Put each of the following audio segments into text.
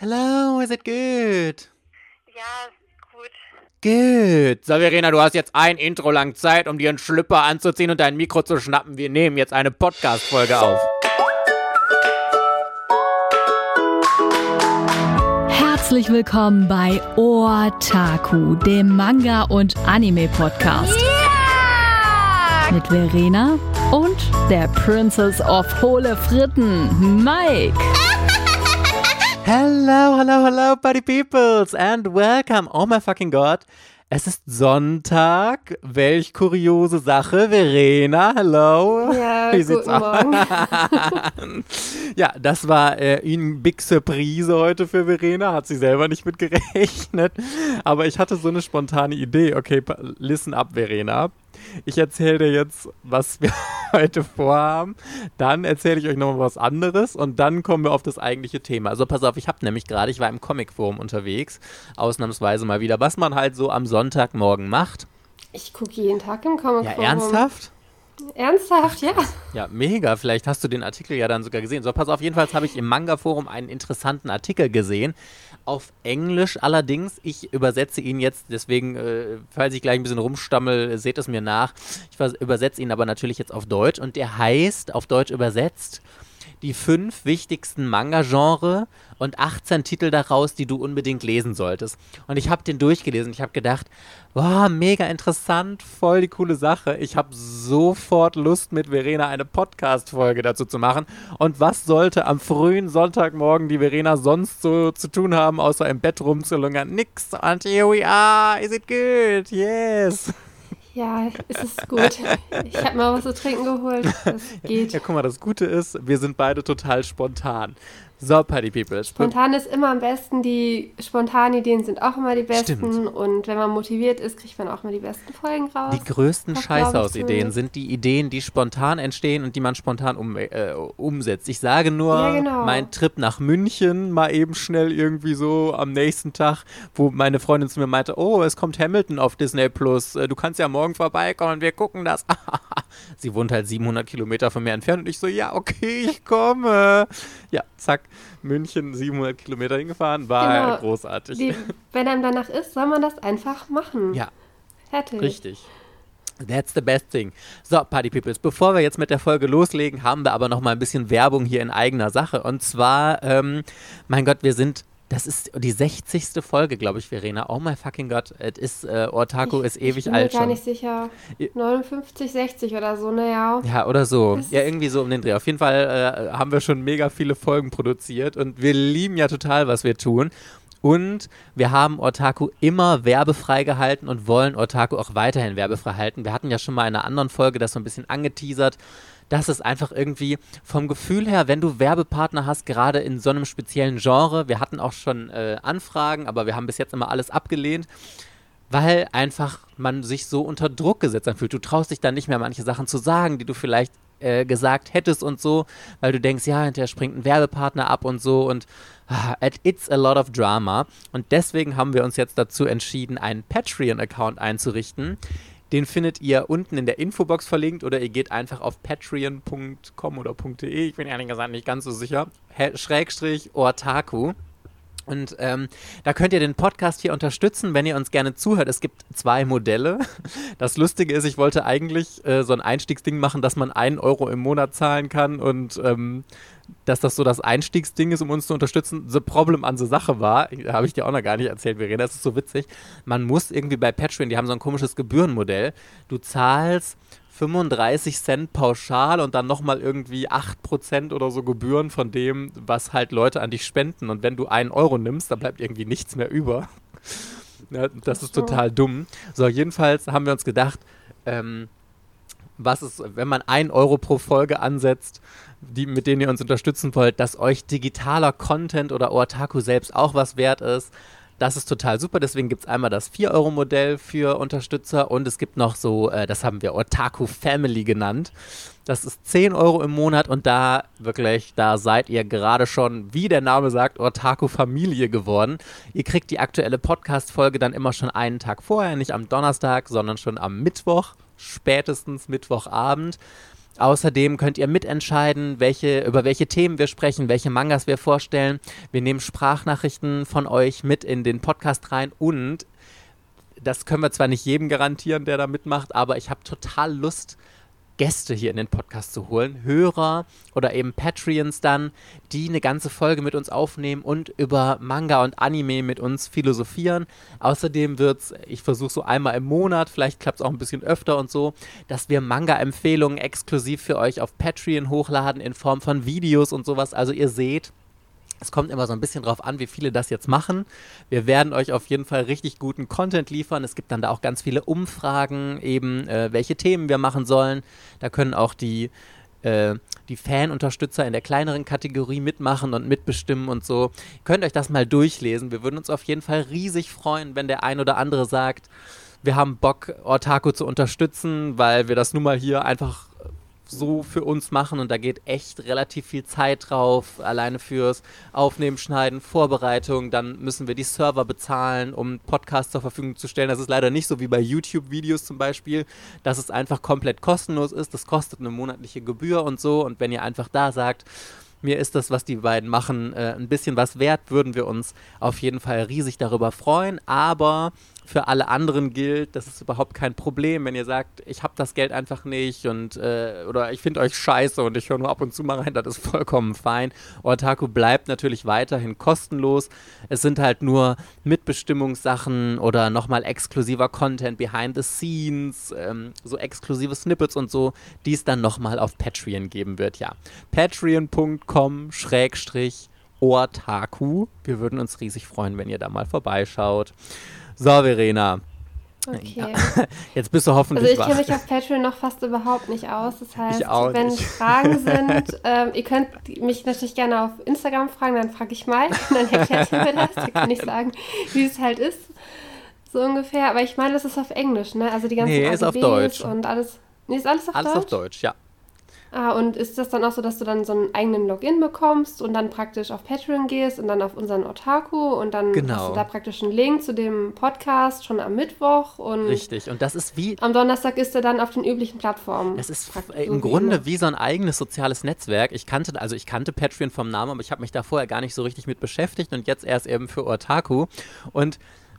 Hello, is it good? Ja, gut. Good. So, Verena, du hast jetzt ein Intro lang Zeit, um dir einen Schlüpper anzuziehen und dein Mikro zu schnappen. Wir nehmen jetzt eine Podcast-Folge auf. Herzlich willkommen bei Otaku, dem Manga- und Anime-Podcast. Mit Verena und der Princess of Hohle Fritten, Mike. Hello, hello, hello, Buddy Peoples and welcome. Oh my fucking God. Es ist Sonntag. Welch kuriose Sache. Verena, hello. Ja, Wie sieht's aus? Ja, das war äh, eine Big Surprise heute für Verena. Hat sie selber nicht mit gerechnet. Aber ich hatte so eine spontane Idee. Okay, listen up, Verena. Ich erzähle dir jetzt, was wir heute vorhaben. Dann erzähle ich euch nochmal was anderes und dann kommen wir auf das eigentliche Thema. Also pass auf, ich habe nämlich gerade, ich war im Comicforum unterwegs, ausnahmsweise mal wieder, was man halt so am Sonntagmorgen macht. Ich gucke jeden Tag im Comic Ja, Forum. ernsthaft? Ernsthaft, ja. Ja, mega. Vielleicht hast du den Artikel ja dann sogar gesehen. So, pass auf, jedenfalls habe ich im Manga-Forum einen interessanten Artikel gesehen. Auf Englisch allerdings. Ich übersetze ihn jetzt, deswegen, äh, falls ich gleich ein bisschen rumstammel, seht es mir nach. Ich übersetze ihn aber natürlich jetzt auf Deutsch. Und der heißt, auf Deutsch übersetzt, die fünf wichtigsten Manga-Genre und 18 Titel daraus, die du unbedingt lesen solltest. Und ich habe den durchgelesen. Ich habe gedacht, wow, mega interessant, voll die coole Sache. Ich habe sofort Lust, mit Verena eine Podcast-Folge dazu zu machen. Und was sollte am frühen Sonntagmorgen die Verena sonst so zu tun haben, außer im Bett rumzulungern? Nix. Und here we are. Is it good? Yes. Ja, es ist gut. Ich habe mal was zu trinken geholt. Das geht. Ja, guck mal, das Gute ist, wir sind beide total spontan. So, Party People. Spontan ist immer am besten. Die spontanen Ideen sind auch immer die besten. Stimmt. Und wenn man motiviert ist, kriegt man auch mal die besten Folgen raus. Die größten Scheißhausideen sind die Ideen, die spontan entstehen und die man spontan um, äh, umsetzt. Ich sage nur, Ja, genau. mein Trip nach München mal eben schnell irgendwie so am nächsten Tag, wo meine Freundin zu mir meinte, oh, es kommt Hamilton auf Disney Plus, äh, du kannst ja morgen vorbeikommen, wir gucken das. Sie wohnt halt 700 Kilometer von mir entfernt und ich so, ja, okay, ich komme. Ja, zack, München 700 Kilometer hingefahren, war Genau. großartig. Die, wenn einem danach ist, soll man das einfach machen. ja, Fertig. Richtig. That's the best thing. So, Party Peoples, bevor wir jetzt mit der Folge loslegen, haben wir aber noch mal ein bisschen Werbung hier in eigener Sache. Und zwar, ähm, mein Gott, wir sind, das ist die 60. Folge, glaube ich, Verena. Oh my fucking God, es ist, äh, Ortaku ist ewig ich bin alt mir gar nicht sicher. Ja. 59, 60 oder so, naja. Ja, oder so. Das Ja, irgendwie so um den Dreh. Auf jeden Fall äh, haben wir schon mega viele Folgen produziert und wir lieben ja total, was wir tun. Und wir haben Ortaku immer werbefrei gehalten und wollen Ortaku auch weiterhin werbefrei halten. Wir hatten ja schon mal in einer anderen Folge das so ein bisschen angeteasert. Das ist einfach irgendwie vom Gefühl her, wenn du Werbepartner hast, gerade in so einem speziellen Genre. Wir hatten auch schon äh, Anfragen, aber wir haben bis jetzt immer alles abgelehnt weil einfach man sich so unter Druck gesetzt anfühlt. Du traust dich dann nicht mehr, manche Sachen zu sagen, die du vielleicht äh, gesagt hättest und so, weil du denkst, ja, hinterher springt ein Werbepartner ab und so und ah, it- it's a lot of drama. Und deswegen haben wir uns jetzt dazu entschieden, einen Patreon-Account einzurichten. Den findet ihr unten in der Infobox verlinkt oder ihr geht einfach auf patreon.com oder .de, ich bin ehrlich gesagt nicht ganz so sicher, Schrägstrich Ortaku. Und ähm, da könnt ihr den Podcast hier unterstützen, wenn ihr uns gerne zuhört. Es gibt zwei Modelle. Das Lustige ist, ich wollte eigentlich äh, so ein Einstiegsding machen, dass man einen Euro im Monat zahlen kann und ähm, dass das so das Einstiegsding ist, um uns zu unterstützen. The Problem an der Sache war, habe ich dir auch noch gar nicht erzählt, Verena, das ist so witzig. Man muss irgendwie bei Patreon, die haben so ein komisches Gebührenmodell. Du zahlst 35 Cent pauschal und dann nochmal irgendwie 8% oder so Gebühren von dem, was halt Leute an dich spenden. Und wenn du einen Euro nimmst, dann bleibt irgendwie nichts mehr über. Ja, das ist total dumm. So, jedenfalls haben wir uns gedacht, ähm, was ist, wenn man einen Euro pro Folge ansetzt, die, mit denen ihr uns unterstützen wollt, dass euch digitaler Content oder Otaku selbst auch was wert ist. Das ist total super. Deswegen gibt es einmal das 4-Euro-Modell für Unterstützer und es gibt noch so, äh, das haben wir Otaku Family genannt. Das ist 10 Euro im Monat und da wirklich, da seid ihr gerade schon, wie der Name sagt, Otaku Familie geworden. Ihr kriegt die aktuelle Podcast-Folge dann immer schon einen Tag vorher, nicht am Donnerstag, sondern schon am Mittwoch, spätestens Mittwochabend. Außerdem könnt ihr mitentscheiden, welche, über welche Themen wir sprechen, welche Mangas wir vorstellen. Wir nehmen Sprachnachrichten von euch mit in den Podcast rein und das können wir zwar nicht jedem garantieren, der da mitmacht, aber ich habe total Lust, Gäste hier in den Podcast zu holen, Hörer oder eben Patreons dann, die eine ganze Folge mit uns aufnehmen und über Manga und Anime mit uns philosophieren. Außerdem wird es, ich versuche so einmal im Monat, vielleicht klappt es auch ein bisschen öfter und so, dass wir Manga-Empfehlungen exklusiv für euch auf Patreon hochladen in Form von Videos und sowas. Also ihr seht, es kommt immer so ein bisschen drauf an, wie viele das jetzt machen. Wir werden euch auf jeden Fall richtig guten Content liefern. Es gibt dann da auch ganz viele Umfragen, eben äh, welche Themen wir machen sollen. Da können auch die, äh, die Fan-Unterstützer in der kleineren Kategorie mitmachen und mitbestimmen und so. Ihr könnt euch das mal durchlesen. Wir würden uns auf jeden Fall riesig freuen, wenn der ein oder andere sagt, wir haben Bock, Ortaku zu unterstützen, weil wir das nun mal hier einfach so für uns machen und da geht echt relativ viel Zeit drauf, alleine fürs Aufnehmen, Schneiden, Vorbereitung. Dann müssen wir die Server bezahlen, um Podcasts zur Verfügung zu stellen. Das ist leider nicht so wie bei YouTube-Videos zum Beispiel, dass es einfach komplett kostenlos ist. Das kostet eine monatliche Gebühr und so. Und wenn ihr einfach da sagt, mir ist das, was die beiden machen, äh, ein bisschen was wert, würden wir uns auf jeden Fall riesig darüber freuen. Aber für alle anderen gilt, das ist überhaupt kein Problem, wenn ihr sagt, ich habe das Geld einfach nicht und äh, oder ich finde euch scheiße und ich höre nur ab und zu mal rein, das ist vollkommen fein. Otaku bleibt natürlich weiterhin kostenlos. Es sind halt nur Mitbestimmungssachen oder nochmal exklusiver Content behind the scenes, ähm, so exklusive Snippets und so, die es dann nochmal auf Patreon geben wird, ja. Patreon.com Schrägstrich Otaku. Wir würden uns riesig freuen, wenn ihr da mal vorbeischaut. So, Verena. Okay. Jetzt bist du hoffentlich Also ich kenne mich auf Patreon noch fast überhaupt nicht aus. Das heißt, wenn nicht. Fragen sind, ähm, ihr könnt mich natürlich gerne auf Instagram fragen, dann frage ich mal. Dann erklärt ihr mir das. Dann kann ich sagen, wie es halt ist. So ungefähr. Aber ich meine, das ist auf Englisch, ne? Also die ganzen Nee, ist auf AGBs Deutsch. und alles. Nee, ist alles auf Alles Deutsch? auf Deutsch, ja. Ah, und ist das dann auch so, dass du dann so einen eigenen Login bekommst und dann praktisch auf Patreon gehst und dann auf unseren Otaku und dann Genau. hast du da praktisch einen Link zu dem Podcast schon am Mittwoch und Richtig. Und das ist wie, am Donnerstag ist er dann auf den üblichen Plattformen. Es ist Praktisch äh, so im wie Grunde immer. wie so ein eigenes soziales Netzwerk. Ich kannte, also ich kannte Patreon vom Namen, aber ich habe mich da vorher gar nicht so richtig mit beschäftigt und jetzt erst eben für Otaku. Und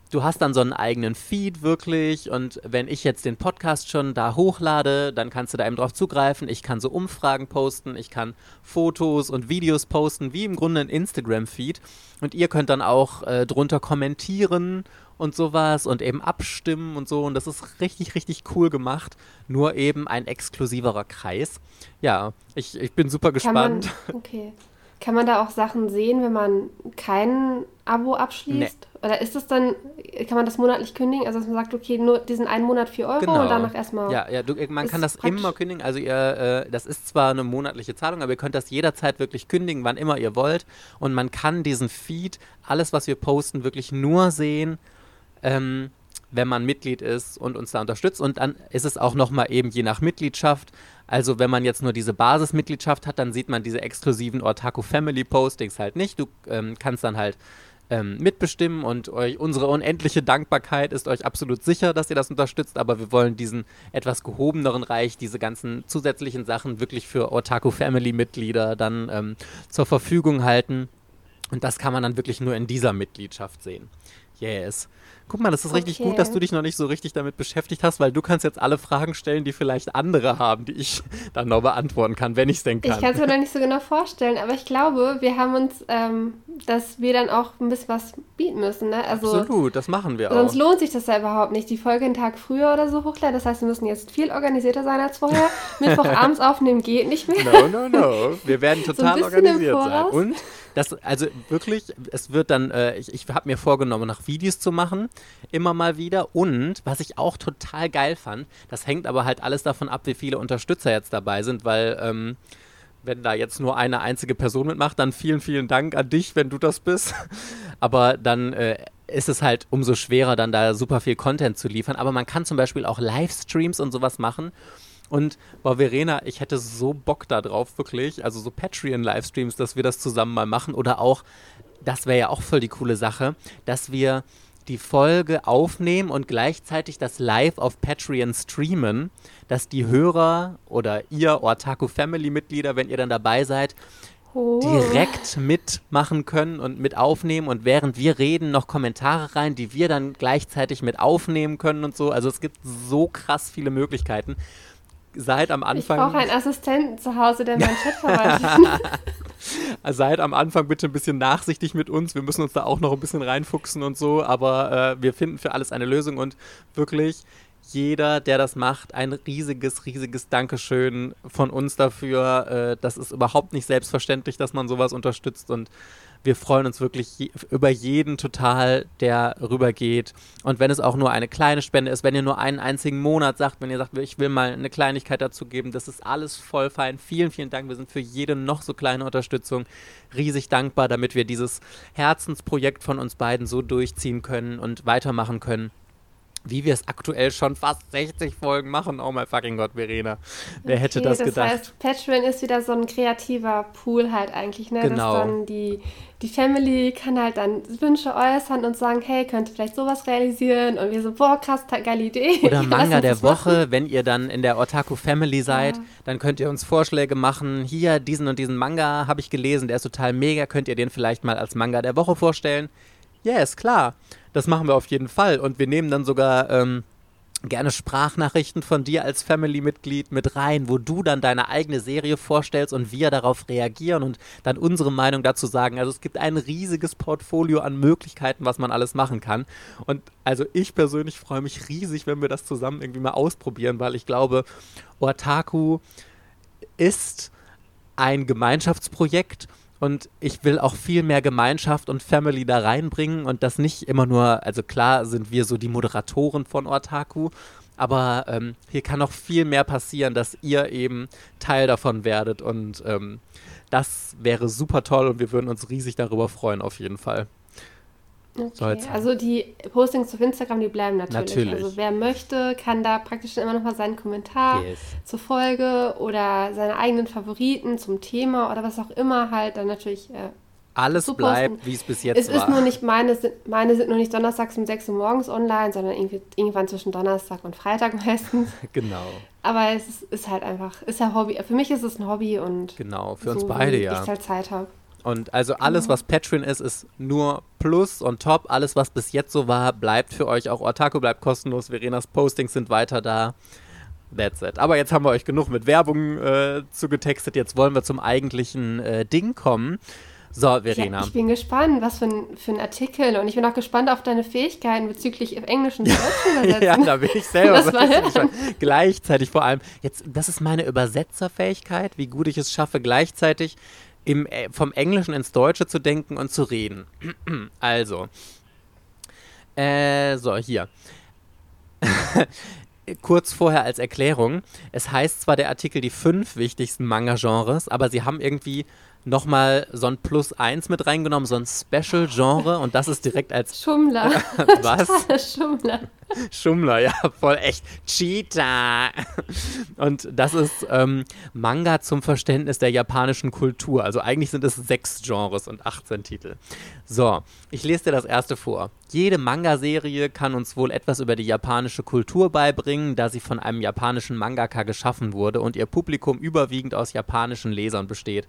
du hast dann so einen eigenen Feed wirklich und wenn ich jetzt den Podcast schon da hochlade, dann kannst du da eben drauf zugreifen. Ich kann so Umfragen posten, ich kann Fotos und Videos posten, wie im Grunde ein Instagram-Feed. Und ihr könnt dann auch äh, drunter kommentieren und sowas und eben abstimmen und so. Und das ist richtig, richtig cool gemacht. Nur eben ein exklusiverer Kreis. Ja, ich, ich bin super Kann man, gespannt. okay. Kann man da auch Sachen sehen, wenn man kein Abo abschließt? Oder ist das dann, kann man das monatlich kündigen? Also dass man sagt, okay, nur diesen einen Monat 4 Euro und danach erstmal. Ja, ja du, man kann das immer kündigen. Also ihr, äh, das ist zwar eine monatliche Zahlung, aber ihr könnt das jederzeit wirklich kündigen, wann immer ihr wollt. Und man kann diesen Feed, alles, was wir posten, wirklich nur sehen, ähm, wenn man Mitglied ist und uns da unterstützt. Und dann ist es auch nochmal eben je nach Mitgliedschaft. Also wenn man jetzt nur diese Basismitgliedschaft hat, dann sieht man diese exklusiven Ortaku Family Postings halt nicht. Du ähm, kannst dann halt ähm, mitbestimmen und euch, unsere unendliche Dankbarkeit ist euch absolut sicher, dass ihr das unterstützt, aber wir wollen diesen etwas gehobeneren Reich, diese ganzen zusätzlichen Sachen wirklich für Otaku Family Mitglieder dann ähm, zur Verfügung halten. Und das kann man dann wirklich nur in dieser Mitgliedschaft sehen. Yes. Guck mal, das ist richtig Okay. gut, dass du dich noch nicht so richtig damit beschäftigt hast, weil du kannst jetzt alle Fragen stellen, die vielleicht andere haben, die ich dann noch beantworten kann, wenn ich es denn kann. Ich kann es mir noch nicht so genau vorstellen, aber ich glaube, wir haben uns, ähm, dass wir dann auch ein bisschen was bieten müssen. Ne? Also Absolut, das machen wir auch. sonst lohnt sich das ja überhaupt nicht, die Folge einen Tag früher oder so hochladen. Das heißt, wir müssen jetzt viel organisierter sein als vorher. Mittwochabends aufnehmen geht nicht mehr. No, no, no. Wir werden total im organisiert sein. Und das, also wirklich, es wird dann, äh, ich, ich habe mir vorgenommen, noch Videos zu machen, immer mal wieder. Und was ich auch total geil fand, das hängt aber halt alles davon ab, wie viele Unterstützer jetzt dabei sind, weil ähm, wenn da jetzt nur eine einzige Person mitmacht, dann vielen, vielen Dank an dich, wenn du das bist. Aber dann äh, ist es halt umso schwerer, dann da super viel Content zu liefern. Aber man kann zum Beispiel auch Livestreams und sowas machen. Und boah, Verena, ich hätte so Bock da drauf, wirklich. Also so Patreon-Livestreams, dass wir das zusammen mal machen. Oder auch, das wäre ja auch voll die coole Sache, dass wir die Folge aufnehmen und gleichzeitig das live auf Patreon streamen, dass die Hörer oder ihr Ortaku Family Mitglieder, wenn ihr dann dabei seid, oh. direkt mitmachen können und mit aufnehmen und während wir reden noch Kommentare rein, die wir dann gleichzeitig mit aufnehmen können und so. Also es gibt so krass viele Möglichkeiten. Seid am Anfang. Ich brauche einen Assistenten zu Hause, der meinen Chat verwaltet. Seid am Anfang bitte ein bisschen nachsichtig mit uns. Wir müssen uns da auch noch ein bisschen reinfuchsen und so, aber äh, wir finden für alles eine Lösung und wirklich jeder, der das macht, ein riesiges, riesiges Dankeschön von uns dafür. Äh, das ist überhaupt nicht selbstverständlich, dass man sowas unterstützt und wir freuen uns wirklich je, über jeden total, der rübergeht. Und wenn es auch nur eine kleine Spende ist, wenn ihr nur einen einzigen Monat sagt, wenn ihr sagt, ich will mal eine Kleinigkeit dazu geben, das ist alles voll fein. Vielen, vielen Dank. Wir sind für jede noch so kleine Unterstützung riesig dankbar, damit wir dieses Herzensprojekt von uns beiden so durchziehen können und weitermachen können wie wir es aktuell schon fast 60 Folgen machen. Oh mein fucking Gott, Verena. Wer okay, hätte das, das gedacht? Das heißt, Patreon ist wieder so ein kreativer Pool halt eigentlich, ne? Genau. Dass dann die, die Family kann halt dann Wünsche äußern und sagen, hey, könnt ihr vielleicht sowas realisieren? Und wir so, boah, krass, geile Idee. Oder Manga der Woche, machen. wenn ihr dann in der Otaku Family seid, ja. dann könnt ihr uns Vorschläge machen. Hier, diesen und diesen Manga habe ich gelesen, der ist total mega. Könnt ihr den vielleicht mal als Manga der Woche vorstellen? Yes, klar. Das machen wir auf jeden Fall. Und wir nehmen dann sogar ähm, gerne Sprachnachrichten von dir als Family-Mitglied mit rein, wo du dann deine eigene Serie vorstellst und wir darauf reagieren und dann unsere Meinung dazu sagen. Also es gibt ein riesiges Portfolio an Möglichkeiten, was man alles machen kann. Und also ich persönlich freue mich riesig, wenn wir das zusammen irgendwie mal ausprobieren, weil ich glaube, Otaku ist ein Gemeinschaftsprojekt und ich will auch viel mehr Gemeinschaft und Family da reinbringen und das nicht immer nur, also klar sind wir so die Moderatoren von Ortaku, aber ähm, hier kann noch viel mehr passieren, dass ihr eben Teil davon werdet und ähm, das wäre super toll und wir würden uns riesig darüber freuen, auf jeden Fall. Okay. Also die Postings auf Instagram, die bleiben natürlich. natürlich. Also wer möchte, kann da praktisch immer noch mal seinen Kommentar yes. zur Folge oder seine eigenen Favoriten zum Thema oder was auch immer halt dann natürlich äh, alles bleibt, wie es bis jetzt es war. Es ist nur nicht, meine sind, meine sind nur nicht donnerstags um 6 Uhr morgens online, sondern irgendwie, irgendwann zwischen Donnerstag und Freitag meistens. genau. Aber es ist, ist, halt einfach, ist ja Hobby. Für mich ist es ein Hobby und. Genau, für so, uns beide, ja. Ich halt Zeit habe. Und also alles, was Patreon ist, ist nur Plus und Top. Alles, was bis jetzt so war, bleibt für euch. Auch Ortaco bleibt kostenlos. Verenas Postings sind weiter da. That's it. Aber jetzt haben wir euch genug mit Werbung äh, zugetextet. Jetzt wollen wir zum eigentlichen äh, Ding kommen. So, Verena. Ja, ich bin gespannt, was für ein, für ein Artikel. Und ich bin auch gespannt auf deine Fähigkeiten bezüglich Englisch und Deutsch ja, da bin ich selber gleichzeitig vor allem. Jetzt, das ist meine Übersetzerfähigkeit, wie gut ich es schaffe, gleichzeitig im, äh, vom Englischen ins Deutsche zu denken und zu reden. also, äh, so, hier. Kurz vorher als Erklärung. Es heißt zwar der Artikel die fünf wichtigsten Manga-Genres, aber sie haben irgendwie nochmal so ein Plus 1 mit reingenommen, so ein Special-Genre und das ist direkt als. Schummler. Was? Schummler. Schummler, ja, voll echt. Cheetah. Und das ist ähm, Manga zum Verständnis der japanischen Kultur. Also eigentlich sind es sechs Genres und 18 Titel. So, ich lese dir das erste vor. Jede Manga-Serie kann uns wohl etwas über die japanische Kultur beibringen, da sie von einem japanischen Mangaka geschaffen wurde und ihr Publikum überwiegend aus japanischen Lesern besteht.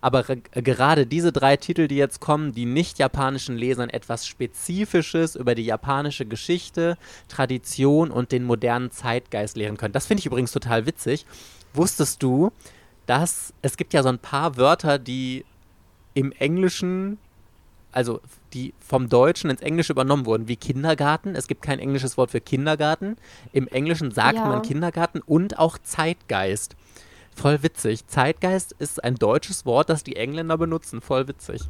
Aber gerade diese drei Titel, die jetzt kommen, die nicht japanischen Lesern etwas Spezifisches über die japanische Geschichte, Tradition und den modernen Zeitgeist lehren können. Das finde ich übrigens total witzig. Wusstest du, dass es gibt ja so ein paar Wörter, die im Englischen also die vom Deutschen ins Englische übernommen wurden, wie Kindergarten. Es gibt kein englisches Wort für Kindergarten. Im Englischen sagt ja. man Kindergarten und auch Zeitgeist. Voll witzig. Zeitgeist ist ein deutsches Wort, das die Engländer benutzen. Voll witzig.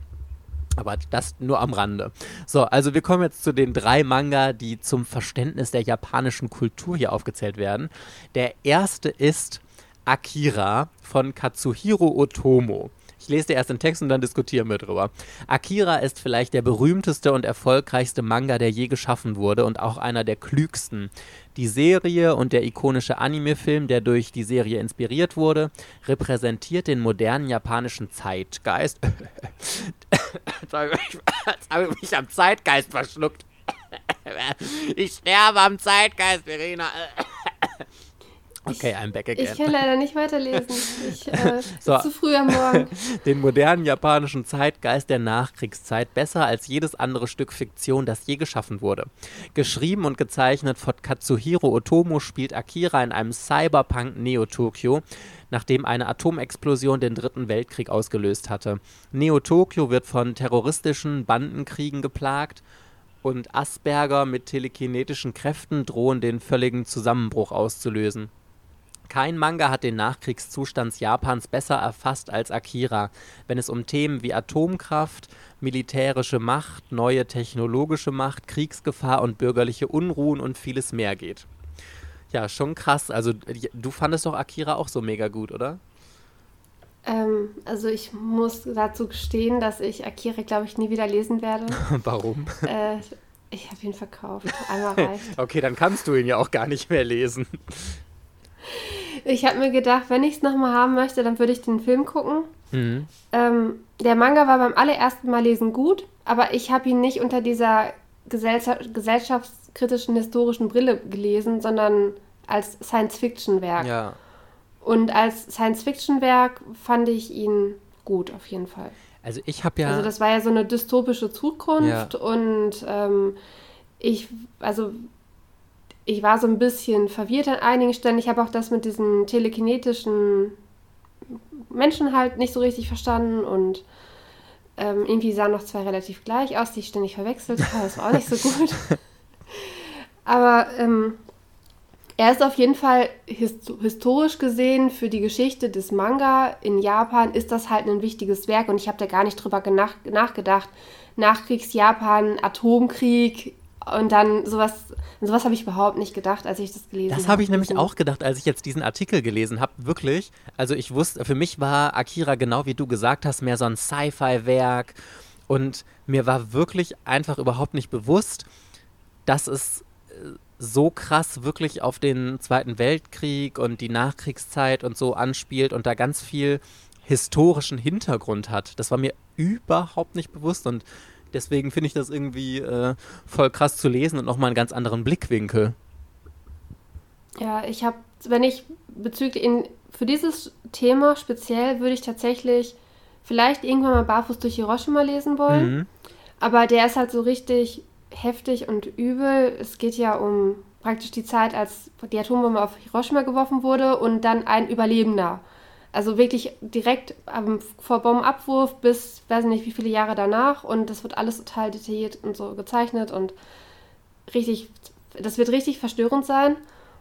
Aber das nur am Rande. So, also wir kommen jetzt zu den drei Manga, die zum Verständnis der japanischen Kultur hier aufgezählt werden. Der erste ist Akira von Katsuhiro Otomo. Ich lese dir erst den Text und dann diskutieren wir drüber. Akira ist vielleicht der berühmteste und erfolgreichste Manga, der je geschaffen wurde und auch einer der klügsten. Die Serie und der ikonische Anime-Film, der durch die Serie inspiriert wurde, repräsentiert den modernen japanischen Zeitgeist. Jetzt habe ich mich am Zeitgeist verschluckt. ich sterbe am Zeitgeist, Verena. Okay, I'm back again. Ich kann leider nicht weiterlesen. Ich äh, so, zu früh am Morgen. Den modernen japanischen Zeitgeist der Nachkriegszeit besser als jedes andere Stück Fiktion, das je geschaffen wurde. Geschrieben und gezeichnet von Katsuhiro Otomo spielt Akira in einem Cyberpunk Neo-Tokyo, nachdem eine Atomexplosion den Dritten Weltkrieg ausgelöst hatte. Neo-Tokyo wird von terroristischen Bandenkriegen geplagt und Asperger mit telekinetischen Kräften drohen den völligen Zusammenbruch auszulösen. Kein Manga hat den Nachkriegszustand Japans besser erfasst als Akira, wenn es um Themen wie Atomkraft, militärische Macht, neue technologische Macht, Kriegsgefahr und bürgerliche Unruhen und vieles mehr geht. Ja, schon krass. Also du fandest doch Akira auch so mega gut, oder? Ähm, also ich muss dazu gestehen, dass ich Akira, glaube ich, nie wieder lesen werde. Warum? Äh, ich habe ihn verkauft. Einmal reicht. okay, dann kannst du ihn ja auch gar nicht mehr lesen. Ich habe mir gedacht, wenn ich es nochmal haben möchte, dann würde ich den Film gucken. Mhm. Ähm, der Manga war beim allerersten Mal lesen gut, aber ich habe ihn nicht unter dieser gesellschaftskritischen historischen Brille gelesen, sondern als Science-Fiction-Werk. Ja. Und als Science-Fiction-Werk fand ich ihn gut, auf jeden Fall. Also ich habe ja. Also das war ja so eine dystopische Zukunft ja. und ähm, ich, also ich war so ein bisschen verwirrt an einigen Stellen. Ich habe auch das mit diesen telekinetischen Menschen halt nicht so richtig verstanden und ähm, irgendwie sahen noch zwei relativ gleich aus, die ich ständig verwechselt habe. Das war auch nicht so gut. Aber ähm, er ist auf jeden Fall hist historisch gesehen für die Geschichte des Manga in Japan ist das halt ein wichtiges Werk und ich habe da gar nicht drüber nach nachgedacht. Nachkriegs-Japan, Atomkrieg, und dann sowas, sowas habe ich überhaupt nicht gedacht, als ich das gelesen habe. Das habe ich nämlich auch gedacht, als ich jetzt diesen Artikel gelesen habe. Wirklich. Also ich wusste, für mich war Akira genau wie du gesagt hast, mehr so ein Sci-Fi-Werk. Und mir war wirklich einfach überhaupt nicht bewusst, dass es äh, so krass wirklich auf den Zweiten Weltkrieg und die Nachkriegszeit und so anspielt und da ganz viel historischen Hintergrund hat. Das war mir überhaupt nicht bewusst und Deswegen finde ich das irgendwie äh, voll krass zu lesen und nochmal einen ganz anderen Blickwinkel. Ja, ich habe, wenn ich bezüglich in, für dieses Thema speziell würde ich tatsächlich vielleicht irgendwann mal barfuß durch Hiroshima lesen wollen. Mhm. Aber der ist halt so richtig heftig und übel. Es geht ja um praktisch die Zeit, als die Atombombe auf Hiroshima geworfen wurde und dann ein Überlebender also wirklich direkt ähm, vor Bombenabwurf bis, weiß nicht, wie viele Jahre danach. Und das wird alles total detailliert und so gezeichnet und richtig, das wird richtig verstörend sein.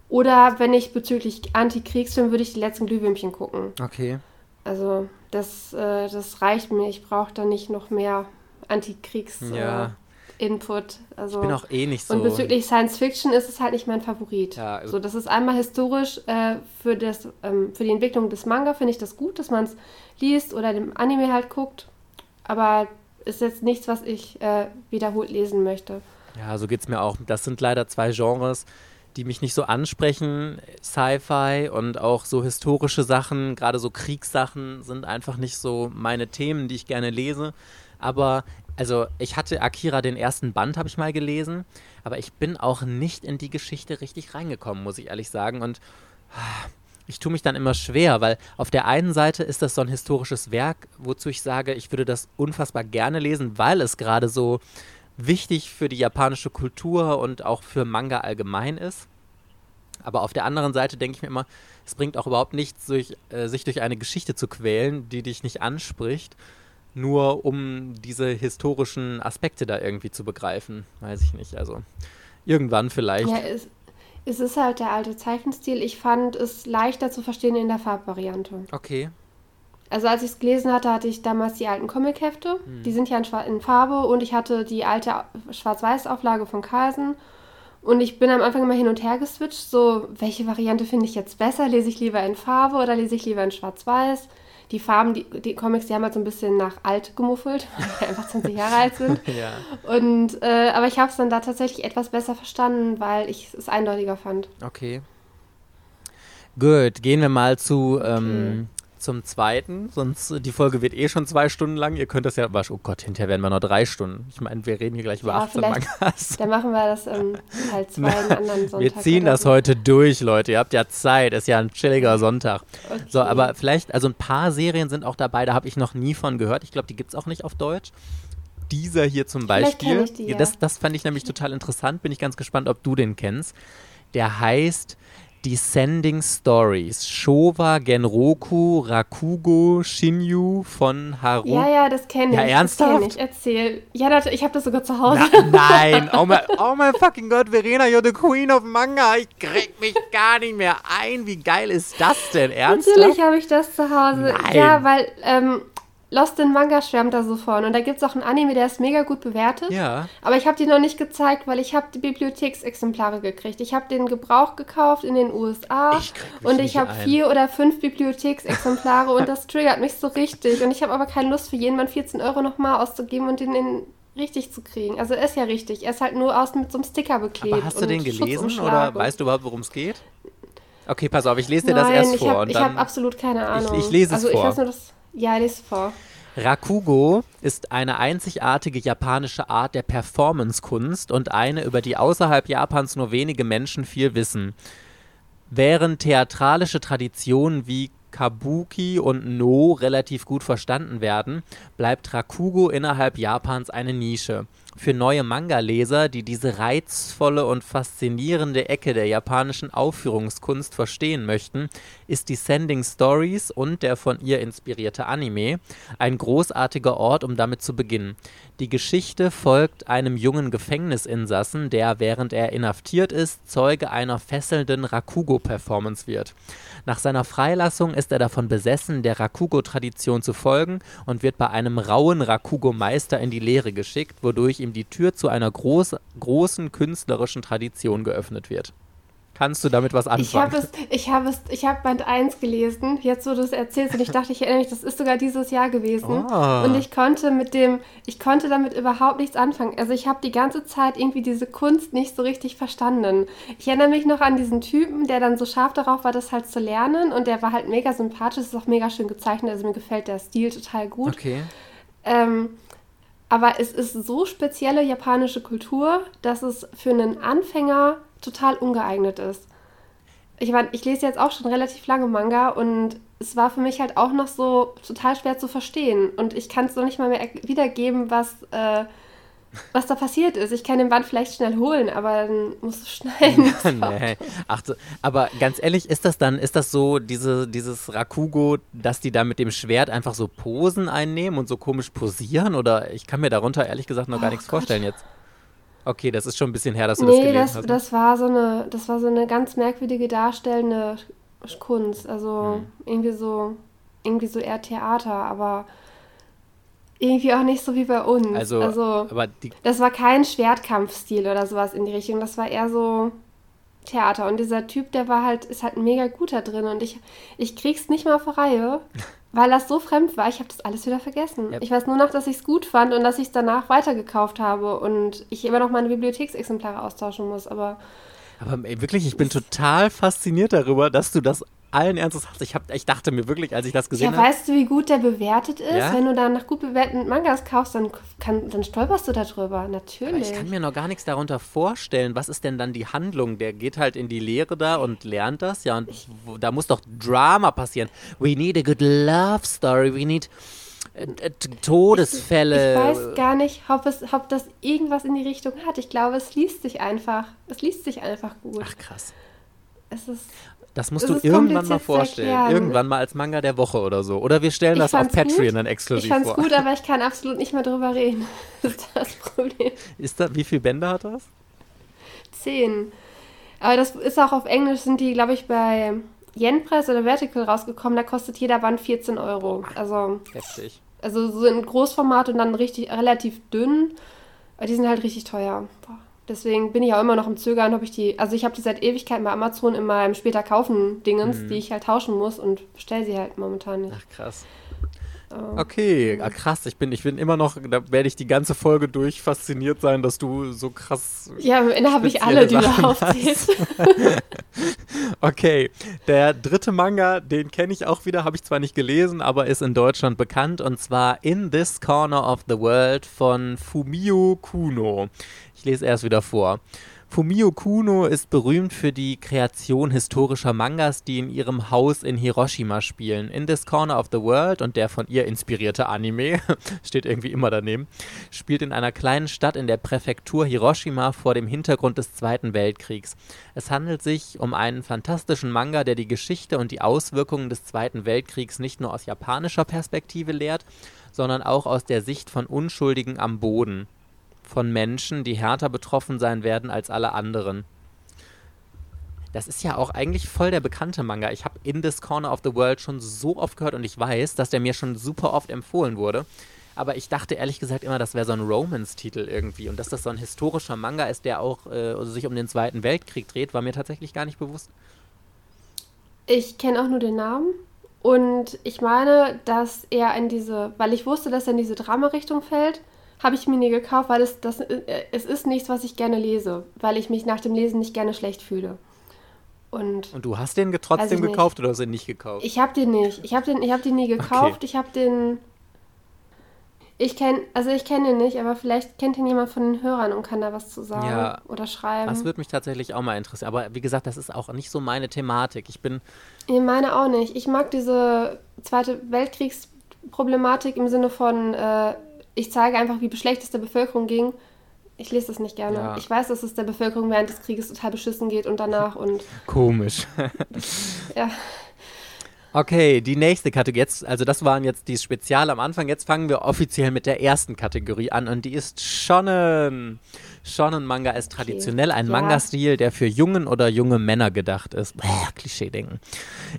Oder wenn ich bezüglich Antikriegsfilm würde ich die letzten Glühwürmchen gucken. Okay. Also das, äh, das reicht mir. Ich brauche da nicht noch mehr Antikriegs. Ja. Äh, Input. Also, ich bin auch eh nicht so. Und bezüglich Science Fiction ist es halt nicht mein Favorit. Ja, so, das ist einmal historisch äh, für, das, ähm, für die Entwicklung des Manga, finde ich das gut, dass man es liest oder dem Anime halt guckt. Aber ist jetzt nichts, was ich äh, wiederholt lesen möchte. Ja, so geht es mir auch. Das sind leider zwei Genres, die mich nicht so ansprechen. Sci-Fi und auch so historische Sachen, gerade so Kriegssachen, sind einfach nicht so meine Themen, die ich gerne lese. Aber also ich hatte Akira den ersten Band, habe ich mal gelesen, aber ich bin auch nicht in die Geschichte richtig reingekommen, muss ich ehrlich sagen. Und ah, ich tue mich dann immer schwer, weil auf der einen Seite ist das so ein historisches Werk, wozu ich sage, ich würde das unfassbar gerne lesen, weil es gerade so wichtig für die japanische Kultur und auch für Manga allgemein ist. Aber auf der anderen Seite denke ich mir immer, es bringt auch überhaupt nichts, durch, äh, sich durch eine Geschichte zu quälen, die dich nicht anspricht nur um diese historischen Aspekte da irgendwie zu begreifen. Weiß ich nicht. Also irgendwann vielleicht. Ja, es, es ist halt der alte Zeichenstil. Ich fand es leichter zu verstehen in der Farbvariante. Okay. Also als ich es gelesen hatte, hatte ich damals die alten Comichefte. Hm. Die sind ja in, in, Farbe und ich hatte die alte Schwarz-Weiß-Auflage von Carlsen. Und ich bin am Anfang immer hin und her geswitcht, so, welche Variante finde ich jetzt besser? Lese ich lieber in Farbe oder lese ich lieber in Schwarz-Weiß? Die Farben, die, die Comics, die haben halt so ein bisschen nach alt gemuffelt, weil die einfach 20 Jahre alt sind. ja. Und, äh, aber ich habe es dann da tatsächlich etwas besser verstanden, weil ich es eindeutiger fand. Okay. Gut, gehen wir mal zu, ähm, zum Zweiten, sonst die Folge wird eh schon zwei Stunden lang. Ihr könnt das ja, oh Gott, hinterher werden wir noch drei Stunden. Ich meine, wir reden hier gleich über ja, 18 Mangas. Dann machen wir das ähm, halt zwei anderen Sonntag. Wir ziehen das so. heute durch, Leute. Ihr habt ja Zeit, ist ja ein chilliger Sonntag. Okay. So, aber vielleicht, also ein paar Serien sind auch dabei, da habe ich noch nie von gehört. Ich glaube, die gibt es auch nicht auf Deutsch dieser hier zum Beispiel. Die, ja. das, das fand ich nämlich total interessant. Bin ich ganz gespannt, ob du den kennst. Der heißt Descending Stories. Showa Genroku Rakugo Shinyu von Haru. Ja, ja, das kenne ich. Ja, ernsthaft? Das kenn ich. Erzähl. Ja, das, ich habe das sogar zu Hause. Na, nein. Oh mein, oh my fucking God, Verena, you're the queen of Manga. Ich krieg mich gar nicht mehr ein. Wie geil ist das denn? Ernsthaft? Natürlich habe ich das zu Hause. Nein. Ja, weil ähm, Lost in Manga schwärmt da so von. Und da gibt es auch einen Anime, der ist mega gut bewertet. Ja. Aber ich habe die noch nicht gezeigt, weil ich habe die Bibliotheksexemplare gekriegt. Ich habe den Gebrauch gekauft in den USA. Ich und ich habe vier oder fünf Bibliotheksexemplare und das triggert mich so richtig. Und ich habe aber keine Lust für jeden Mann 14 Euro nochmal auszugeben und den in richtig zu kriegen. Also er ist ja richtig. Er ist halt nur aus mit so einem Sticker beklebt. Aber hast du den gelesen oder weißt du überhaupt, worum es geht? Okay, pass auf, ich lese dir Nein, das erst vor. Hab, ich habe absolut keine Ahnung. Ich, ich lese es also, vor. Ich weiß nur, dass ja, lies vor. Rakugo ist eine einzigartige japanische Art der Performancekunst und eine, über die außerhalb Japans nur wenige Menschen viel wissen. Während theatralische Traditionen wie Kabuki und No relativ gut verstanden werden, bleibt Rakugo innerhalb Japans eine Nische für neue Manga-Leser, die diese reizvolle und faszinierende Ecke der japanischen Aufführungskunst verstehen möchten, ist Descending Stories und der von ihr inspirierte Anime ein großartiger Ort, um damit zu beginnen. Die Geschichte folgt einem jungen Gefängnisinsassen, der, während er inhaftiert ist, Zeuge einer fesselnden Rakugo-Performance wird. Nach seiner Freilassung ist er davon besessen, der Rakugo-Tradition zu folgen und wird bei einem rauen Rakugo-Meister in die Lehre geschickt, wodurch ihm die Tür zu einer groß, großen künstlerischen Tradition geöffnet wird. Kannst du damit was anfangen? Ich habe es, ich habe es, ich habe Band 1 gelesen, jetzt wo du es erzählst und ich dachte, ich erinnere mich, das ist sogar dieses Jahr gewesen. Oh. Und ich konnte mit dem, ich konnte damit überhaupt nichts anfangen. Also ich habe die ganze Zeit irgendwie diese Kunst nicht so richtig verstanden. Ich erinnere mich noch an diesen Typen, der dann so scharf darauf war, das halt zu lernen und der war halt mega sympathisch, ist auch mega schön gezeichnet, also mir gefällt der Stil total gut. Okay. Ähm, aber es ist so spezielle japanische Kultur, dass es für einen Anfänger total ungeeignet ist. Ich meine, ich lese jetzt auch schon relativ lange Manga und es war für mich halt auch noch so total schwer zu verstehen. Und ich kann es noch nicht mal mehr wiedergeben, was, äh, was da passiert ist. Ich kann den Band vielleicht schnell holen, aber dann musst du schneiden. nee. Ach, aber ganz ehrlich, ist das dann, ist das so, diese, dieses Rakugo, dass die da mit dem Schwert einfach so Posen einnehmen und so komisch posieren? Oder ich kann mir darunter ehrlich gesagt noch oh gar nichts Gott. vorstellen jetzt. Okay, das ist schon ein bisschen her, dass du nee, das gelesen das, hast. Nee, das war so eine, das war so eine ganz merkwürdige darstellende Kunst. Also hm. irgendwie so, irgendwie so eher Theater, aber irgendwie auch nicht so wie bei uns. Also, also aber das war kein Schwertkampfstil oder sowas in die Richtung. Das war eher so Theater. Und dieser Typ, der war halt, ist halt mega gut da drin. Und ich, ich krieg's nicht mal auf Reihe. Weil das so fremd war, ich habe das alles wieder vergessen. Yep. Ich weiß nur noch, dass ich es gut fand und dass ich es danach weitergekauft habe und ich immer noch meine Bibliotheksexemplare austauschen muss, aber. Aber ey, wirklich, ich bin total fasziniert darüber, dass du das allen Ernstes. Ich, hab, ich dachte mir wirklich, als ich das gesehen habe. Ja, weißt du, wie gut der bewertet ist? Ja? Wenn du dann nach gut bewerteten Mangas kaufst, dann, kann, dann stolperst du darüber. Natürlich. Aber ich kann mir noch gar nichts darunter vorstellen. Was ist denn dann die Handlung? Der geht halt in die Lehre da und lernt das. Ja, und ich, da muss doch Drama passieren. We need a good love story. We need. Äh, äh, Todesfälle. Ich, ich, weiß gar nicht, ob, es, ob das irgendwas in die Richtung hat. Ich glaube, es liest sich einfach. Es liest sich einfach gut. Ach krass. Es ist das musst du irgendwann mal vorstellen. Irgendwann mal als Manga der Woche oder so. Oder wir stellen das auf Patreon gut. dann exklusiv vor. Ich fand's gut, aber ich kann absolut nicht mehr drüber reden. Das ist das Problem. Ist da, wie viele Bände hat das? Zehn. Aber das ist auch auf Englisch, sind die, glaube ich, bei Yen-Press oder Vertical rausgekommen. Da kostet jeder Band 14 Euro. Also, Heftig. Also so in Großformat und dann richtig relativ dünn. Aber die sind halt richtig teuer. Boah. Deswegen bin ich auch immer noch im Zögern, ob ich die. Also ich habe die seit Ewigkeiten bei Amazon in meinem später kaufen Dingens, mhm. die ich halt tauschen muss und bestelle sie halt momentan nicht. Ach krass. Oh. Okay, ah, krass. Ich bin, ich bin immer noch, da werde ich die ganze Folge durch fasziniert sein, dass du so krass. Ja, am Ende habe ich alle, die du aufzählst. okay, der dritte Manga, den kenne ich auch wieder, habe ich zwar nicht gelesen, aber ist in Deutschland bekannt und zwar In This Corner of the World von Fumio Kuno. Ich lese erst wieder vor. Fumio Kuno ist berühmt für die Kreation historischer Mangas, die in ihrem Haus in Hiroshima spielen. In This Corner of the World und der von ihr inspirierte Anime, steht irgendwie immer daneben, spielt in einer kleinen Stadt in der Präfektur Hiroshima vor dem Hintergrund des Zweiten Weltkriegs. Es handelt sich um einen fantastischen Manga, der die Geschichte und die Auswirkungen des Zweiten Weltkriegs nicht nur aus japanischer Perspektive lehrt, sondern auch aus der Sicht von Unschuldigen am Boden von Menschen, die härter betroffen sein werden als alle anderen. Das ist ja auch eigentlich voll der bekannte Manga. Ich habe In This Corner of the World schon so oft gehört und ich weiß, dass der mir schon super oft empfohlen wurde. Aber ich dachte ehrlich gesagt immer, das wäre so ein Romance-Titel irgendwie. Und dass das so ein historischer Manga ist, der auch äh, sich um den Zweiten Weltkrieg dreht, war mir tatsächlich gar nicht bewusst. Ich kenne auch nur den Namen. Und ich meine, dass er in diese, weil ich wusste, dass er in diese Drama-Richtung fällt, habe ich mir nie gekauft, weil es, das, äh, es ist nichts, was ich gerne lese, weil ich mich nach dem Lesen nicht gerne schlecht fühle. Und, Und du hast den trotzdem gekauft oder hast du ihn nicht gekauft? Ich habe den nicht. Ich habe den, hab den nie gekauft. Okay. Ich habe den. Ich kenne, also ich kenne ihn nicht, aber vielleicht kennt ihn jemand von den Hörern und kann da was zu sagen ja, oder schreiben. Das würde mich tatsächlich auch mal interessieren. Aber wie gesagt, das ist auch nicht so meine Thematik. Ich bin. Ich meine auch nicht. Ich mag diese Zweite Weltkriegsproblematik im Sinne von, äh, ich zeige einfach, wie schlecht es der Bevölkerung ging. Ich lese das nicht gerne. Ja. Ich weiß, dass es der Bevölkerung während des Krieges total beschissen geht und danach und. Komisch. ja. Okay, die nächste Kategorie. Jetzt, also das waren jetzt die Spezial am Anfang. Jetzt fangen wir offiziell mit der ersten Kategorie an und die ist Shonen. Shonen-Manga ist traditionell okay. ein ja. Manga-Stil, der für Jungen oder junge Männer gedacht ist. Klischee-Denken.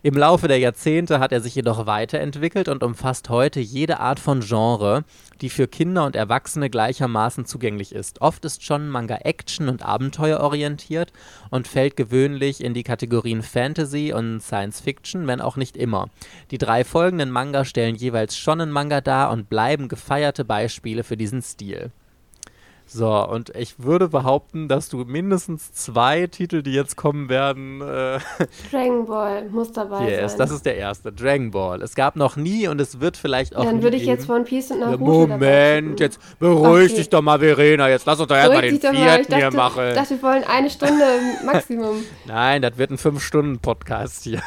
Im Laufe der Jahrzehnte hat er sich jedoch weiterentwickelt und umfasst heute jede Art von Genre, die für Kinder und Erwachsene gleichermaßen zugänglich ist. Oft ist Shonen-Manga Action- und Abenteuer-orientiert und fällt gewöhnlich in die Kategorien Fantasy und Science Fiction, wenn auch nicht immer. Die drei folgenden Manga stellen jeweils Shonen-Manga dar und bleiben gefeierte Beispiele für diesen Stil. So, und ich würde behaupten, dass du mindestens zwei Titel, die jetzt kommen werden. Äh, Dragon Ball muss dabei yes, sein. das ist der erste. Dragon Ball. Es gab noch nie und es wird vielleicht auch. Dann würde ich geben. jetzt One Piece und Naruto. Moment, jetzt beruhig okay. dich doch mal, Verena. Jetzt lass uns doch erstmal den vierten dachte, hier machen. Ich dachte, wir wollen eine Stunde Maximum. Nein, das wird ein Fünf-Stunden-Podcast hier.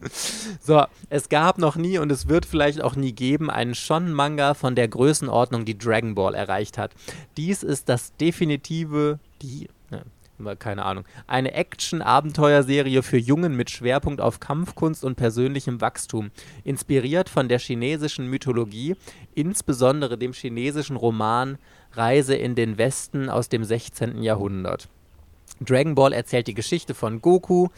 So, es gab noch nie und es wird vielleicht auch nie geben einen Shonen-Manga von der Größenordnung, die Dragon Ball erreicht hat. Dies ist das definitive, die, ne, keine Ahnung, eine Action-Abenteuerserie für Jungen mit Schwerpunkt auf Kampfkunst und persönlichem Wachstum, inspiriert von der chinesischen Mythologie, insbesondere dem chinesischen Roman Reise in den Westen aus dem 16. Jahrhundert. Dragon Ball erzählt die Geschichte von Goku,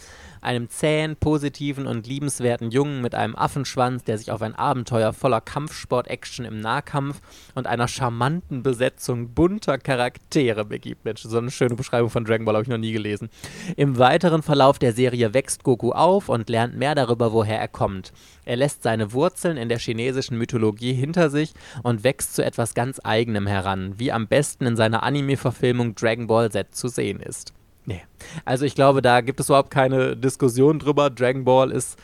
einem zähen, positiven und liebenswerten Jungen mit einem Affenschwanz, der sich auf ein Abenteuer voller Kampfsport-Action im Nahkampf und einer charmanten Besetzung bunter Charaktere begibt. Mensch, so eine schöne Beschreibung von Dragon Ball habe ich noch nie gelesen. Im weiteren Verlauf der Serie wächst Goku auf und lernt mehr darüber, woher er kommt. Er lässt seine Wurzeln in der chinesischen Mythologie hinter sich und wächst zu etwas ganz Eigenem heran, wie am besten in seiner Anime-Verfilmung Dragon Ball Z zu sehen ist. Nee. Also ich glaube, da gibt es überhaupt keine Diskussion drüber. Dragon Ball ist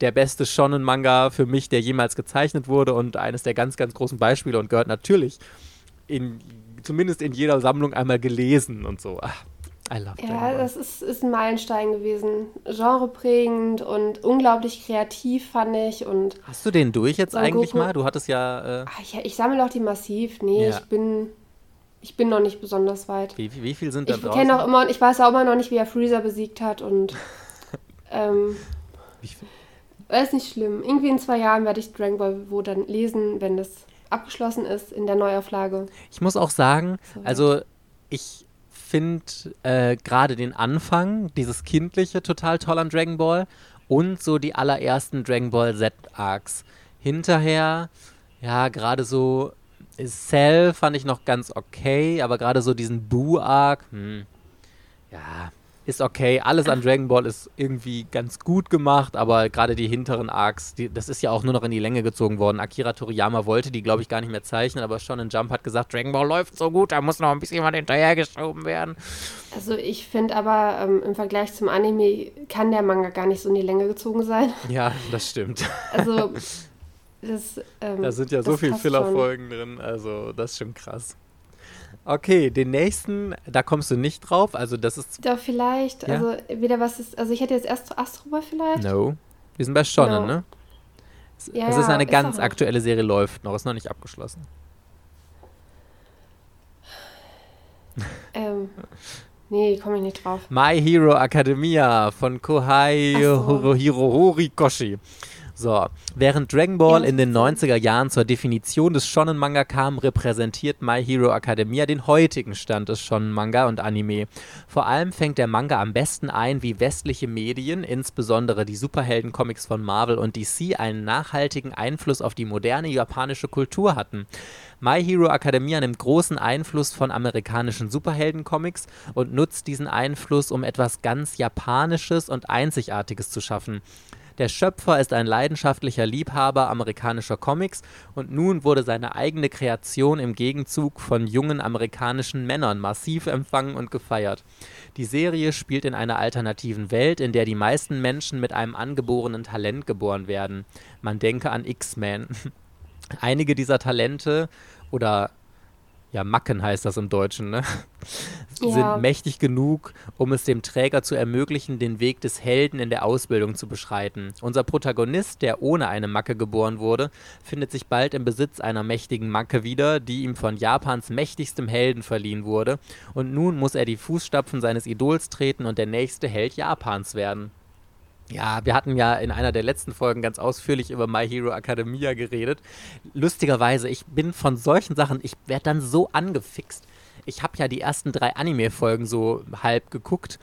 der beste Shonen-Manga für mich, der jemals gezeichnet wurde und eines der ganz, ganz großen Beispiele und gehört natürlich in, zumindest in jeder Sammlung einmal gelesen und so. Ach, I love Ja, das ist, ist ein Meilenstein gewesen. Genreprägend und unglaublich kreativ, fand ich. Und Hast du den durch jetzt eigentlich Goku mal? Du hattest ja. Äh Ach, ja ich sammle auch die massiv. Nee, ja. ich bin ich bin noch nicht besonders weit. Wie, wie, wie viel sind da ich draußen? Auch immer, ich weiß auch immer noch nicht, wie er Freezer besiegt hat und ähm, wie viel? ist nicht schlimm. Irgendwie in zwei Jahren werde ich Dragon Ball wo dann lesen, wenn das abgeschlossen ist in der Neuauflage. Ich muss auch sagen, so, also ich finde äh, gerade den Anfang, dieses Kindliche, total toll an Dragon Ball und so die allerersten Dragon Ball Z Arcs. Hinterher, ja, gerade so Cell fand ich noch ganz okay, aber gerade so diesen Boo-Arc, hm, ja, ist okay. Alles an Dragon Ball ist irgendwie ganz gut gemacht, aber gerade die hinteren Arcs, die, das ist ja auch nur noch in die Länge gezogen worden. Akira Toriyama wollte die, glaube ich, gar nicht mehr zeichnen, aber schon in Jump hat gesagt, Dragon Ball läuft so gut, da muss noch ein bisschen was hinterhergeschoben werden. Also ich finde aber ähm, im Vergleich zum Anime kann der Manga gar nicht so in die Länge gezogen sein. Ja, das stimmt. Also das, ähm, da sind ja so viele Fillerfolgen drin, also das ist schon krass. Okay, den nächsten, da kommst du nicht drauf. Also das ist. Doch, vielleicht. Ja? Also wieder was ist. Also ich hätte jetzt erst Astroboy vielleicht. No. Wir sind bei Shonen, no. ne? Es, ja, es ist eine ja, ganz ist aktuelle Serie, läuft noch, ist noch nicht abgeschlossen. ähm. Nee, komme ich nicht drauf. My Hero Academia von Kohai so. Hirohori so, während Dragon Ball in den 90er Jahren zur Definition des Shonen-Manga kam, repräsentiert My Hero Academia den heutigen Stand des Shonen-Manga und Anime. Vor allem fängt der Manga am besten ein, wie westliche Medien, insbesondere die Superhelden-Comics von Marvel und DC, einen nachhaltigen Einfluss auf die moderne japanische Kultur hatten. My Hero Academia nimmt großen Einfluss von amerikanischen Superhelden-Comics und nutzt diesen Einfluss, um etwas ganz Japanisches und Einzigartiges zu schaffen. Der Schöpfer ist ein leidenschaftlicher Liebhaber amerikanischer Comics und nun wurde seine eigene Kreation im Gegenzug von jungen amerikanischen Männern massiv empfangen und gefeiert. Die Serie spielt in einer alternativen Welt, in der die meisten Menschen mit einem angeborenen Talent geboren werden. Man denke an X-Men. Einige dieser Talente oder ja, Macken heißt das im Deutschen, ne? Ja. sind mächtig genug, um es dem Träger zu ermöglichen, den Weg des Helden in der Ausbildung zu beschreiten. Unser Protagonist, der ohne eine Macke geboren wurde, findet sich bald im Besitz einer mächtigen Macke wieder, die ihm von Japans mächtigstem Helden verliehen wurde, und nun muss er die Fußstapfen seines Idols treten und der nächste Held Japans werden. Ja, wir hatten ja in einer der letzten Folgen ganz ausführlich über My Hero Academia geredet. Lustigerweise, ich bin von solchen Sachen, ich werde dann so angefixt. Ich habe ja die ersten drei Anime-Folgen so halb geguckt.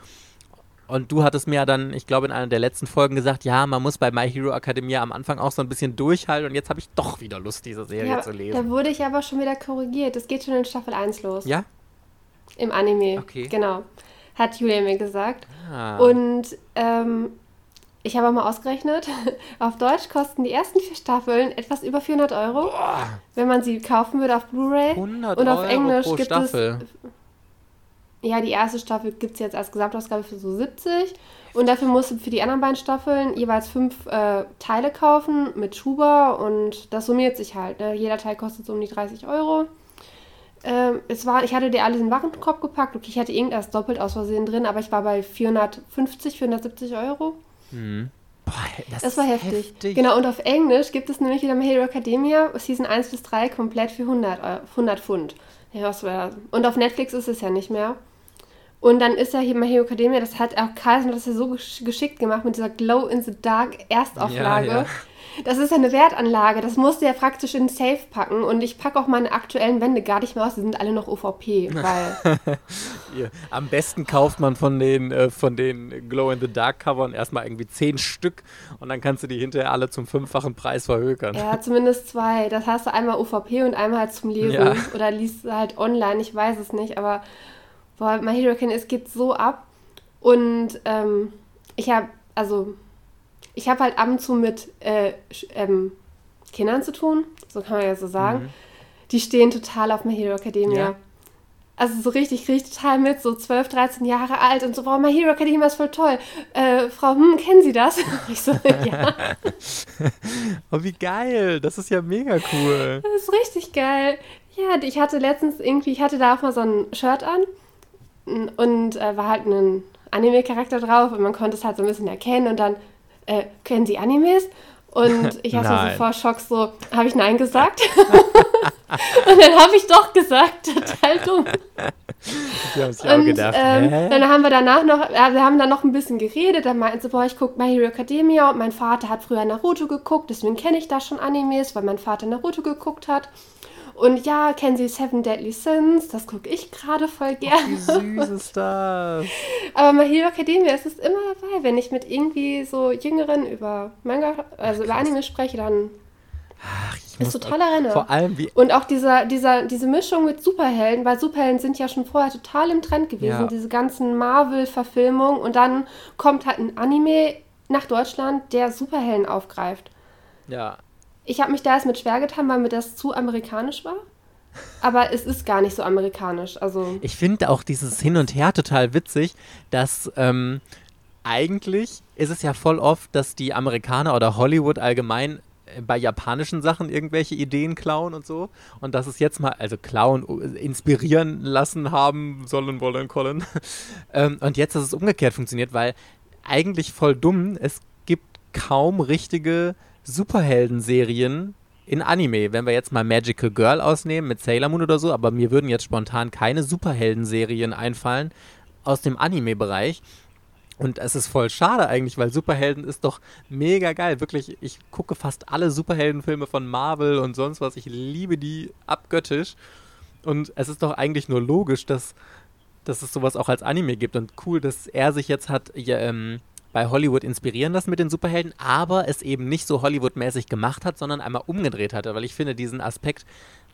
Und du hattest mir ja dann, ich glaube, in einer der letzten Folgen gesagt, ja, man muss bei My Hero Academia am Anfang auch so ein bisschen durchhalten. Und jetzt habe ich doch wieder Lust, diese Serie ja, zu lesen. Da wurde ich aber schon wieder korrigiert. Es geht schon in Staffel 1 los. Ja? Im Anime. Okay. Genau. Hat Julia mir gesagt. Ah. Und ähm, ich habe mal ausgerechnet, auf Deutsch kosten die ersten vier Staffeln etwas über 400 Euro, Boah. wenn man sie kaufen würde auf Blu-ray. Und auf Euro Englisch gibt Staffel. es. Ja, die erste Staffel gibt es jetzt als Gesamtausgabe für so 70. Und dafür musst du für die anderen beiden Staffeln jeweils fünf äh, Teile kaufen mit Schuber und das summiert sich halt. Ne? Jeder Teil kostet so um die 30 Euro. Ähm, es war, ich hatte dir alles in den Warenkorb gepackt. Okay, ich hatte irgendwas doppelt aus Versehen drin, aber ich war bei 450, 470 Euro. Mhm. Boah, das, das war heftig. heftig. Genau, und auf Englisch gibt es nämlich wieder My Hero Academia Season 1 bis 3 komplett für 100, 100 Pfund. Ja, was war Und auf Netflix ist es ja nicht mehr. Und dann ist ja hier My Hero Academia, das hat auch Carlsen das ja so geschickt gemacht mit dieser Glow in the Dark Erstauflage. Ja, ja. Das ist ja eine Wertanlage. Das musst du ja praktisch in den Safe packen. Und ich packe auch meine aktuellen Wände gar nicht mehr aus. Die sind alle noch OVP. Weil am besten kauft man von den, äh, von den Glow-in-the-Dark-Covern erstmal irgendwie zehn Stück. Und dann kannst du die hinterher alle zum fünffachen Preis verhökern. Ja, zumindest zwei. Das hast du einmal OVP und einmal halt zum Lesen. Ja. Oder liest du halt online. Ich weiß es nicht. Aber boah, My Hero Academia, es geht so ab. Und ähm, ich habe, also ich habe halt ab und zu mit äh, ähm, Kindern zu tun, so kann man ja so sagen. Mhm. Die stehen total auf My Hero Academia. Ja. Also so richtig, richtig total mit, so 12, 13 Jahre alt und so, wow, My Hero Academia ist voll toll. Äh, Frau, hm, kennen Sie das? ich so, ja. oh, wie geil. Das ist ja mega cool. Das ist richtig geil. Ja, ich hatte letztens irgendwie, ich hatte da auch mal so ein Shirt an und äh, war halt ein Anime-Charakter drauf und man konnte es halt so ein bisschen erkennen und dann äh, kennen Sie Animes? Und ich hatte so vor Schock so, habe ich Nein gesagt? und dann habe ich doch gesagt, total dumm. Die haben sich auch gedacht, ähm, Dann haben wir danach noch, äh, wir haben dann noch ein bisschen geredet, dann meinten sie, boah, ich gucke My Hero Academia und mein Vater hat früher Naruto geguckt, deswegen kenne ich da schon Animes, weil mein Vater Naruto geguckt hat. Und ja, kennen Sie Seven Deadly Sins? Das gucke ich gerade voll gerne. wie süß ist das? Aber My Hero Academia ist es immer dabei, wenn ich mit irgendwie so Jüngeren über Manga, also Ach, über Anime spreche, dann. Ach Ich ist totaler Renner. Vor allem wie. Und auch dieser, dieser, diese Mischung mit Superhelden, weil Superhelden sind ja schon vorher total im Trend gewesen, Ja. diese ganzen Marvel-Verfilmungen. Und dann kommt halt ein Anime nach Deutschland, der Superhelden aufgreift. Ja. Ich habe mich da erst mit schwer getan, weil mir das zu amerikanisch war. Aber es ist gar nicht so amerikanisch. Also, Ich finde auch dieses Hin und Her total witzig, dass ähm, eigentlich ist es ja voll oft, dass die Amerikaner oder Hollywood allgemein äh, bei japanischen Sachen irgendwelche Ideen klauen und so. Und dass es jetzt mal, also klauen, inspirieren lassen haben sollen, wollen, kollen. ähm, und jetzt, dass es umgekehrt funktioniert, weil eigentlich voll dumm, es gibt kaum richtige Superhelden-Serien in Anime. Wenn wir jetzt mal Magical Girl ausnehmen mit Sailor Moon oder so, aber mir würden jetzt spontan keine Superhelden-Serien einfallen aus dem Anime-Bereich. Und es ist voll schade eigentlich, weil Superhelden ist doch mega geil. Wirklich, ich gucke fast alle Superheldenfilme von Marvel und sonst was. Ich liebe die abgöttisch. Und es ist doch eigentlich nur logisch, dass, dass es sowas auch als Anime gibt. Und cool, dass er sich jetzt hat ja, ähm, bei Hollywood inspirieren lassen mit den Superhelden, aber es eben nicht so Hollywood-mäßig gemacht hat, sondern einmal umgedreht hatte. Weil ich finde, diesen Aspekt,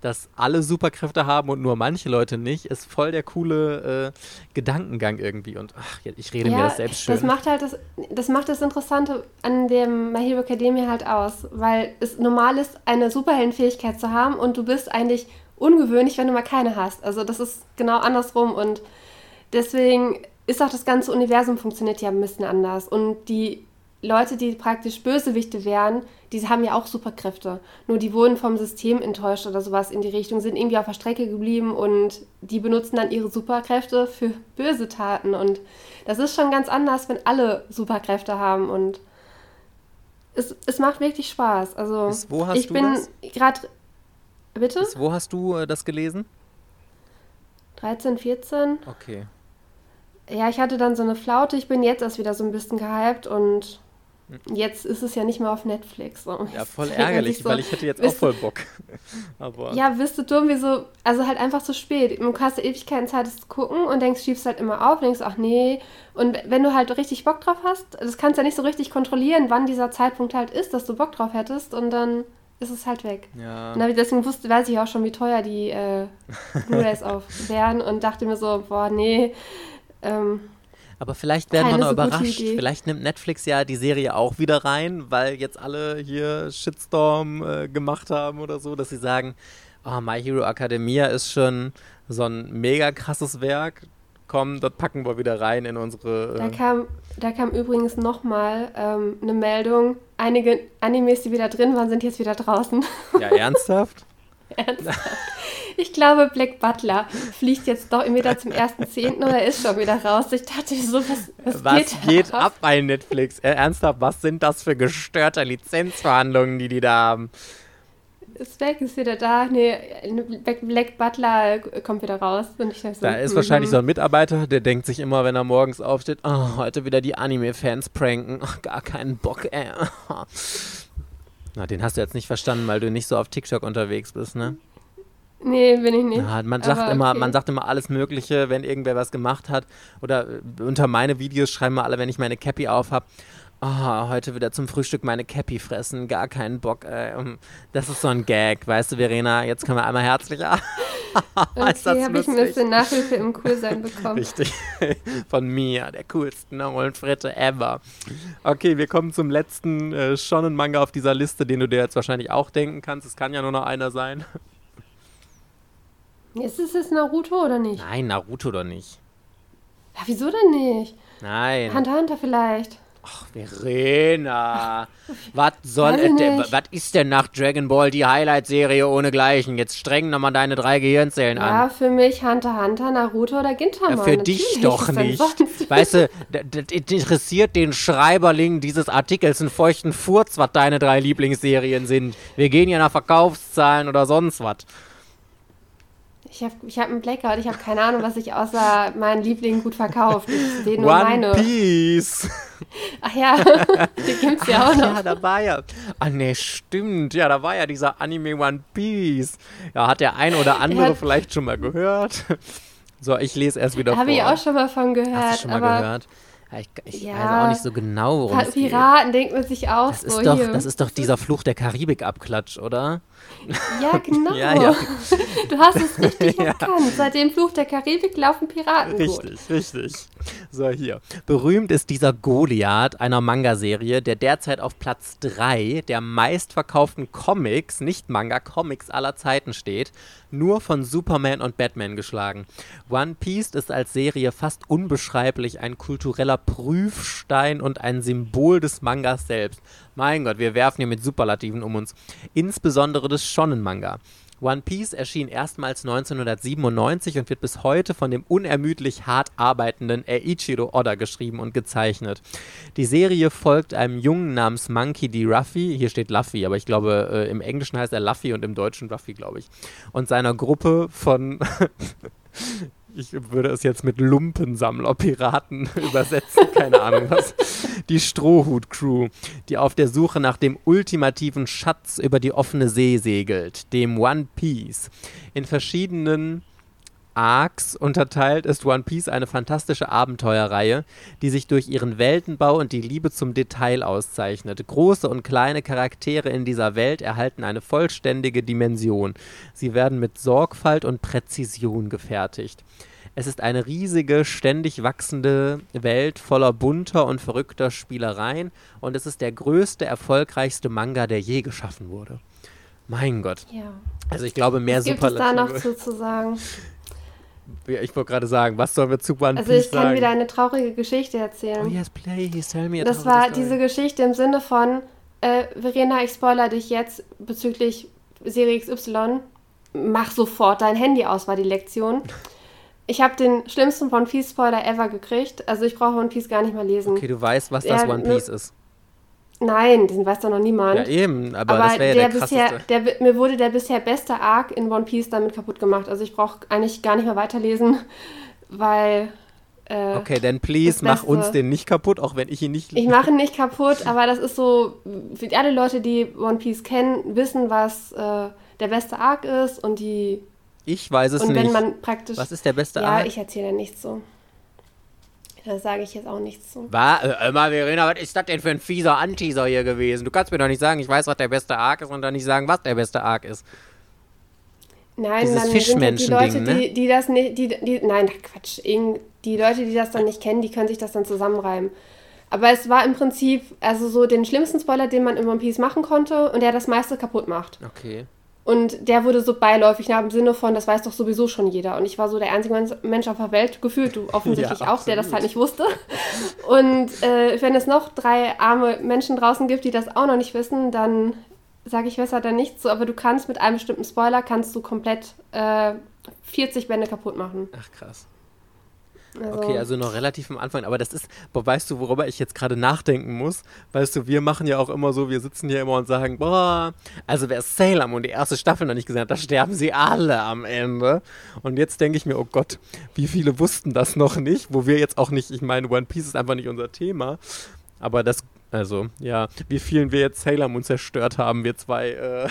dass alle Superkräfte haben und nur manche Leute nicht, ist voll der coole äh, Gedankengang irgendwie. Und ach, ich rede mir das selbst schön. das macht halt das, das macht das Interessante an dem My Hero Academia halt aus, weil es normal ist, eine Superheldenfähigkeit zu haben und du bist eigentlich ungewöhnlich, wenn du mal keine hast. Also das ist genau andersrum und deswegen ist auch das ganze Universum funktioniert ja ein bisschen anders und die Leute, die praktisch Bösewichte wären, die haben ja auch Superkräfte. Nur die wurden vom System enttäuscht oder sowas in die Richtung, sind irgendwie auf der Strecke geblieben und die benutzen dann ihre Superkräfte für böse Taten. Und das ist schon ganz anders, wenn alle Superkräfte haben und es, es macht wirklich Spaß. Also Bis wo hast ich du bin gerade bitte Bis wo hast du äh, das gelesen? 13, 14. Okay. Ja, ich hatte dann so eine Flaute. Ich bin jetzt erst wieder so ein bisschen gehypt und jetzt ist es ja nicht mehr auf Netflix. So. Ja, voll ärgerlich, so, weil ich hätte jetzt auch voll Bock. Aber Ja, bist du dumm, wieso? Also halt einfach zu spät. Du hast ja Ewigkeiten Zeit, es zu gucken und denkst, schiebst halt immer auf, denkst, ach nee. Und wenn du halt richtig Bock drauf hast, das kannst du ja nicht so richtig kontrollieren, wann dieser Zeitpunkt halt ist, dass du Bock drauf hättest und dann ist es halt weg. ja. Und deswegen wusste, weiß ich auch schon, wie teuer die äh, Blu-rays auf wären und dachte mir so, boah, nee. Ähm, Aber vielleicht werden wir noch so überrascht. Vielleicht nimmt Netflix ja die Serie auch wieder rein, weil jetzt alle hier Shitstorm äh, gemacht haben oder so, dass sie sagen, oh, My Hero Academia ist schon so ein mega krasses Werk. Komm, das packen wir wieder rein in unsere. Da Äh, kam, da kam übrigens nochmal ähm, eine Meldung. Einige Animes, die wieder drin waren, sind jetzt wieder draußen. ja, ernsthaft? Ernsthaft. Ich glaube, Black Butler fliegt jetzt doch wieder zum 1.10. oder ist schon wieder raus. Ich dachte so, was, was, Was geht, geht ab bei Netflix? Äh, ernsthaft, was sind das für gestörte Lizenzverhandlungen, die die da haben? Ist weg, ist wieder da. Nee, Black, Butler kommt wieder raus. Und ich so, Da ist wahrscheinlich so ein Mitarbeiter, der denkt sich immer, wenn er morgens aufsteht, oh, heute wieder die Anime-Fans pranken. Ach, gar keinen Bock, ey. Na, den hast du jetzt nicht verstanden, weil du nicht so auf TikTok unterwegs bist, ne? Nee, bin ich nicht. Ja, man sagt Aber immer, okay. man sagt immer alles Mögliche, wenn irgendwer was gemacht hat. Oder äh, unter meine Videos schreiben wir alle, wenn ich meine Cappy auf habe. Oh, heute wieder zum Frühstück meine Cappy fressen, gar keinen Bock. Ey. Das ist so ein Gag, weißt du, Verena? Jetzt können wir einmal herzlicher. Okay, habe ich ein bisschen Nachhilfe im Coolsein bekommen. Richtig. Von mir, der coolsten hohlen Fritte ever. Okay, wir kommen zum letzten äh, Shonen-Manga auf dieser Liste, den du dir jetzt wahrscheinlich auch denken kannst. Es kann ja nur noch einer sein. Ist es jetzt Naruto oder nicht? Nein, Naruto doch nicht. Ja, wieso denn nicht? Nein. Hunter Hunter vielleicht. Ach, Verena. Was soll es nicht. Was ist denn nach Dragon Ball die Highlight-Serie ohnegleichen? Jetzt streng nochmal deine drei Gehirnzellen Ja, an. für mich Hunter Hunter, Naruto oder Gintamon. Ja, für dich doch nicht. Weißt du, d- d- d- interessiert den Schreiberling dieses Artikels einen feuchten Furz, was deine drei Lieblingsserien sind. Wir gehen ja nach Verkaufszahlen oder sonst was. Ich habe ich hab einen Blackout, ich habe keine Ahnung, was sich außer meinen Lieblingen gut verkauft. Ich sehe nur One meine. Piece. Ach ja, die gibt's ja auch noch. Ja, da war ja. Ah, ne, stimmt. Ja, da war ja dieser Anime One Piece. Ja, hat der ein oder andere Ja. vielleicht schon mal gehört. So, ich lese erst wieder Habe vor. ich auch schon mal von gehört. Hast du schon mal gehört? Ich, ich ja, weiß auch nicht so genau, worum es geht. Piraten denkt man sich auch das so. Ist doch, das ist doch dieser Fluch der Karibik-Abklatsch, oder? Ja, genau. ja, ja. Du hast es richtig ja. erkannt. Seit dem Fluch der Karibik laufen Piraten Richtig, gut. richtig. So, hier. Berühmt ist dieser Goliath einer Manga-Serie, der derzeit auf Platz 3 der meistverkauften Comics, nicht Manga-Comics aller Zeiten steht, nur von Superman und Batman geschlagen. One Piece ist als Serie fast unbeschreiblich ein kultureller Prüfstein und ein Symbol des Mangas selbst. Mein Gott, wir werfen hier mit Superlativen um uns. Insbesondere des Shonen-Manga. One Piece erschien erstmals 1997 und wird bis heute von dem unermüdlich hart arbeitenden Eiichiro Oda geschrieben und gezeichnet. Die Serie folgt einem Jungen namens Monkey D. Ruffy, hier steht Luffy, aber ich glaube, äh, im Englischen heißt er Luffy und im Deutschen Ruffy, glaube ich, und seiner Gruppe von ich würde es jetzt mit Lumpensammler-Piraten übersetzen, keine Ahnung was. Die Strohhut-Crew, die auf der Suche nach dem ultimativen Schatz über die offene See segelt, dem One Piece. In verschiedenen Arcs unterteilt ist One Piece eine fantastische Abenteuerreihe, die sich durch ihren Weltenbau und die Liebe zum Detail auszeichnet. Große und kleine Charaktere in dieser Welt erhalten eine vollständige Dimension. Sie werden mit Sorgfalt und Präzision gefertigt. Es ist eine riesige, ständig wachsende Welt voller bunter und verrückter Spielereien und es ist der größte, erfolgreichste Manga, der je geschaffen wurde. Mein Gott. Ja. Also ich glaube, mehr Was gibt es da noch zu sagen? Ich wollte gerade sagen, was sollen wir zu One Also ich kann sagen? wieder eine traurige Geschichte erzählen. Oh yes, please, tell me a Das war story. diese Geschichte im Sinne von, äh, Verena, ich spoiler dich jetzt bezüglich Serie XY. Mach sofort dein Handy aus, war die Lektion. Ich habe den schlimmsten One Piece Spoiler ever gekriegt. Also ich brauche One Piece gar nicht mehr lesen. Okay, du weißt, was das ja, One Piece ist. Nein, den weiß doch noch niemand. Ja, eben, aber, aber das wäre ja der, der bisher, der, Mir wurde der bisher beste Arc in One Piece damit kaputt gemacht. Also ich brauche eigentlich gar nicht mehr weiterlesen, weil. Äh, okay, dann please mach uns den nicht kaputt, auch wenn ich ihn nicht. Ich mache ihn nicht kaputt, aber das ist so, für alle Leute, die One Piece kennen, wissen, was äh, der beste Arc ist und die ich weiß es und nicht. Und wenn man praktisch. Was ist der beste Ja, Arc? ich erzähle nichts so. Da sage ich jetzt auch nichts zu. Was? Äh, immer, Verena, was ist das denn für ein fieser Anteaser hier gewesen? Du kannst mir doch nicht sagen, ich weiß, was der beste Arc ist und dann nicht sagen, was der beste Arc ist. Nein, Dieses dann sind halt die Leute, ne? die, die das nicht, die, die, nein, Quatsch, die Leute, die das dann nicht kennen, die können sich das dann zusammenreimen. Aber es war im Prinzip, also so den schlimmsten Spoiler, den man in One Piece machen konnte und der das meiste kaputt macht. Okay. Und der wurde so beiläufig nach dem Sinne von, das weiß doch sowieso schon jeder. Und ich war so der einzige Mensch auf der Welt, gefühlt, du offensichtlich ja, auch, der das halt nicht wusste. Und äh, wenn es noch drei arme Menschen draußen gibt, die das auch noch nicht wissen, dann sage ich besser dann nichts so. Aber du kannst mit einem bestimmten Spoiler, kannst du komplett äh, 40 Bände kaputt machen. Ach krass. Also okay, also noch relativ am Anfang. Aber das ist, boah, weißt du, worüber ich jetzt gerade nachdenken muss? Weißt du, wir machen ja auch immer so, wir sitzen hier immer und sagen, boah, also wer Sailor Moon die erste Staffel noch nicht gesehen hat, da sterben sie alle am Ende. Und jetzt denke ich mir, oh Gott, wie viele wussten das noch nicht? Wo wir jetzt auch nicht, ich meine, One Piece ist einfach nicht unser Thema. Aber das, also, ja, wie vielen wir jetzt Sailor Moon zerstört haben, wir zwei äh,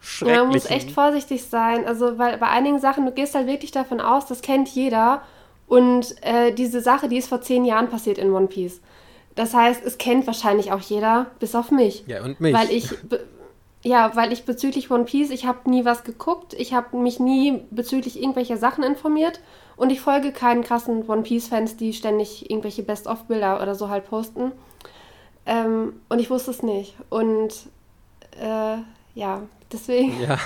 schrecklichen. Man muss echt vorsichtig sein. Also, weil bei einigen Sachen, du gehst halt wirklich davon aus, das kennt jeder. Und äh, diese Sache, die ist vor zehn Jahren passiert in One Piece. Das heißt, es kennt wahrscheinlich auch jeder, bis auf mich. Ja, und mich. Weil ich, ja, weil ich bezüglich One Piece, ich habe nie was geguckt, ich habe mich nie bezüglich irgendwelcher Sachen informiert und ich folge keinen krassen One Piece-Fans, die ständig irgendwelche Best-of-Bilder oder so halt posten. Ähm, und ich wusste es nicht. Und äh, ja, Deswegen. Ja,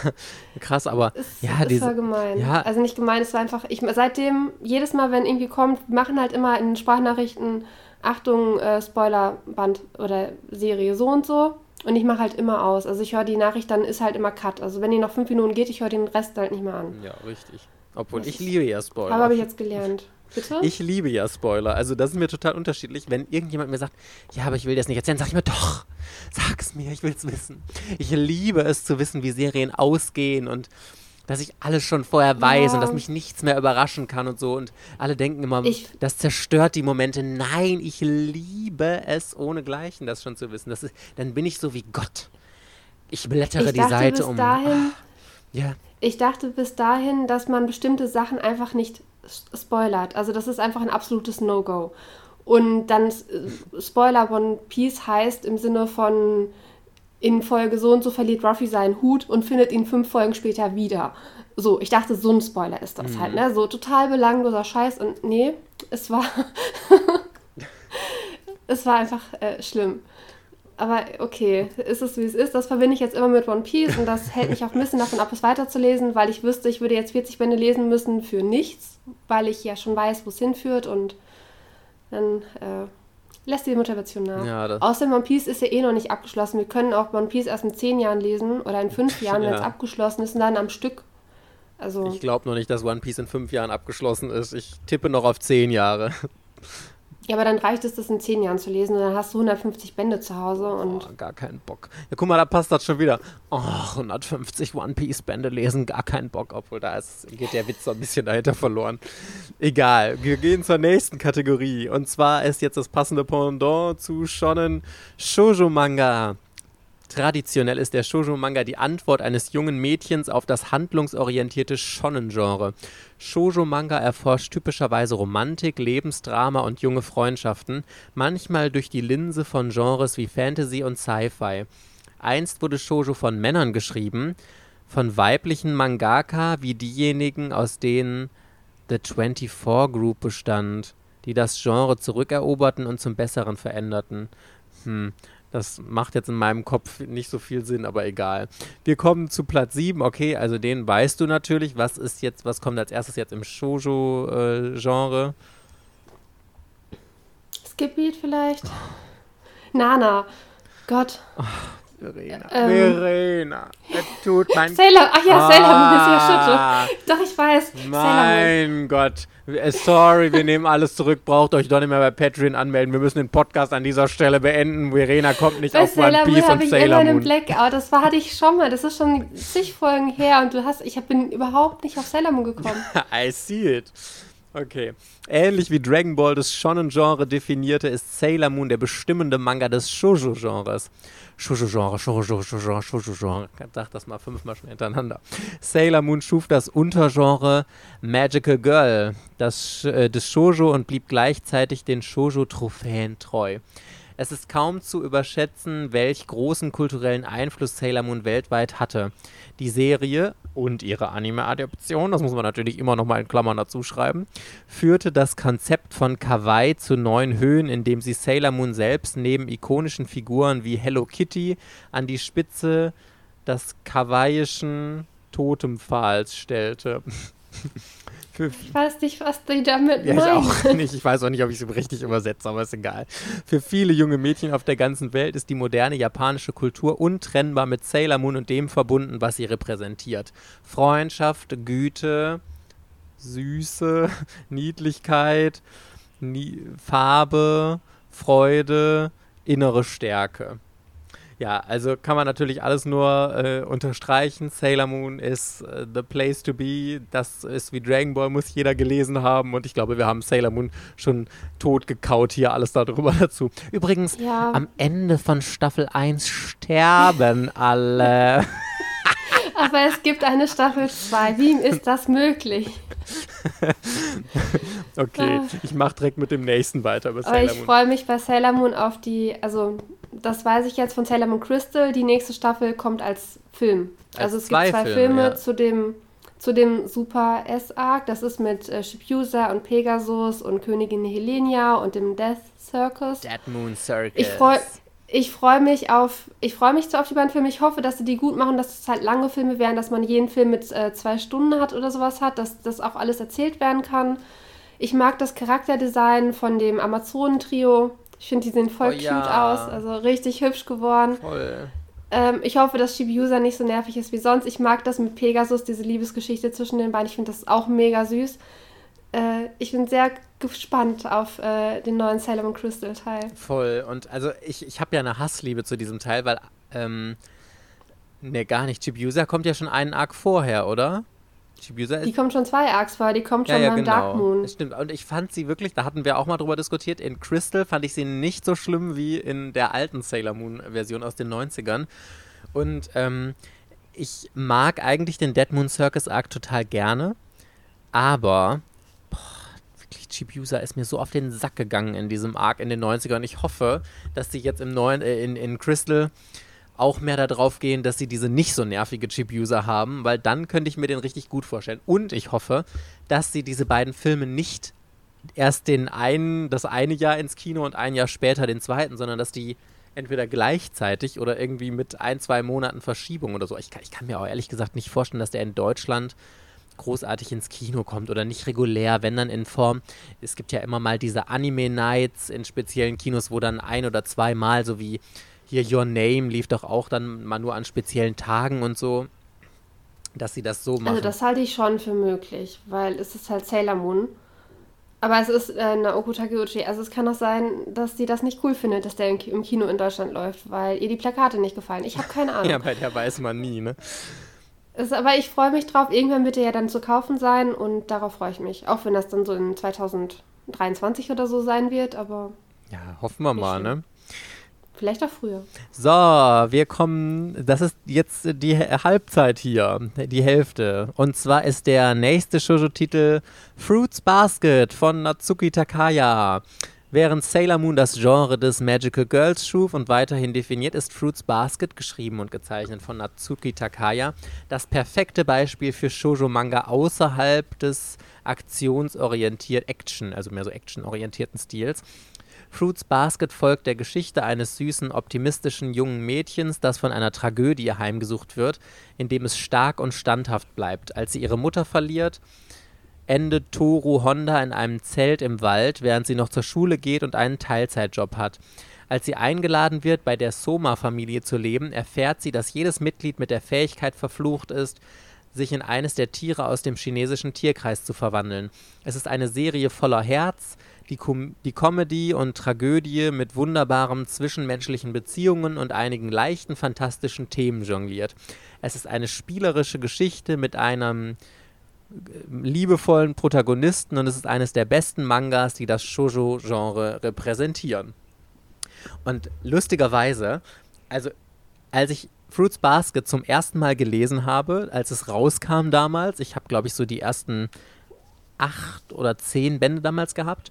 krass, aber es, ja, es diese, war gemein. Ja. Also nicht gemein, es war einfach, ich seitdem, jedes Mal, wenn irgendwie kommt, machen halt immer in Sprachnachrichten, Achtung, äh, Spoilerband oder Serie so und so. Und ich mache halt immer aus. Also ich höre die Nachricht, dann ist halt immer Cut. Also wenn die noch fünf Minuten geht, ich höre den Rest halt nicht mehr an. Ja, richtig. Obwohl das ich liebe ja Spoiler. Aber habe ich jetzt gelernt. Bitte? Ich liebe ja Spoiler. Also das ist mir total unterschiedlich. Wenn irgendjemand mir sagt, ja, aber ich will das nicht erzählen, sag ich mir doch, sag es mir, ich will es wissen. Ich liebe es zu wissen, wie Serien ausgehen und dass ich alles schon vorher weiß ja. und dass mich nichts mehr überraschen kann und so. Und alle denken immer, ich, das zerstört die Momente. Nein, ich liebe es ohne Gleichen, das schon zu wissen. Das ist, dann bin ich so wie Gott. Ich blättere ich die Seite um. Dahin, Ach, ja. Ich dachte bis dahin, dass man bestimmte Sachen einfach nicht spoilert. Also das ist einfach ein absolutes No-Go. Und dann Spoiler One Piece heißt im Sinne von in Folge so und so verliert Ruffy seinen Hut und findet ihn fünf Folgen später wieder. So, ich dachte, so ein Spoiler ist das halt, mhm. halt, ne? So total belangloser Scheiß und nee, es war. es war einfach äh, schlimm. Aber okay, ist es wie es ist. Das verbinde ich jetzt immer mit One Piece und das hält mich auch ein bisschen davon ab, es weiterzulesen, weil ich wüsste, ich würde jetzt 40 Bände lesen müssen für nichts, weil ich ja schon weiß, wo es hinführt und dann äh, lässt die Motivation nach. Ja, Außerdem One Piece ist ja eh noch nicht abgeschlossen. Wir können auch One Piece erst in 10 Jahren lesen oder in 5 Jahren, wenn es abgeschlossen ist, und dann am Stück. Also ich glaube noch nicht, dass One Piece in 5 Jahren abgeschlossen ist. Ich tippe noch auf 10 Jahre. Ja, aber dann reicht es, das in 10 Jahren zu lesen und dann hast du 150 Bände zu Hause und. Oh, gar keinen Bock. Ja, guck mal, da passt das schon wieder. Oh, 150 One Piece Bände lesen, gar keinen Bock, obwohl da ist, geht der Witz so ein bisschen dahinter verloren. Egal, wir gehen zur nächsten Kategorie. Und zwar ist jetzt das passende Pendant zu Shonen Shoujo Manga. Traditionell ist der Shoujo-Manga die Antwort eines jungen Mädchens auf das handlungsorientierte Shonen-Genre. Shoujo-Manga erforscht typischerweise Romantik, Lebensdrama und junge Freundschaften, manchmal durch die Linse von Genres wie Fantasy und Sci-Fi. Einst wurde Shoujo von Männern geschrieben, von weiblichen Mangaka wie diejenigen, aus denen The 24 Group bestand, die das Genre zurückeroberten und zum Besseren veränderten. Hm. Das macht jetzt in meinem Kopf nicht so viel Sinn, aber egal. Wir kommen zu Platz 7, okay, also den weißt du natürlich. Was ist jetzt, was kommt als erstes jetzt im Shoujo-Genre? Äh, Skipbeat vielleicht? Nana. Gott. Oh, Verena. Ähm, Verena. Es tut mein. Sailor. Ach ja, ah, Sailor Moon ist ja Schütte. Doch, ich weiß. Mein Gott. Äh, sorry, wir nehmen alles zurück. Braucht euch doch nicht mehr bei Patreon anmelden. Wir müssen den Podcast an dieser Stelle beenden. Verena kommt nicht bei auf Sailor One Piece Moon und Sailor Moon. Blackout. Das war, hatte ich schon mal. Das ist schon zig Folgen her und du hast, ich bin überhaupt nicht auf Sailor Moon gekommen. I see it. Okay. Ähnlich wie Dragon Ball das Shonen-Genre definierte, ist Sailor Moon der bestimmende Manga des Shoujo-Genres. Shoujo-Genre, Shoujo-Genre, Shoujo-Genre. Sag das mal fünfmal schon hintereinander. Sailor Moon schuf das Untergenre Magical Girl das, äh, des Shoujo und blieb gleichzeitig den Shoujo-Trophäen treu. Es ist kaum zu überschätzen, welch großen kulturellen Einfluss Sailor Moon weltweit hatte. Die Serie und ihre Anime-Adaption, das muss man natürlich immer noch mal in Klammern dazu schreiben, führte das Konzept von Kawaii zu neuen Höhen, indem sie Sailor Moon selbst neben ikonischen Figuren wie Hello Kitty an die Spitze des kawaiischen Totempfahls stellte. Für ich weiß nicht, was die damit ja, meinen. Ich auch nicht. Ich weiß auch nicht, ob ich es richtig übersetze, aber ist egal. Für viele junge Mädchen auf der ganzen Welt ist die moderne japanische Kultur untrennbar mit Sailor Moon und dem verbunden, was sie repräsentiert. Freundschaft, Güte, Süße, Niedlichkeit, Nie Farbe, Freude, innere Stärke. Ja, also kann man natürlich alles nur äh, unterstreichen. Sailor Moon ist äh, the place to be. Das ist wie Dragon Ball, muss jeder gelesen haben. Und ich glaube, wir haben Sailor Moon schon tot gekaut hier, alles darüber dazu. Übrigens, ja. am Ende von Staffel 1 sterben alle. Aber es gibt eine Staffel 2. Wie ist das möglich? okay, ah. ich mache direkt mit dem nächsten weiter. Aber ich freue mich bei Sailor Moon auf die, also das weiß ich jetzt von Sailor Moon Crystal, die nächste Staffel kommt als Film. Als also es gibt zwei Filme, Filme ja. zu dem zu dem Super S-Arc. Das ist mit äh, Shibuya und Pegasus und Königin Helenia und dem Death Circus. Dead Moon Circus. Ich freue ich freu mich auf, ich freue mich so auf die beiden Filme. Ich hoffe, dass sie die gut machen, dass es halt lange Filme werden, dass man jeden Film mit äh, zwei Stunden hat oder sowas hat, dass das auch alles erzählt werden kann. Ich mag das Charakterdesign von dem Amazonentrio. Ich finde, die sehen voll oh, cute ja. aus. Also richtig hübsch geworden. Voll. Ähm, ich hoffe, dass Shibuya nicht so nervig ist wie sonst. Ich mag das mit Pegasus, diese Liebesgeschichte zwischen den beiden. Ich finde das auch mega süß. Äh, ich bin sehr gespannt auf äh, den neuen Sailor Moon Crystal Teil. Voll. Und also ich, ich habe ja eine Hassliebe zu diesem Teil, weil, ähm, ne, gar nicht. Chibiusa kommt ja schon einen Arc vorher, oder? Chibiusa ist. Die kommt schon zwei Arcs vor, die kommt schon ja, ja, beim genau. Dark Moon. Das stimmt. Und ich fand sie wirklich, da hatten wir auch mal drüber diskutiert, in Crystal fand ich sie nicht so schlimm wie in der alten Sailor Moon-Version aus den 90ern. Und ähm, ich mag eigentlich den Dead Moon Circus Arc total gerne, aber wirklich, Chibiusa ist mir so auf den Sack gegangen in diesem Arc in den 90ern. Ich hoffe, dass sie jetzt im neuen, äh, in, in Crystal auch mehr darauf gehen, dass sie diese nicht so nervige Chip-User haben, weil dann könnte ich mir den richtig gut vorstellen. Und ich hoffe, dass sie diese beiden Filme nicht erst den einen, das eine Jahr ins Kino und ein Jahr später den zweiten, sondern dass die entweder gleichzeitig oder irgendwie mit ein, zwei Monaten Verschiebung oder so. Ich kann, ich kann mir auch ehrlich gesagt nicht vorstellen, dass der in Deutschland großartig ins Kino kommt oder nicht regulär, wenn dann in Form. Es gibt ja immer mal diese Anime-Nights in speziellen Kinos, wo dann ein oder zweimal, so wie hier Your Name lief doch auch dann mal nur an speziellen Tagen und so, dass sie das so machen. Also das halte ich schon für möglich, weil es ist halt Sailor Moon. Aber es ist äh, Naoko Takeuchi. Also es kann auch sein, dass sie das nicht cool findet, dass der im Kino in Deutschland läuft, weil ihr die Plakate nicht gefallen. Ich habe keine Ahnung. ja, bei der weiß man nie, ne? Ist, aber ich freue mich drauf. Irgendwann wird er ja dann zu kaufen sein und darauf freue ich mich. Auch wenn das dann so in 2023 oder so sein wird, aber. Ja, hoffen wir mal, ne? Vielleicht auch früher. So, wir kommen, das ist jetzt die Halbzeit hier, die Hälfte. Und zwar ist der nächste Shoujo-Titel Fruits Basket von Natsuki Takaya. Während Sailor Moon das Genre des Magical Girls schuf und weiterhin definiert, ist Fruits Basket, geschrieben und gezeichnet von Natsuki Takaya, das perfekte Beispiel für Shoujo-Manga außerhalb des aktionsorientiert Action, also mehr so actionorientierten Stils. Fruits Basket folgt der Geschichte eines süßen, optimistischen jungen Mädchens, das von einer Tragödie heimgesucht wird, indem es stark und standhaft bleibt. Als sie ihre Mutter verliert, endet Toru Honda in einem Zelt im Wald, während sie noch zur Schule geht und einen Teilzeitjob hat. Als sie eingeladen wird, bei der Soma-Familie zu leben, erfährt sie, dass jedes Mitglied mit der Fähigkeit verflucht ist, sich in eines der Tiere aus dem chinesischen Tierkreis zu verwandeln. Es ist eine Serie voller Herz, die, Com die Comedy und Tragödie mit wunderbaren zwischenmenschlichen Beziehungen und einigen leichten fantastischen Themen jongliert. Es ist eine spielerische Geschichte mit einem äh, liebevollen Protagonisten und es ist eines der besten Mangas, die das Shoujo-Genre repräsentieren. Und lustigerweise, also als ich Fruits Basket zum ersten Mal gelesen habe, als es rauskam damals, ich habe glaube ich so die ersten acht oder zehn Bände damals gehabt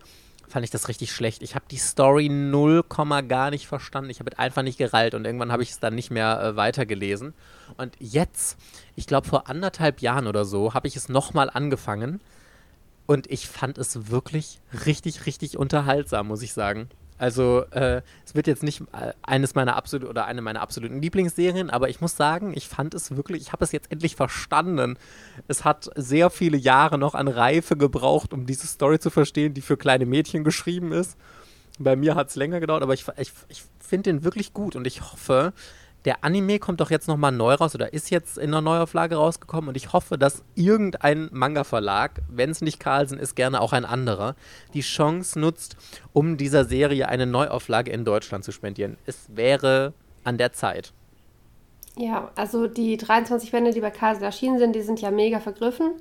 fand ich das richtig schlecht. Ich habe die Story 0, gar nicht verstanden. Ich habe einfach nicht gerallt und irgendwann habe ich es dann nicht mehr äh, weitergelesen. Und jetzt, ich glaube vor anderthalb Jahren oder so, habe ich es nochmal angefangen und ich fand es wirklich richtig, richtig unterhaltsam, muss ich sagen. Also äh, es wird jetzt nicht äh, eines meiner absoluten oder eine meiner absoluten Lieblingsserien, aber ich muss sagen, ich fand es wirklich, ich habe es jetzt endlich verstanden. Es hat sehr viele Jahre noch an Reife gebraucht, um diese Story zu verstehen, die für kleine Mädchen geschrieben ist. Bei mir hat es länger gedauert, aber ich, ich, ich finde den wirklich gut und ich hoffe, der Anime kommt doch jetzt nochmal neu raus oder ist jetzt in einer Neuauflage rausgekommen und ich hoffe, dass irgendein Manga-Verlag, wenn es nicht Carlsen ist, gerne auch ein anderer, die Chance nutzt, um dieser Serie eine Neuauflage in Deutschland zu spendieren. Es wäre an der Zeit. Ja, also die 23 Bände, die bei Carlsen erschienen sind, die sind ja mega vergriffen.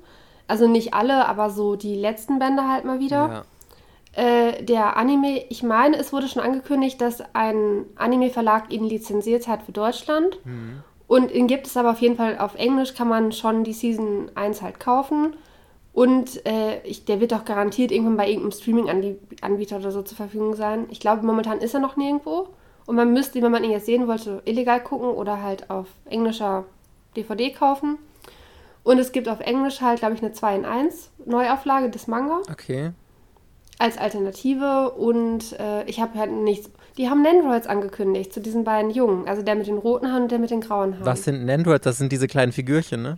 Also nicht alle, aber so die letzten Bände halt mal wieder. Ja. Äh, der Anime, ich meine, es wurde schon angekündigt, dass ein Anime-Verlag ihn lizenziert hat für Deutschland. Mhm. Und ihn gibt es aber auf jeden Fall auf Englisch, kann man schon die Season 1 halt kaufen. Und äh, ich, der wird auch garantiert irgendwann bei irgendeinem Streaming-Anbieter oder so zur Verfügung sein. Ich glaube, momentan ist er noch nirgendwo. Und man müsste, wenn man ihn jetzt sehen wollte, illegal gucken oder halt auf englischer DVD kaufen. Und es gibt auf Englisch halt, glaube ich, eine 2 in 1 Neuauflage des Manga. Okay als Alternative und äh, ich habe halt nichts. Die haben Nandroids angekündigt zu diesen beiden Jungen, also der mit den roten Haaren und der mit den grauen Haaren. Was sind Nandroids? Das sind diese kleinen Figürchen, ne?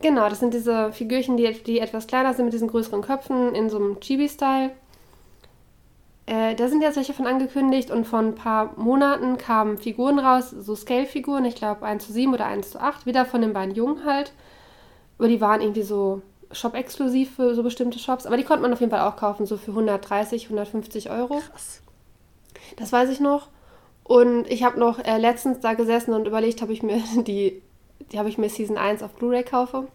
Genau, das sind diese Figürchen, die, die etwas kleiner sind mit diesen größeren Köpfen in so einem Chibi-Style. Äh, da sind jetzt welche von angekündigt und vor ein paar Monaten kamen Figuren raus, so Scale-Figuren, ich glaube 1 zu 7 oder 1 zu 8, wieder von den beiden Jungen halt. Aber die waren irgendwie so Shop-exklusiv für so bestimmte Shops. Aber die konnte man auf jeden Fall auch kaufen, so für 130, 150 Euro. Krass. Das weiß ich noch. Und ich habe noch äh, letztens da gesessen und überlegt, ob ich mir die, die habe ich mir Season 1 auf Blu-ray kaufe.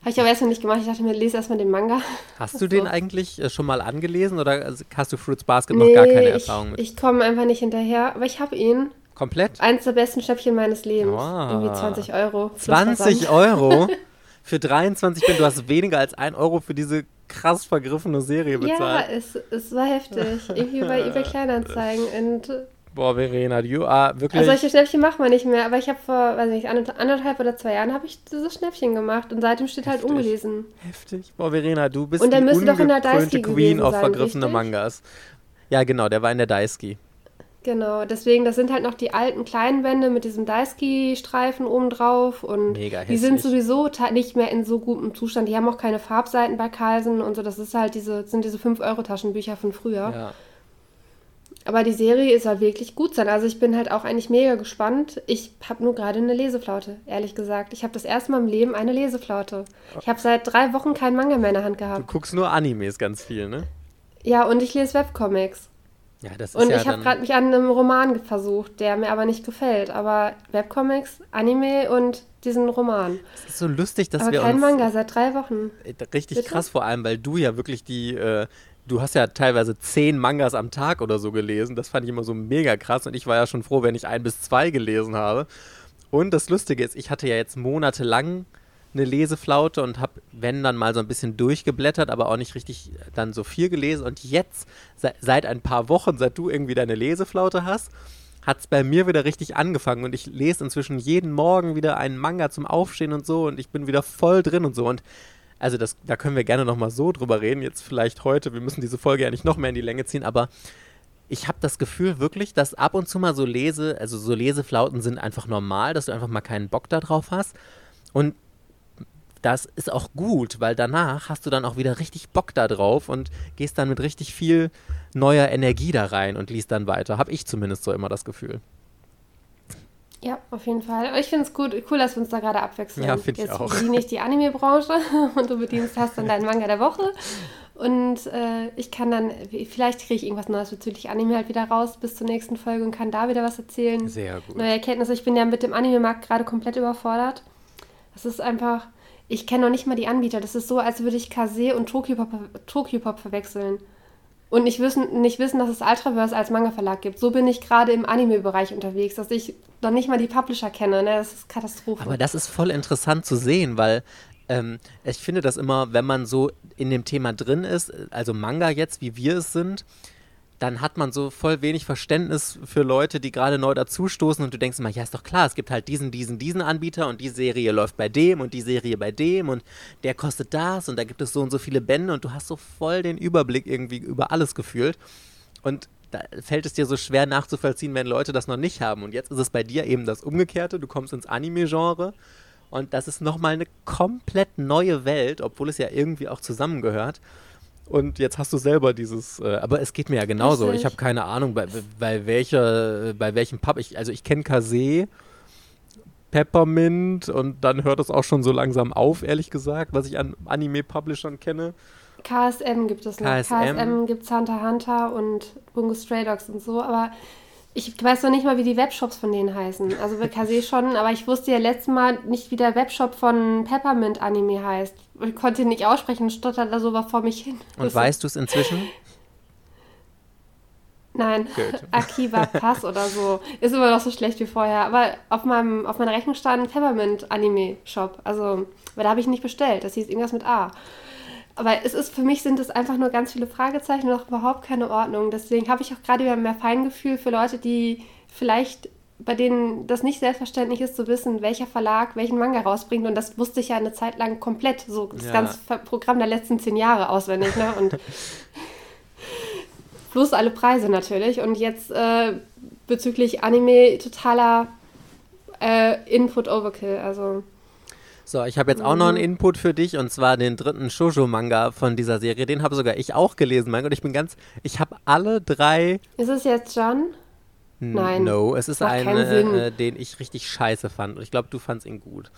Habe ich aber erstmal nicht gemacht. Ich dachte mir, lese erstmal den Manga. Hast du den eigentlich äh, schon mal angelesen oder hast du Fruits Basket nee, noch gar keine Erfahrung mit? Ich komme einfach nicht hinterher, aber ich habe ihn. Komplett? Eins der besten Schnäppchen meines Lebens. Wow. Irgendwie 20 Euro. 20 Euro? für 23 bin, du hast weniger als 1 Euro für diese krass vergriffene Serie bezahlt. Ja, es, es war heftig. Irgendwie bei eBay Kleinanzeigen. Und Boah, Verena, you are wirklich. Also solche Schnäppchen macht man nicht mehr, aber ich habe vor, weiß nicht, anderthalb oder zwei Jahren habe ich dieses Schnäppchen gemacht und seitdem steht halt Heftig. ungelesen. Heftig. Boah, Verena, du bist Und die müsste doch in der ungekrönte Queen sein, vergriffene richtig? Mangas. Ja, genau, der war in der Daisuke. Genau, deswegen, das sind halt noch die alten kleinen Bände mit diesem Daisuke-Streifen oben drauf und Mega die sind sowieso nicht mehr in so gutem Zustand. Die haben auch keine Farbseiten bei Carlsen und so. Das ist halt diese, sind diese 5-Euro-Taschenbücher von früher. Ja. Aber die Serie soll wirklich gut sein. Also ich bin halt auch eigentlich mega gespannt. Ich habe nur gerade eine Leseflaute, ehrlich gesagt. Ich habe das erste Mal im Leben eine Leseflaute. Ich habe seit drei Wochen keinen Manga mehr in der Hand Du gehabt. guckst nur Animes ganz viel, ne? Ja, und ich lese Webcomics. Ja, das ist Und ja ich habe gerade mich an einem Roman versucht, der mir aber nicht gefällt. Aber Webcomics, Anime und diesen Roman. Es ist so lustig, dass aber wir kein uns Manga seit drei Wochen. Äh, Richtig Bitte? krass, vor allem, weil du ja wirklich die, äh, du hast ja teilweise zehn Mangas am Tag oder so gelesen. Das fand ich immer so mega krass und ich war ja schon froh, wenn ich ein bis zwei gelesen habe. Und das Lustige ist, ich hatte ja jetzt monatelang eine Leseflaute und habe, wenn dann mal so ein bisschen durchgeblättert, aber auch nicht richtig dann so viel gelesen. Und jetzt, se seit ein paar Wochen, seit du irgendwie deine Leseflaute hast, hat es bei mir wieder richtig angefangen. Und ich lese inzwischen jeden Morgen wieder einen Manga zum Aufstehen und so und ich bin wieder voll drin und so. Und also das, da können wir gerne nochmal so drüber reden, jetzt vielleicht heute, wir müssen diese Folge ja nicht noch mehr in die Länge ziehen, aber ich habe das Gefühl wirklich, dass ab und zu mal so Lese, also so Leseflauten sind einfach normal, dass du einfach mal keinen Bock da drauf hast. Und das ist auch gut, weil danach hast du dann auch wieder richtig Bock da drauf und gehst dann mit richtig viel neuer Energie da rein und liest dann weiter. Habe ich zumindest so immer das Gefühl. Ja, auf jeden Fall. Ich finde es gut, cool, dass wir uns da gerade abwechseln. Ja, find ich Jetzt auch. bediene ich die Anime-Branche und du bedienst hast dann deinen Manga der Woche. Und äh, ich kann dann, vielleicht kriege ich irgendwas Neues bezüglich Anime halt wieder raus bis zur nächsten Folge und kann da wieder was erzählen. Sehr gut. Neue Erkenntnisse. Ich bin ja mit dem Anime-Markt gerade komplett überfordert. Das ist einfach, ich kenne noch nicht mal die Anbieter. Das ist so, als würde ich Kase und Tokyopop verwechseln. Und nicht wissen, nicht wissen, dass es Ultraverse als Manga-Verlag gibt. So bin ich gerade im Anime-Bereich unterwegs, dass ich noch nicht mal die Publisher kenne. Ne? Das ist Katastrophe. Aber das ist voll interessant zu sehen, weil ähm, ich finde das immer, wenn man so in dem Thema drin ist, also Manga jetzt, wie wir es sind, dann hat man so voll wenig Verständnis für Leute, die gerade neu dazustoßen und du denkst immer, ja, ist doch klar, es gibt halt diesen, diesen, diesen Anbieter und die Serie läuft bei dem und die Serie bei dem und der kostet das und da gibt es so und so viele Bände und du hast so voll den Überblick irgendwie über alles gefühlt und da fällt es dir so schwer nachzuvollziehen, wenn Leute das noch nicht haben und jetzt ist es bei dir eben das Umgekehrte, du kommst ins Anime-Genre und das ist nochmal eine komplett neue Welt, obwohl es ja irgendwie auch zusammengehört. Und jetzt hast du selber dieses, äh, aber es geht mir ja genauso. Richtig. Ich habe keine Ahnung, bei, bei, welcher, bei welchem Pub. Ich, also ich kenne Kase, Peppermint und dann hört es auch schon so langsam auf, ehrlich gesagt, was ich an Anime-Publishern kenne. KSM gibt es noch. KSM. KSM gibt es Hunter x Hunter und Bungo Stray Dogs und so, aber ich weiß noch nicht mal, wie die Webshops von denen heißen. Also bei Kase schon, aber ich wusste ja letztes Mal nicht, wie der Webshop von Peppermint Anime heißt. Ich konnte ihn nicht aussprechen und stotterte da so was vor mich hin. Und Das- weißt du es inzwischen? Nein, Gut. Akiba Pass oder so. Ist immer noch so schlecht wie vorher. Aber auf, meinem, auf meiner Rechnung stand Peppermint Anime Shop. Also, weil da habe ich nicht bestellt. Das hieß irgendwas mit A. Aber es ist für mich sind es einfach nur ganz viele Fragezeichen und auch überhaupt keine Ordnung. Deswegen habe ich auch gerade wieder mehr Feingefühl für Leute, die vielleicht bei denen das nicht selbstverständlich ist zu wissen, welcher Verlag welchen Manga rausbringt. Und das wusste ich ja eine Zeit lang komplett, so das Ja. ganze Programm der letzten zehn Jahre auswendig. Ne? Und plus alle Preise natürlich. Und jetzt äh, bezüglich Anime totaler äh, Input Overkill. Also So, ich habe jetzt auch noch einen Input für dich und zwar den dritten Shoujo-Manga von dieser Serie. Den habe sogar ich auch gelesen, mein Gott. Ich bin ganz, ich habe alle drei ist es jetzt John? Nein, No, es ist ein, Sinn. äh, den ich richtig scheiße fand. Und ich glaube, du fandst ihn gut.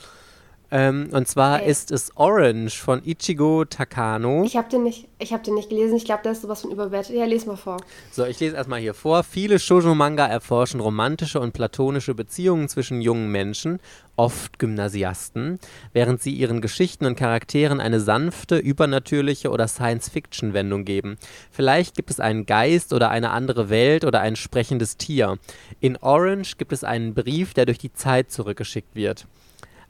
Ähm, und zwar Ey. ist es Orange von Ichigo Takano. Ich habe den nicht, ich habe den nicht gelesen. Ich glaube, der ist sowas von überwertet. Ja, les mal vor. So, ich lese erstmal hier vor. Viele Shoujo-Manga erforschen romantische und platonische Beziehungen zwischen jungen Menschen, oft Gymnasiasten, während sie ihren Geschichten und Charakteren eine sanfte, übernatürliche oder Science-Fiction-Wendung geben. Vielleicht gibt es einen Geist oder eine andere Welt oder ein sprechendes Tier. In Orange gibt es einen Brief, der durch die Zeit zurückgeschickt wird.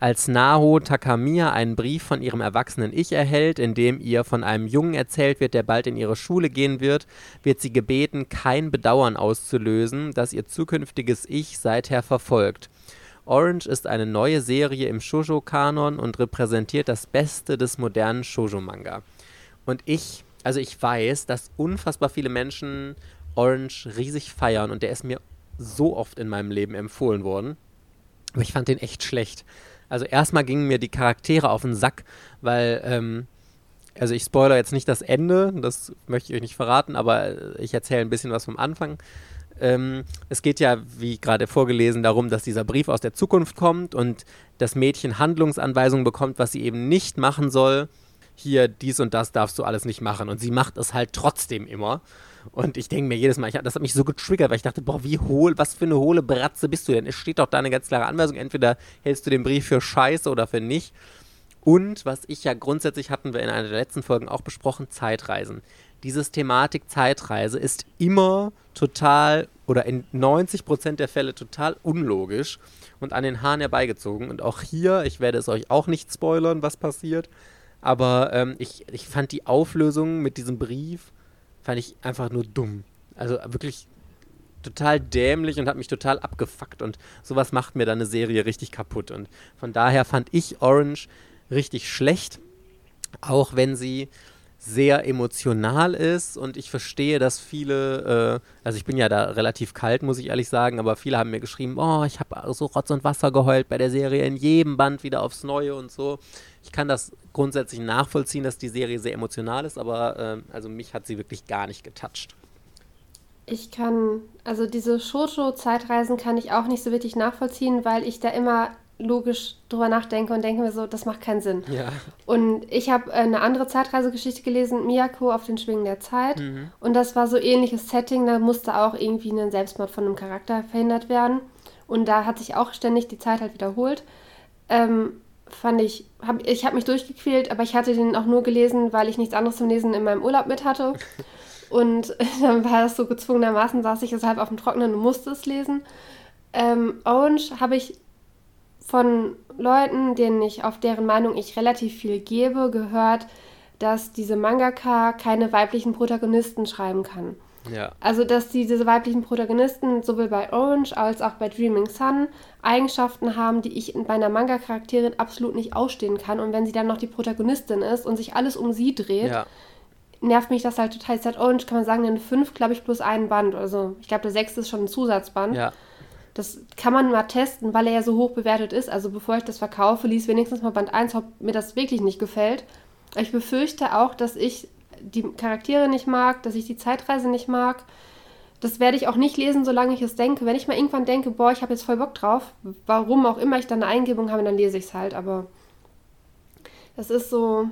Als Naho Takamiya einen Brief von ihrem erwachsenen Ich erhält, in dem ihr von einem Jungen erzählt wird, der bald in ihre Schule gehen wird, wird sie gebeten, kein Bedauern auszulösen, das ihr zukünftiges Ich seither verfolgt. Orange ist eine neue Serie im Shoujo-Kanon und repräsentiert das Beste des modernen Shoujo-Manga. Und ich, also ich weiß, dass unfassbar viele Menschen Orange riesig feiern und der ist mir so oft in meinem Leben empfohlen worden. Aber ich fand den echt schlecht. Also erstmal gingen mir die Charaktere auf den Sack, weil, ähm, also ich spoilere jetzt nicht das Ende, das möchte ich euch nicht verraten, aber ich erzähle ein bisschen was vom Anfang. Ähm, es geht ja, wie gerade vorgelesen, darum, dass dieser Brief aus der Zukunft kommt und das Mädchen Handlungsanweisungen bekommt, was sie eben nicht machen soll. Hier, dies und das darfst du alles nicht machen. Und sie macht es halt trotzdem immer. Und ich denke mir jedes Mal, ich, das hat mich so getriggert, weil ich dachte, boah, wie hohl, was für eine hohle Bratze bist du denn? Es steht doch da eine ganz klare Anweisung, entweder hältst du den Brief für scheiße oder für nicht. Und was ich ja grundsätzlich hatten wir in einer der letzten Folgen auch besprochen, Zeitreisen. Dieses Thematik Zeitreise ist immer total oder in 90 Prozent der Fälle total unlogisch und an den Haaren herbeigezogen. Und auch hier, ich werde es euch auch nicht spoilern, was passiert, aber ähm, ich, ich fand die Auflösung mit diesem Brief fand ich einfach nur dumm. Also wirklich total dämlich und hat mich total abgefuckt. Und sowas macht mir dann eine Serie richtig kaputt. Und von daher fand ich Orange richtig schlecht, auch wenn sie sehr emotional ist und ich verstehe, dass viele, äh, also ich bin ja da relativ kalt, muss ich ehrlich sagen, aber viele haben mir geschrieben, oh, ich habe so Rotz und Wasser geheult bei der Serie in jedem Band wieder aufs Neue und so. Ich kann das grundsätzlich nachvollziehen, dass die Serie sehr emotional ist, aber äh, also mich hat sie wirklich gar nicht getoucht. Ich kann, also diese Shoujo-Zeitreisen kann ich auch nicht so wirklich nachvollziehen, weil ich da immer logisch drüber nachdenke und denke mir so, das macht keinen Sinn. Ja. Und ich habe eine andere Zeitreisegeschichte gelesen, Miyako auf den Schwingen der Zeit. Mhm. Und das war so ähnliches Setting, da musste auch irgendwie ein Selbstmord von einem Charakter verhindert werden. Und da hat sich auch ständig die Zeit halt wiederholt. Ähm, fand ich, hab, ich habe mich durchgequält, aber ich hatte den auch nur gelesen, weil ich nichts anderes zum Lesen in meinem Urlaub mit hatte. Und dann war das so gezwungenermaßen, saß ich deshalb auf dem Trockenen und musste es lesen. Ähm, Orange habe ich von Leuten, denen ich auf deren Meinung ich relativ viel gebe, gehört, dass diese Mangaka keine weiblichen Protagonisten schreiben kann. Ja. Also, dass diese weiblichen Protagonisten sowohl bei Orange als auch bei Dreaming Sun Eigenschaften haben, die ich bei einer Manga-Charakterin absolut nicht ausstehen kann. Und wenn sie dann noch die Protagonistin ist und sich alles um sie dreht, Ja. nervt mich das halt total. Seit Orange kann man sagen, eine 5, glaube ich, plus ein Band. Also, ich glaube, der sechste ist schon ein Zusatzband. Ja. Das kann man mal testen, weil er ja so hoch bewertet ist. Also bevor ich das verkaufe, lies wenigstens mal Band 1, ob mir das wirklich nicht gefällt. Ich befürchte auch, dass ich die Charaktere nicht mag, dass ich die Zeitreise nicht mag. Das werde ich auch nicht lesen, solange ich es denke. Wenn ich mal irgendwann denke, boah, ich habe jetzt voll Bock drauf, warum auch immer ich dann eine Eingebung habe, dann lese ich es halt. Aber das ist so.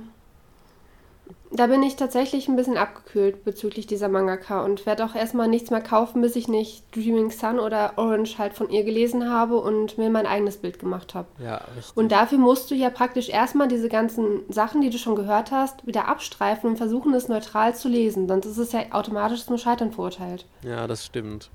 Da bin ich tatsächlich ein bisschen abgekühlt bezüglich dieser Mangaka und werde auch erstmal nichts mehr kaufen, bis ich nicht Dreaming Sun oder Orange halt von ihr gelesen habe und mir mein eigenes Bild gemacht habe. Ja, richtig. Und dafür musst du ja praktisch erstmal diese ganzen Sachen, die du schon gehört hast, wieder abstreifen und versuchen, es neutral zu lesen. Sonst ist es ja automatisch zum Scheitern verurteilt. ja, das stimmt.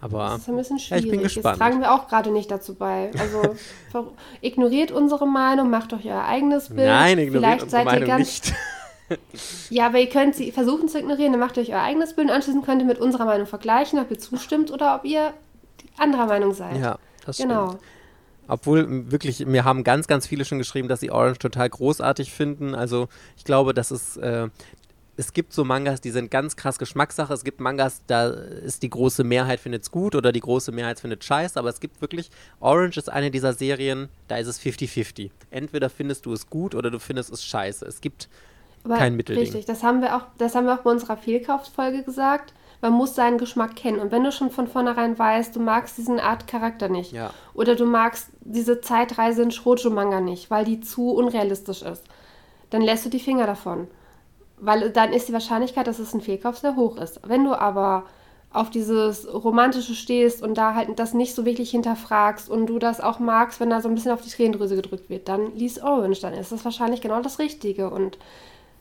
Aber Das ist ein bisschen Ja, ich schwierig. bin gespannt. tragen wir auch gerade nicht dazu bei. Also ignoriert unsere Meinung, macht euch euer eigenes Bild. nein, ignoriert Vielleicht unsere seid ihr Meinung ganz, nicht. Ja, aber ihr könnt sie versuchen zu ignorieren, dann macht euch euer eigenes Bild und anschließend könnt ihr mit unserer Meinung vergleichen, ob ihr zustimmt oder ob ihr anderer Meinung seid. Ja, das genau. stimmt. Obwohl wirklich, mir haben ganz, ganz viele schon geschrieben, dass sie Orange total großartig finden. Also ich glaube, das ist, äh, es gibt so Mangas, die sind ganz krass Geschmackssache. Es gibt Mangas, da ist die große Mehrheit findet es gut oder die große Mehrheit findet scheiße. Aber es gibt wirklich, Orange ist eine dieser Serien, da ist es 50-50. Entweder findest du es gut oder du findest es scheiße. Es gibt Aber kein Mittelding. Richtig, das haben wir auch, das haben wir auch bei unserer Fehlkaufsfolge gesagt. Man muss seinen Geschmack kennen. Und wenn du schon von vornherein weißt, du magst diesen Art Charakter nicht. Ja. Oder du magst diese Zeitreise in Shoujo-Manga nicht, weil die zu unrealistisch ist, dann lässt du die Finger davon. Weil dann ist die Wahrscheinlichkeit, dass es ein Fehlkauf sehr hoch ist. Wenn du aber auf dieses Romantische stehst und da halt das nicht so wirklich hinterfragst und du das auch magst, wenn da so ein bisschen auf die Tränendrüse gedrückt wird, dann lies Orange, dann ist das wahrscheinlich genau das Richtige. Und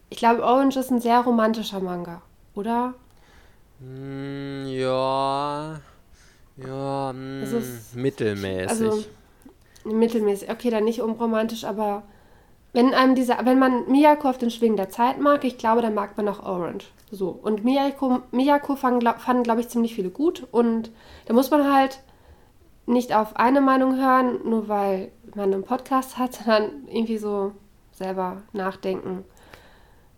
ich glaube, Orange ist ein sehr romantischer Manga, oder? Mm, ja. Ja, Es ist- mittelmäßig. Also, mittelmäßig. Okay, dann nicht unromantisch, aber wenn einem dieser, wenn man Miyako auf den Schwingen der Zeit mag, ich glaube, dann mag man auch Orange. So. Und Miyako, Miyako fanden, glaub, fanden glaube ich, ziemlich viele gut. Und da muss man halt nicht auf eine Meinung hören, nur weil man einen Podcast hat, sondern irgendwie so selber nachdenken,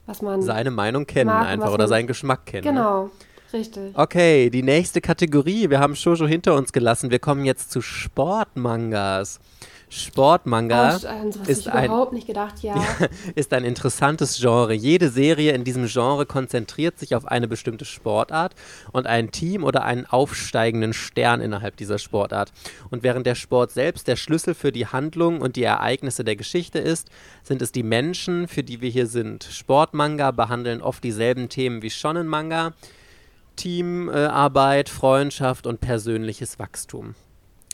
was man. Seine Meinung kennen mag, einfach oder seinen Geschmack kennen. ne? Genau, richtig. Okay, die nächste Kategorie. Wir haben Shoujo hinter uns gelassen. Wir kommen jetzt zu Sportmangas. Sportmanga Oh, ist ein, gedacht, ja. ist ein interessantes Genre. Jede Serie in diesem Genre konzentriert sich auf eine bestimmte Sportart und ein Team oder einen aufsteigenden Stern innerhalb dieser Sportart. Und während der Sport selbst der Schlüssel für die Handlung und die Ereignisse der Geschichte ist, sind es die Menschen, für die wir hier sind. Sportmanga behandeln oft dieselben Themen wie Shonen-Manga. Teamarbeit, Freundschaft und persönliches Wachstum.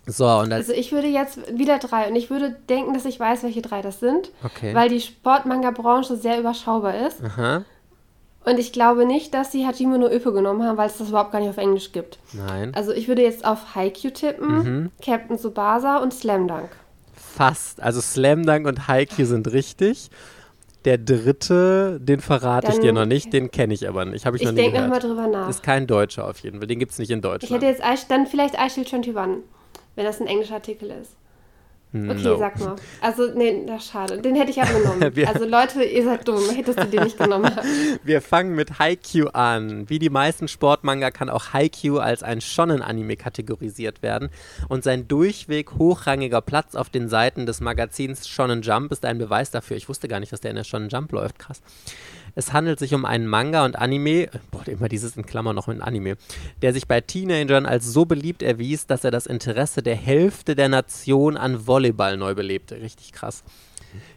So, und als Also ich würde jetzt wieder drei und ich würde denken, dass ich weiß, welche drei das sind, Okay. weil die Sportmanga-Branche sehr überschaubar ist. Aha. Und ich glaube nicht, dass sie Hajime no Ippo genommen haben, weil es das überhaupt gar nicht auf Englisch gibt. Nein. Also ich würde jetzt auf Haikyuu tippen, Mhm. Captain Tsubasa und Slam Dunk. Fast. Also Slam Dunk und Haikyuu sind richtig. Der dritte, den verrate ich Dann- dir noch nicht, den kenne ich aber nicht. Habe ich, Ich noch nie denke nochmal drüber nach. Ist kein Deutscher auf jeden Fall. Den gibt es nicht in Ich Deutschland. hätte jetzt dann vielleicht Eichel 21, wenn das ein englischer Artikel ist. Okay, No. sag mal. Also, nee, das ist schade. Den hätte ich aber genommen. Wir- also Leute, ihr seid dumm. Hättest du den nicht genommen. Wir fangen mit Haikyuu an. Wie die meisten Sportmanga kann auch Haikyuu als ein Shonen-Anime kategorisiert werden. Und sein durchweg hochrangiger Platz auf den Seiten des Magazins Shonen Jump ist ein Beweis dafür. Ich wusste gar nicht, dass der in der Shonen Jump läuft. Krass. Es handelt sich um einen Manga und Anime, äh, boah, immer dieses in Klammern noch mit Anime, der sich bei Teenagern als so beliebt erwies, dass er das Interesse der Hälfte der Nation an Volleyball neu belebte. Richtig krass.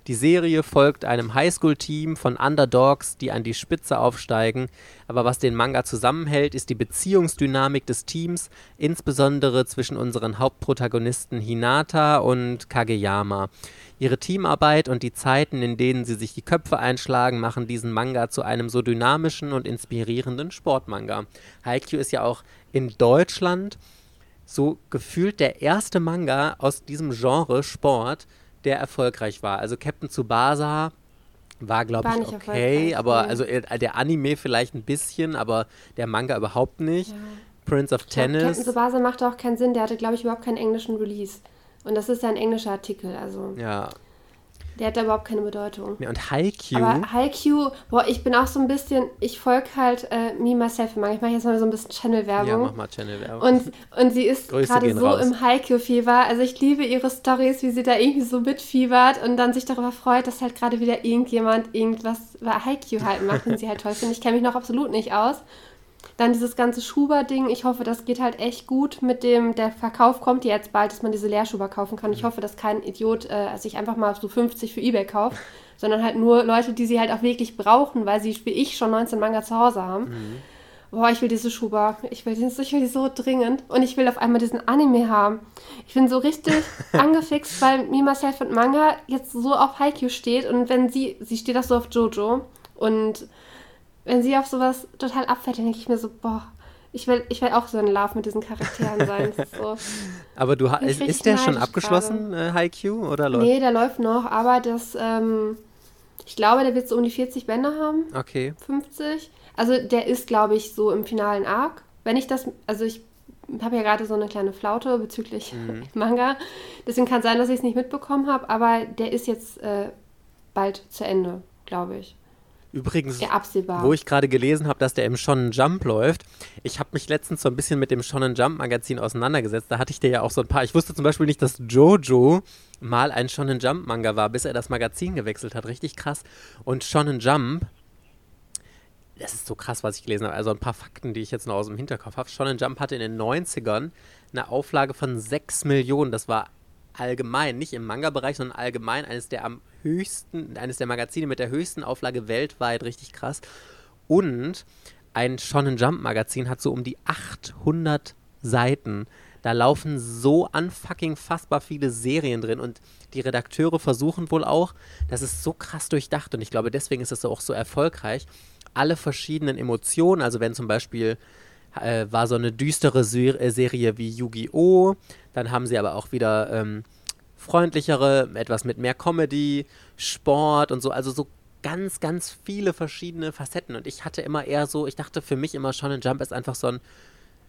Die Serie folgt einem Highschool-Team von Underdogs, die an die Spitze aufsteigen. Aber was den Manga zusammenhält, ist die Beziehungsdynamik des Teams, insbesondere zwischen unseren Hauptprotagonisten Hinata und Kageyama. Ihre Teamarbeit und die Zeiten, in denen sie sich die Köpfe einschlagen, machen diesen Manga zu einem so dynamischen und inspirierenden Sportmanga. Haikyuu ist ja auch in Deutschland so gefühlt der erste Manga aus diesem Genre Sport, der erfolgreich war. Also Captain Tsubasa war, glaube ich, okay, aber also äh, der Anime vielleicht ein bisschen, aber der Manga überhaupt nicht. Ja. Prince of Ich glaub, Captain Tennis. Tsubasa macht auch keinen Sinn. Der hatte, glaube ich, überhaupt keinen englischen Release. Und das ist ja ein englischer Artikel. Also, Ja. der hat da überhaupt keine Bedeutung. Nee, Und Haikyuu. Aber Haikyuu, boah, ich bin auch so ein bisschen, ich folge halt äh, Me, Myself and. Ich mache jetzt mal so ein bisschen ja, Channel-Werbung. mach mal Channel-Werbung. Und, und sie ist gerade so raus. im Haikyuu-Fieber. Also ich liebe ihre Stories, wie sie da irgendwie so mitfiebert und dann sich darüber freut, dass halt gerade wieder irgendjemand irgendwas bei Haikyuu halt macht, den sie halt toll findet. Ich kenne mich noch absolut nicht aus. Dann dieses ganze Schuber-Ding. Ich hoffe, das geht halt echt gut mit dem, der Verkauf kommt ja jetzt bald, dass man diese Leerschuber kaufen kann. Mhm. Ich hoffe, dass kein Idiot äh, sich einfach mal so 50 für Ebay kauft, sondern halt nur Leute, die sie halt auch wirklich brauchen, weil sie, wie ich, schon 19 Manga zu Hause haben. Mhm. Boah, ich will diese Schuber. Ich will, ich will die so dringend. Und ich will auf einmal diesen Anime haben. Ich bin so richtig angefixt, weil Me, Myself und Manga jetzt so auf Haikyuu steht. Und wenn sie, sie steht auch so auf Jojo. Und wenn sie auf sowas total abfällt, dann denke ich mir so, boah, ich will, ich will auch so in Love mit diesen Charakteren sein. So. aber du ist, ist der schon abgeschlossen, äh? Oder läuft? Nee, der läuft noch, aber das, ähm, ich glaube, der wird so um die 40 Bände haben. Okay. 50. Also der ist, glaube ich, so im finalen Arc. Wenn ich das, also ich habe ja gerade so eine kleine Flaute bezüglich Mhm. Manga. Deswegen kann sein, dass ich es nicht mitbekommen habe, aber der ist jetzt äh, bald zu Ende, glaube ich. Übrigens, Ja, wo ich gerade gelesen habe, dass der im Shonen Jump läuft. Ich habe mich letztens so ein bisschen mit dem Shonen Jump Magazin auseinandergesetzt. Da hatte ich dir ja auch so ein paar. Ich wusste zum Beispiel nicht, dass Jojo mal ein Shonen Jump Manga war, bis er das Magazin gewechselt hat. Richtig krass. Und Shonen Jump, das ist so krass, was ich gelesen habe. Also ein paar Fakten, die ich jetzt noch aus dem Hinterkopf habe. Shonen Jump hatte in den 90ern eine Auflage von 6 Millionen. Das war allgemein, nicht im Manga-Bereich, sondern allgemein eines der am höchsten, eines der Magazine mit der höchsten Auflage weltweit, richtig krass. Und ein Shonen Jump Magazin hat so um die 800 Seiten. Da laufen so unfucking fassbar viele Serien drin und die Redakteure versuchen wohl auch, das ist so krass durchdacht und ich glaube, deswegen ist es auch so erfolgreich, alle verschiedenen Emotionen, also wenn zum Beispiel äh, war so eine düstere Ser äh, Serie wie Yu-Gi-Oh!, dann haben sie aber auch wieder ähm, freundlichere, etwas mit mehr Comedy, Sport und so. Also so ganz, ganz viele verschiedene Facetten. Und ich hatte immer eher so, ich dachte für mich immer, Shonen Jump ist einfach so ein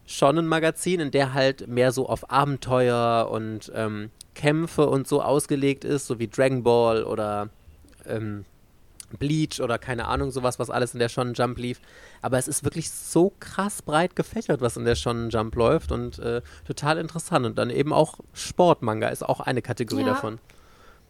Shonen-Magazin, in der halt mehr so auf Abenteuer und ähm, Kämpfe und so ausgelegt ist, so wie Dragon Ball oder ähm, Bleach oder keine Ahnung, sowas, was alles in der Shonen Jump lief. Aber es ist wirklich so krass breit gefächert, was in der Shonen Jump läuft und äh, total interessant. Und dann eben auch Sportmanga ist auch eine Kategorie ja. davon.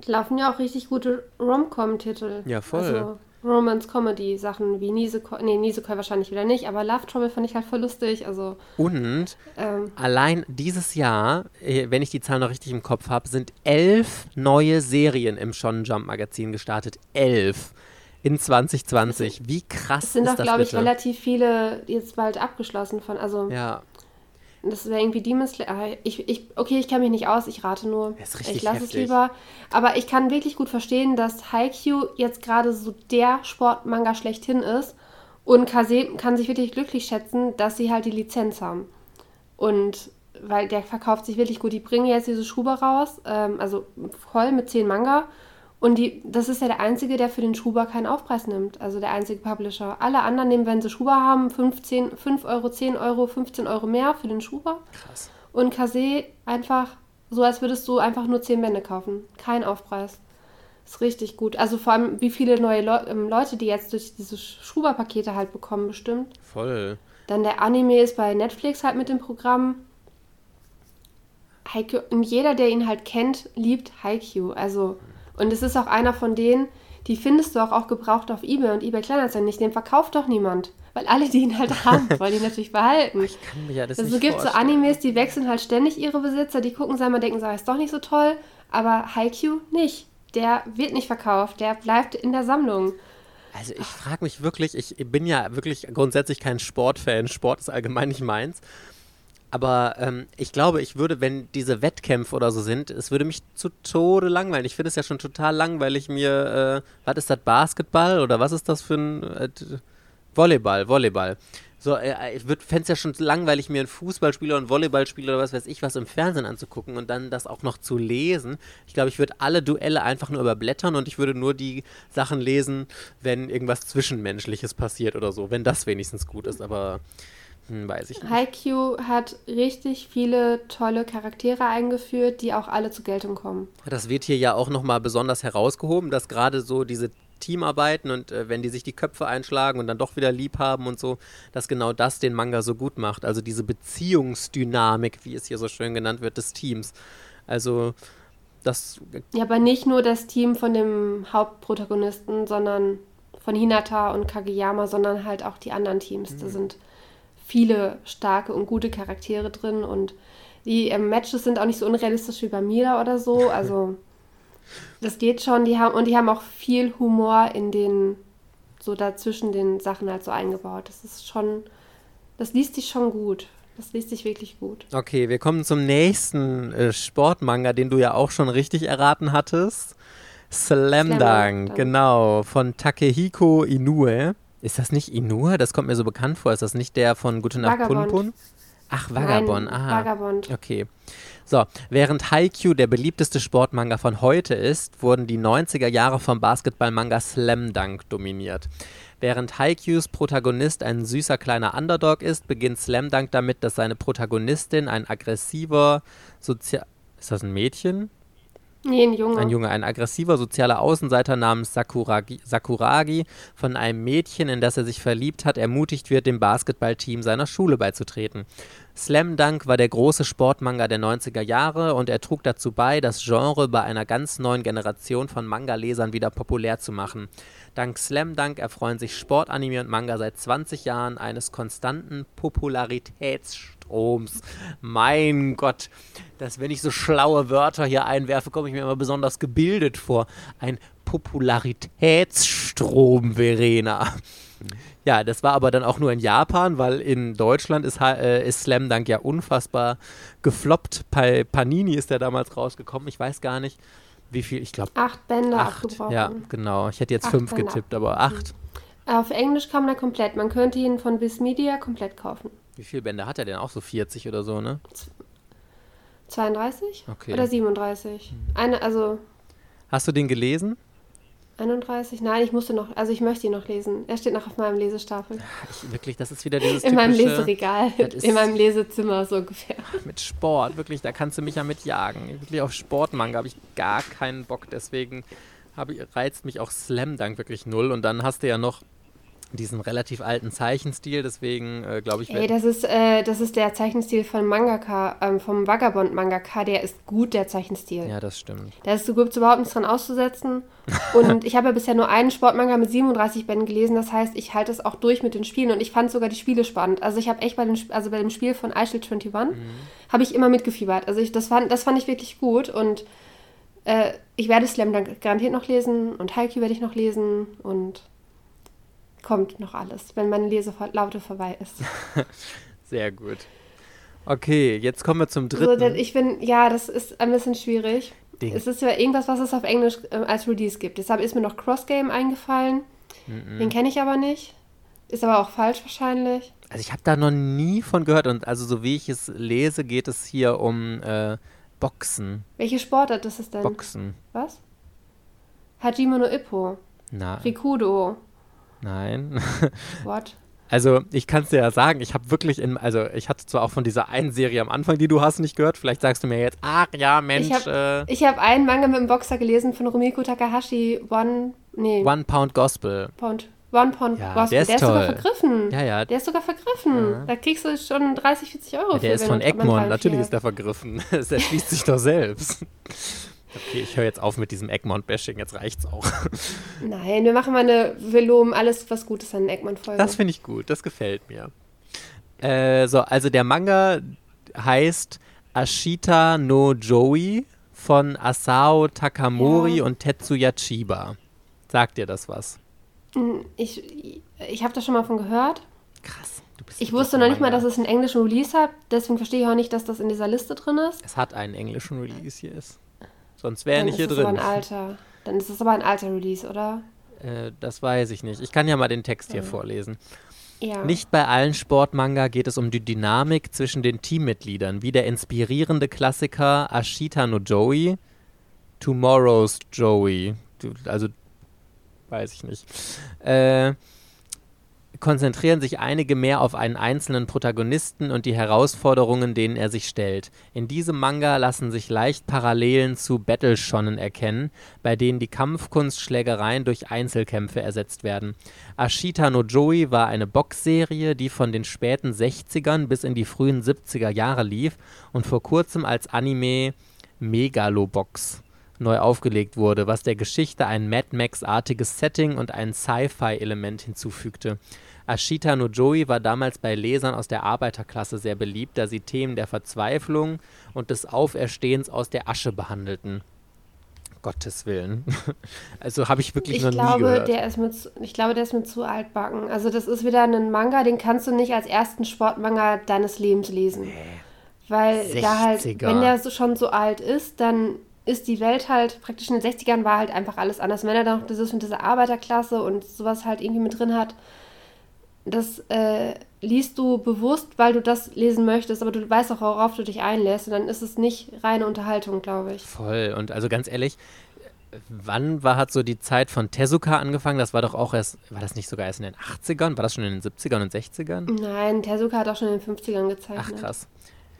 Laufen ja auch richtig gute Rom-Com-Titel. Ja, voll. Also Romance-Comedy-Sachen wie Nisekoi, nee, Nisekoi wahrscheinlich wieder nicht, aber Love Trouble fand ich halt voll lustig. Also, und ähm, allein dieses Jahr, äh, wenn ich die Zahl noch richtig im Kopf habe, sind elf neue Serien im Shonen Jump Magazin gestartet. Elf in 2020. Wie krass es sind ist doch, glaube ich, relativ viele jetzt bald abgeschlossen von. Also ja. Das wäre irgendwie Demon Slayer. Ah, ich, ich, okay, ich kenne mich nicht aus, ich rate nur. ich lasse es lieber. Aber ich kann wirklich gut verstehen, dass Haikyuu jetzt gerade so der Sportmanga schlechthin ist. Und Kase kann sich wirklich glücklich schätzen, dass sie halt die Lizenz haben. Und weil der verkauft sich wirklich gut. Die bringen jetzt diese Schuber raus, ähm, also voll mit 10 Manga. Und die, das ist ja der einzige, der für den Schuber keinen Aufpreis nimmt. Also der einzige Publisher. Alle anderen nehmen, wenn sie Schuber haben, 15, 5 Euro, 10 Euro, 15 Euro mehr für den Schuber. Krass. Und Kase einfach so, als würdest du einfach nur 10 Bände kaufen. Kein Aufpreis. Ist richtig gut. Also vor allem, wie viele neue Le ähm, Leute, die jetzt durch diese Schuber-Pakete halt bekommen, bestimmt. Voll. Dann der Anime ist bei Netflix halt mit dem Programm. Haikyuu, und jeder, der ihn halt kennt, liebt Haikyuu. Also und es ist auch einer von denen, die findest du auch, auch gebraucht auf Ebay und Ebay Kleinanzeigen nicht. Den verkauft doch niemand. Weil alle, die ihn halt haben, wollen ihn natürlich behalten. Ich kann mir ja das also nicht gibt so Animes, die wechseln halt ständig ihre Besitzer, die gucken einmal, denken, so, ist doch nicht so toll. Aber Haikyuu nicht. Der wird nicht verkauft, der bleibt in der Sammlung. Also ich frage mich wirklich, ich bin ja wirklich grundsätzlich kein Sportfan. Sport ist allgemein nicht meins. Aber ähm, ich glaube, ich würde, wenn diese Wettkämpfe oder so sind, es würde mich zu Tode langweilen. Ich finde es ja schon total langweilig, mir, äh, was ist das, Basketball oder was ist das für ein äh, Volleyball, Volleyball. So, äh, ich fände es ja schon langweilig, mir einen Fußballspieler und Volleyballspieler oder was weiß ich was im Fernsehen anzugucken und dann das auch noch zu lesen. Ich glaube, ich würde alle Duelle einfach nur überblättern und ich würde nur die Sachen lesen, wenn irgendwas Zwischenmenschliches passiert oder so, wenn das wenigstens gut ist, aber hm, weiß ich nicht. Haikyuu hat richtig viele tolle Charaktere eingeführt, die auch alle zur Geltung kommen. Das wird hier ja auch nochmal besonders herausgehoben, dass gerade so diese Teamarbeiten und äh, wenn die sich die Köpfe einschlagen und dann doch wieder lieb haben und so, dass genau das den Manga so gut macht. Also diese Beziehungsdynamik, wie es hier so schön genannt wird, des Teams. Also das. Ja, aber nicht nur das Team von dem Hauptprotagonisten, sondern von Hinata und Kageyama, sondern halt auch die anderen Teams. Mhm. Da sind viele starke und gute Charaktere drin und die ähm, Matches sind auch nicht so unrealistisch wie bei Mila oder so. Also das geht schon. Die haben und die haben auch viel Humor in den so dazwischen den Sachen halt so eingebaut. Das ist schon, das liest sich schon gut. Das liest sich wirklich gut. Okay, wir kommen zum nächsten äh, Sportmanga, den du ja auch schon richtig erraten hattest. Slam, Slam Dunk, genau, von Takehiko Inoue. Ist das nicht Inur? Das kommt mir so bekannt vor. Ist das nicht der von Gute Nacht Punpun? Ach, Vagabond. Nein, Aha. Vagabond. Okay. So, während Haikyuu der beliebteste Sportmanga von heute ist, wurden die 90er Jahre vom Basketballmanga Slam Dunk dominiert. Während Haikyuus Protagonist ein süßer kleiner Underdog ist, beginnt Slam Dunk damit, dass seine Protagonistin ein aggressiver Sozial... Ist das ein Mädchen? Nee, ein Junge. Ein Junge, ein aggressiver sozialer Außenseiter namens Sakuragi, Sakuragi von einem Mädchen, in das er sich verliebt hat, ermutigt wird, dem Basketballteam seiner Schule beizutreten. Slam Dunk war der große Sportmanga der 90er Jahre und er trug dazu bei, das Genre bei einer ganz neuen Generation von Manga-Lesern wieder populär zu machen. Dank Slam Dunk erfreuen sich Sportanime und Manga seit 20 Jahren eines konstanten Popularitätsstroms. Mein Gott, dass wenn ich so schlaue Wörter hier einwerfe, komme ich mir immer besonders gebildet vor. Ein Popularitätsstrom, Verena. Ja, das war aber dann auch nur in Japan, weil in Deutschland ist, äh, ist Slam Dunk ja unfassbar gefloppt. Bei Panini ist der damals rausgekommen, ich weiß gar nicht wie viel, ich glaube. Acht Bände acht. Ja, genau. Ich hätte jetzt acht fünf Bände. getippt, aber acht. Auf Englisch kam er komplett. Man könnte ihn von Viz Media komplett kaufen. Wie viele Bände hat er denn? Auch so 40 oder so, ne? 32 Okay. oder 37? Eine, also Hast du den gelesen? 31? Nein, ich musste noch, also ich möchte ihn noch lesen. Er steht noch auf meinem Lesestapel. Ich, wirklich, das ist wieder dieses In meinem typische Leseregal, Das ist- in meinem Lesezimmer so ungefähr. mit Sport. Wirklich, da kannst du mich ja mitjagen. Wirklich auf Sportmanga habe ich gar keinen Bock. Deswegen habe ich, reizt mich auch Slam Dunk wirklich null. Und dann hast du ja noch diesen relativ alten Zeichenstil. Deswegen äh, glaube ich, Ey, das ist, äh, das ist der Zeichenstil von Mangaka, ähm, vom Vagabond Mangaka. Der ist gut, der Zeichenstil. ja, das stimmt. Da ist so gibt es überhaupt nichts dran auszusetzen. Und ich habe ja bisher nur einen Sportmanga mit 37 Bänden gelesen. Das heißt, ich halte es auch durch mit den Spielen. Und ich fand sogar die Spiele spannend. Also ich habe echt bei, den, also bei dem Spiel von Eichel 21 habe ich immer mitgefiebert. Also ich, das, fand, das fand ich wirklich gut. Und äh, ich werde Slam Dunk garantiert noch lesen. Und Haikyuu werde ich noch lesen. Und kommt noch alles, wenn meine Leselaute vorbei ist. Sehr gut. Okay, jetzt kommen wir zum dritten. denn ich bin, ja, das ist ein bisschen schwierig. Ding. Es ist ja irgendwas, was es auf Englisch äh, als Release gibt. Deshalb ist mir noch Cross Game eingefallen. Den kenne ich aber nicht. Ist aber auch falsch wahrscheinlich. Also ich habe da noch nie von gehört. Und also so wie ich es lese, geht es hier um äh, Boxen. Welche Sportart ist es denn? Boxen. Was? Hajime no Ippo. Na, Rikudo. Nein. What? Also, ich kann es dir ja sagen, ich habe wirklich in, also ich hatte zwar auch von dieser einen Serie am Anfang, die du hast, nicht gehört. Vielleicht sagst du mir jetzt, ach ja, Mensch, Ich habe äh, hab einen Manga mit dem Boxer gelesen von Rumiko Takahashi. One, nee, One Pound Gospel. Pound. One Pound Ja, Gospel. der ist sogar toll. vergriffen. Ja, ja. Der ist sogar vergriffen. Da kriegst du schon 30, 40 Euro Ja, für. der ist von Egmont, natürlich ist der vergriffen. der schließt sich doch selbst. Okay, ich höre jetzt auf mit diesem Egmont-Bashing, jetzt reicht's auch. Nein, wir machen mal eine, wir loben alles, was gut ist an der Eggman-Folge. Das finde ich gut, das gefällt mir. Äh, so, also der Manga heißt Ashita no Joey von Asao Takamori Ja. und Tetsuya Chiba. Sagt dir das was? Ich, ich habe da schon mal von gehört. Krass. Ich wusste noch nicht mal, dass es einen englischen Release hat. Deswegen verstehe ich auch nicht, dass das in dieser Liste drin ist. Es hat einen englischen Release hier ist. Sonst wäre er Dann nicht hier ist es aber drin. ein alter. Dann ist es aber ein alter Release, oder? Äh, das weiß ich nicht. Ich kann ja mal den Text hier vorlesen. Ja. Nicht bei allen Sportmanga geht es um die Dynamik zwischen den Teammitgliedern, wie der inspirierende Klassiker Ashita no Joey, Tomorrow's Joey, also weiß ich nicht. Äh, konzentrieren sich einige mehr auf einen einzelnen Protagonisten und die Herausforderungen, denen er sich stellt. In diesem Manga lassen sich leicht Parallelen zu Battle Shonen erkennen, bei denen die Kampfkunst Schlägereien durch Einzelkämpfe ersetzt werden. Ashita no Joey war eine Boxserie, die von den späten 60ern bis in die frühen 70er Jahre lief und vor kurzem als Anime Megalobox neu aufgelegt wurde, was der Geschichte ein Mad Max-artiges Setting und ein Sci-Fi-Element hinzufügte. Ashita no Joey war damals bei Lesern aus der Arbeiterklasse sehr beliebt, da sie Themen der Verzweiflung und des Auferstehens aus der Asche behandelten. Gottes Willen. Also habe ich wirklich ich noch nie glaube, gehört. der ist mit, ich glaube, der ist mit zu altbacken. Also das ist wieder ein Manga, den kannst du nicht als ersten Sportmanga deines Lebens lesen. Weil da halt, 60er. wenn der so schon so alt ist, dann ist die Welt halt, praktisch in den 60ern war halt einfach alles anders. Wenn er dann noch dieses mit dieser Arbeiterklasse und sowas halt irgendwie mit drin hat, das äh, liest du bewusst, weil du das lesen möchtest, aber du weißt auch, worauf du dich einlässt. Und dann ist es nicht reine Unterhaltung, glaube ich. Voll. Und also ganz ehrlich, wann war, hat so die Zeit von Tezuka angefangen? Das war doch auch erst, war das nicht sogar erst in den 80ern? War das schon in den 70ern und 60ern? Nein, Tezuka hat auch schon in den 50ern gezeichnet. Ach krass.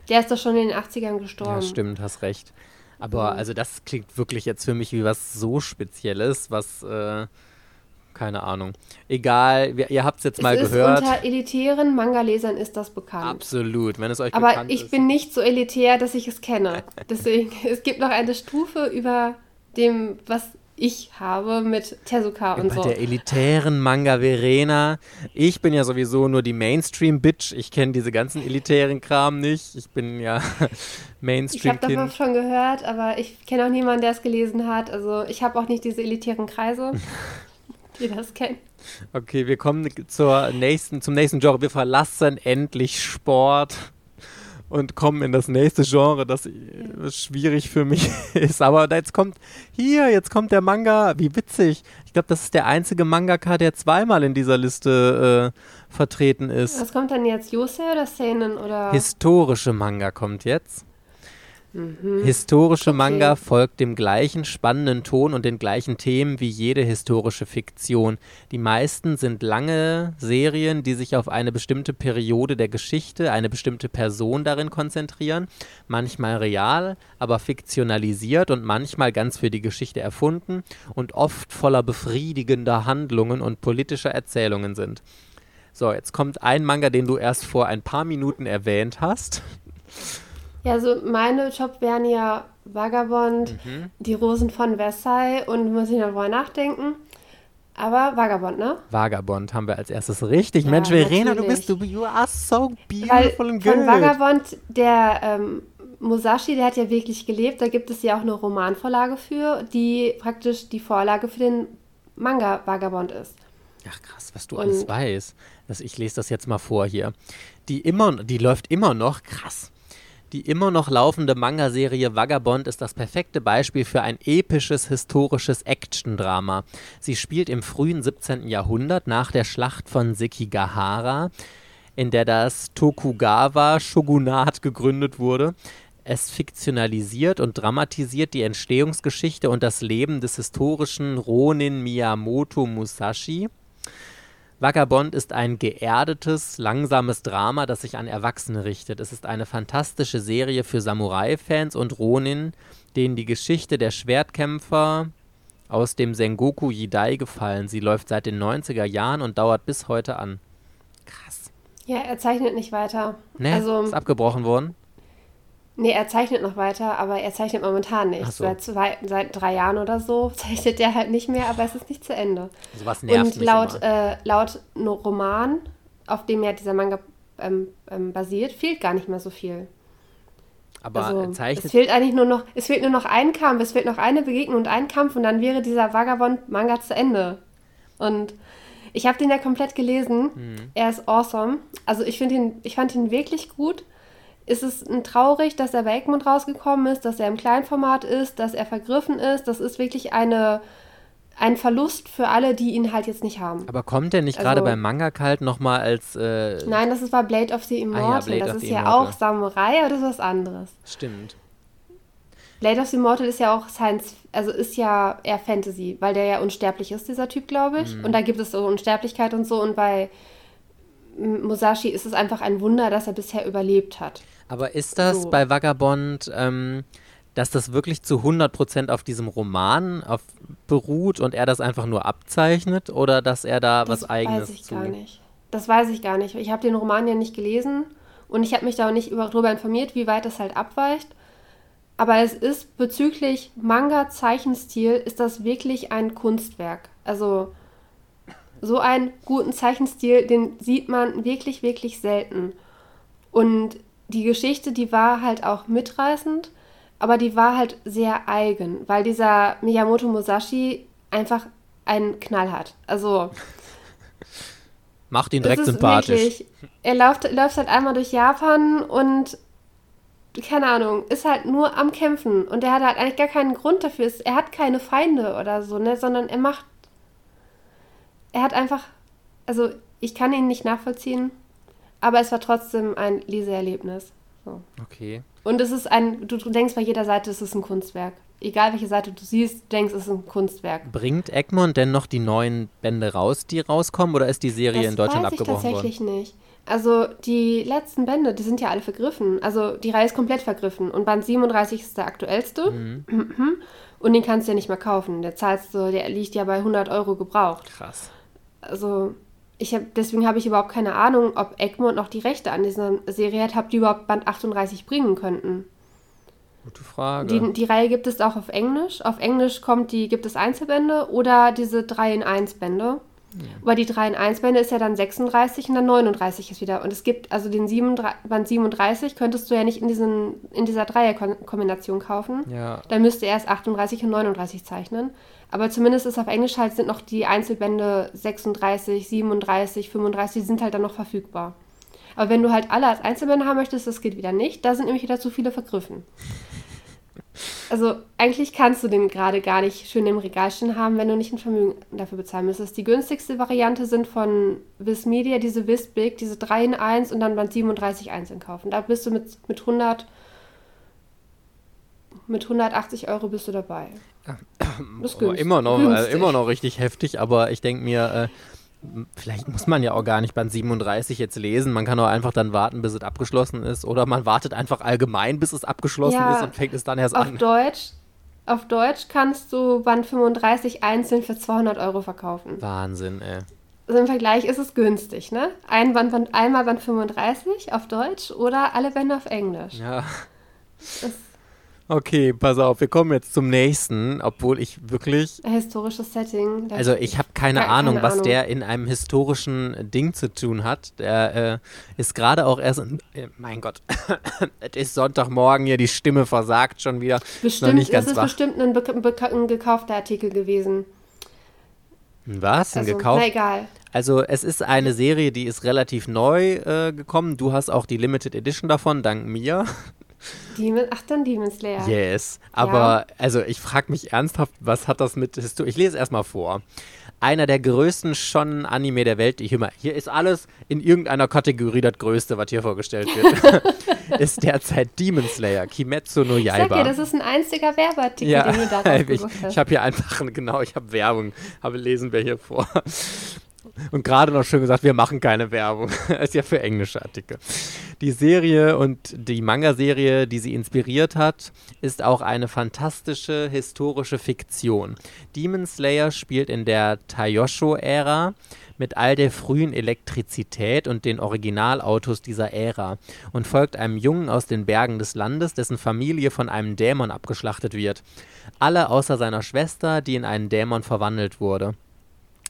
Der ist doch schon in den 80ern gestorben. Ja, stimmt, hast recht. Aber Mhm. also das klingt wirklich jetzt für mich wie was so Spezielles, was, äh, keine Ahnung. Egal, wir, ihr habt es jetzt Es mal ist gehört. unter elitären Manga-Lesern ist das bekannt. Absolut, wenn es euch Aber bekannt ich ist. bin nicht so elitär, dass ich es kenne. Deswegen, es gibt noch eine Stufe über dem, was ich habe mit Tezuka und bei so. der elitären Manga Verena. Ich bin ja sowieso nur die Mainstream-Bitch. Ich kenne diese ganzen elitären Kram nicht. Ich bin ja Ich habe davon schon gehört, aber ich kenne auch niemanden, der es gelesen hat. Also ich habe auch nicht diese elitären Kreise, die das kennen. Okay, wir kommen zur nächsten, zum nächsten Genre. Wir verlassen endlich Sport und kommen in das nächste Genre, das schwierig für mich ist. Aber jetzt kommt, hier, jetzt kommt der Manga. Wie witzig. Ich glaube, das ist der einzige Mangaka, der zweimal in dieser Liste äh, vertreten ist. Was kommt dann jetzt? Yosei oder Seinen oder? Historische Manga kommt jetzt. Mhm. Historische okay. Manga folgt dem gleichen spannenden Ton und den gleichen Themen wie jede historische Fiktion. Die meisten sind lange Serien, die sich auf eine bestimmte Periode der Geschichte, eine bestimmte Person darin konzentrieren. Manchmal real, aber fiktionalisiert und manchmal ganz für die Geschichte erfunden und oft voller befriedigender Handlungen und politischer Erzählungen sind. So, jetzt kommt ein Manga, den du erst vor ein paar Minuten erwähnt hast. Ja, also meine Top wären ja Vagabond, mhm. die Rosen von Versailles und muss ich noch mal nachdenken. Aber Vagabond, ne? Vagabond haben wir als erstes richtig. Ja, Mensch, Verena, du bist, du, you are so beautiful Weil and good. Von Vagabond, der ähm, Musashi, der hat ja wirklich gelebt. Da gibt es ja auch eine Romanvorlage für, die praktisch die Vorlage für den Manga Vagabond ist. Ach krass, was du und alles weißt. ich lese das jetzt mal vor hier. Die immer, die läuft immer noch, krass. Die immer noch laufende Manga-Serie Vagabond ist das perfekte Beispiel für ein episches historisches Action-Drama. Sie spielt im frühen 17. Jahrhundert nach der Schlacht von Sekigahara, in der das Tokugawa-Shogunat gegründet wurde. Es fiktionalisiert und dramatisiert die Entstehungsgeschichte und das Leben des historischen Ronin Miyamoto Musashi Vagabond ist ein geerdetes, langsames Drama, das sich an Erwachsene richtet. Es ist eine fantastische Serie für Samurai-Fans und Ronin, denen die Geschichte der Schwertkämpfer aus dem Sengoku Jidai gefallen. Sie läuft seit den 90er Jahren und dauert bis heute an. Krass. Ja, er zeichnet nicht weiter. Nee, also, ist abgebrochen worden? Nee, er zeichnet noch weiter, aber er zeichnet momentan nicht. So. Seit, zwei, seit drei Jahren oder so zeichnet er halt nicht mehr, aber es ist nicht zu Ende. Also was nervt Und laut, äh, laut Roman, auf dem ja dieser Manga ähm, ähm, basiert, fehlt gar nicht mehr so viel. Aber also, zeichnet. Es fehlt eigentlich nur noch, es fehlt nur noch ein Kampf, es fehlt noch eine Begegnung und ein Kampf und dann wäre dieser Vagabond-Manga zu Ende. Und ich habe den ja komplett gelesen. Mhm. Er ist awesome. Also ich finde ihn, ich fand ihn wirklich gut ist es traurig, dass er bei Egmont rausgekommen ist, dass er im Kleinformat ist, dass er vergriffen ist. Das ist wirklich eine, ein Verlust für alle, die ihn halt jetzt nicht haben. Aber kommt der nicht also, gerade beim Manga Kalt nochmal als. Äh Nein, das ist, war Blade of the Immortal. Ah, ja, das ist ja auch Samurai, aber das ist was anderes. Stimmt. Blade of the Immortal ist ja auch Science, also ist ja eher Fantasy, weil der ja unsterblich ist, dieser Typ, glaube ich. Mhm. Und da gibt es so Unsterblichkeit und so. Und bei Musashi ist es einfach ein Wunder, dass er bisher überlebt hat. Aber ist das so. bei Vagabond, ähm, dass das wirklich zu 100% auf diesem Roman auf, beruht und er das einfach nur abzeichnet oder dass er da das was Eigenes weiß ich zu? gar nicht. Das weiß ich gar nicht. Ich habe den Roman ja nicht gelesen und ich habe mich da auch nicht darüber informiert, wie weit das halt abweicht. Aber es ist bezüglich Manga-Zeichenstil ist das wirklich ein Kunstwerk. Also so einen guten Zeichenstil, den sieht man wirklich, wirklich selten. Und die Geschichte, die war halt auch mitreißend, aber die war halt sehr eigen, weil dieser Miyamoto Musashi einfach einen Knall hat. Also. Macht ihn direkt sympathisch. Wirklich, er läuft, läuft halt einmal durch Japan und keine Ahnung, ist halt nur am Kämpfen und er hat halt eigentlich gar keinen Grund dafür. Er hat keine Feinde oder so, ne, sondern er macht er hat einfach, also ich kann ihn nicht nachvollziehen, aber es war trotzdem ein Leseerlebnis. So. Okay. Und es ist ein, du, du denkst bei jeder Seite, es ist ein Kunstwerk. Egal welche Seite du siehst, denkst, es ist ein Kunstwerk. Bringt Egmont denn noch die neuen Bände raus, die rauskommen, oder ist die Serie das in Deutschland weiß ich abgebrochen tatsächlich worden? nicht. Also die letzten Bände, die sind ja alle vergriffen. Also die Reihe ist komplett vergriffen. Und Band 37 ist der aktuellste. Mhm. Und den kannst du ja nicht mehr kaufen. Der zahlst du, der liegt ja bei 100 Euro gebraucht. Krass also ich hab, deswegen habe ich überhaupt keine Ahnung, ob Egmont noch die Rechte an dieser Serie hat, ob die überhaupt Band 38 bringen könnten. Gute Frage. Die, die Reihe gibt es auch auf Englisch. Auf Englisch kommt die, gibt es Einzelbände oder diese 3 in 1 Bände. Ja. Aber die 3 in 1 Bände ist ja dann 36 und dann 39 ist wieder. Und es gibt, also den 7, Band 37 könntest du ja nicht in, diesen, in dieser Dreierkombination kaufen. Ja. Dann müsste er erst 38 und 39 zeichnen. Aber zumindest ist auf Englisch halt sind noch die Einzelbände 36, 37, 35, die sind halt dann noch verfügbar. Aber wenn du halt alle als Einzelbände haben möchtest, das geht wieder nicht. Da sind nämlich wieder zu viele vergriffen. Also eigentlich kannst du den gerade gar nicht schön im Regal stehen haben, wenn du nicht ein Vermögen dafür bezahlen müsstest. Die günstigste Variante sind von Viz Media, diese Viz Big, diese 3 in 1 und dann Band 37 einzeln kaufen. Da bist du mit, mit 100 mit 180 Euro bist du dabei. Das ist immer noch, äh, immer noch richtig heftig, aber ich denke mir, äh, vielleicht muss man ja auch gar nicht Band 37 jetzt lesen. Man kann auch einfach dann warten, bis es abgeschlossen ist. Oder man wartet einfach allgemein, bis es abgeschlossen ja, ist und fängt es dann erst auf an. Deutsch, auf Deutsch kannst du Band 35 einzeln für 200 Euro verkaufen. Wahnsinn, ey. Also im Vergleich ist es günstig, ne? Ein Band, Band, einmal Band 35 auf Deutsch oder alle Bände auf Englisch. Ja. Das Okay, pass auf, wir kommen jetzt zum nächsten, obwohl ich wirklich. Historisches Setting. Also ich habe keine, keine, Ahnung, keine was Ahnung. der in einem historischen Ding zu tun hat. Der äh, ist gerade auch erst. In, äh, mein Gott, es ist Sonntagmorgen hier, die Stimme versagt schon wieder. Bestimmt, nicht ganz es ist wach. bestimmt ein, ein, gekaufter Artikel gewesen. Was? Ein also, gekauft? Na egal. Also es ist eine Serie, die ist relativ neu äh, gekommen. Du hast auch die Limited Edition davon, dank mir. Demon, ach dann Demon Slayer. Yes. Aber ja. also ich frage mich ernsthaft, was hat das mit Historie? Ich lese erstmal vor. Einer der größten schon Anime der Welt. Ich immer, hier ist alles in irgendeiner Kategorie das Größte, was hier vorgestellt wird. ist derzeit Demon Slayer, Kimetsu no Yaiba. Ich sag ja, das ist ein einziger Werbeartikel, ja, den du da Ich, ich habe hier einfach, genau, ich habe Werbung, habe lesen wir hier vor. Und gerade noch schön gesagt, wir machen keine Werbung. ist ja für englische Artikel. Die Serie und die Manga-Serie, die sie inspiriert hat, ist auch eine fantastische historische Fiktion. Demon Slayer spielt in der Taiyosho-Ära mit all der frühen Elektrizität und den Originalautos dieser Ära und folgt einem Jungen aus den Bergen des Landes, dessen Familie von einem Dämon abgeschlachtet wird. Alle außer seiner Schwester, die in einen Dämon verwandelt wurde.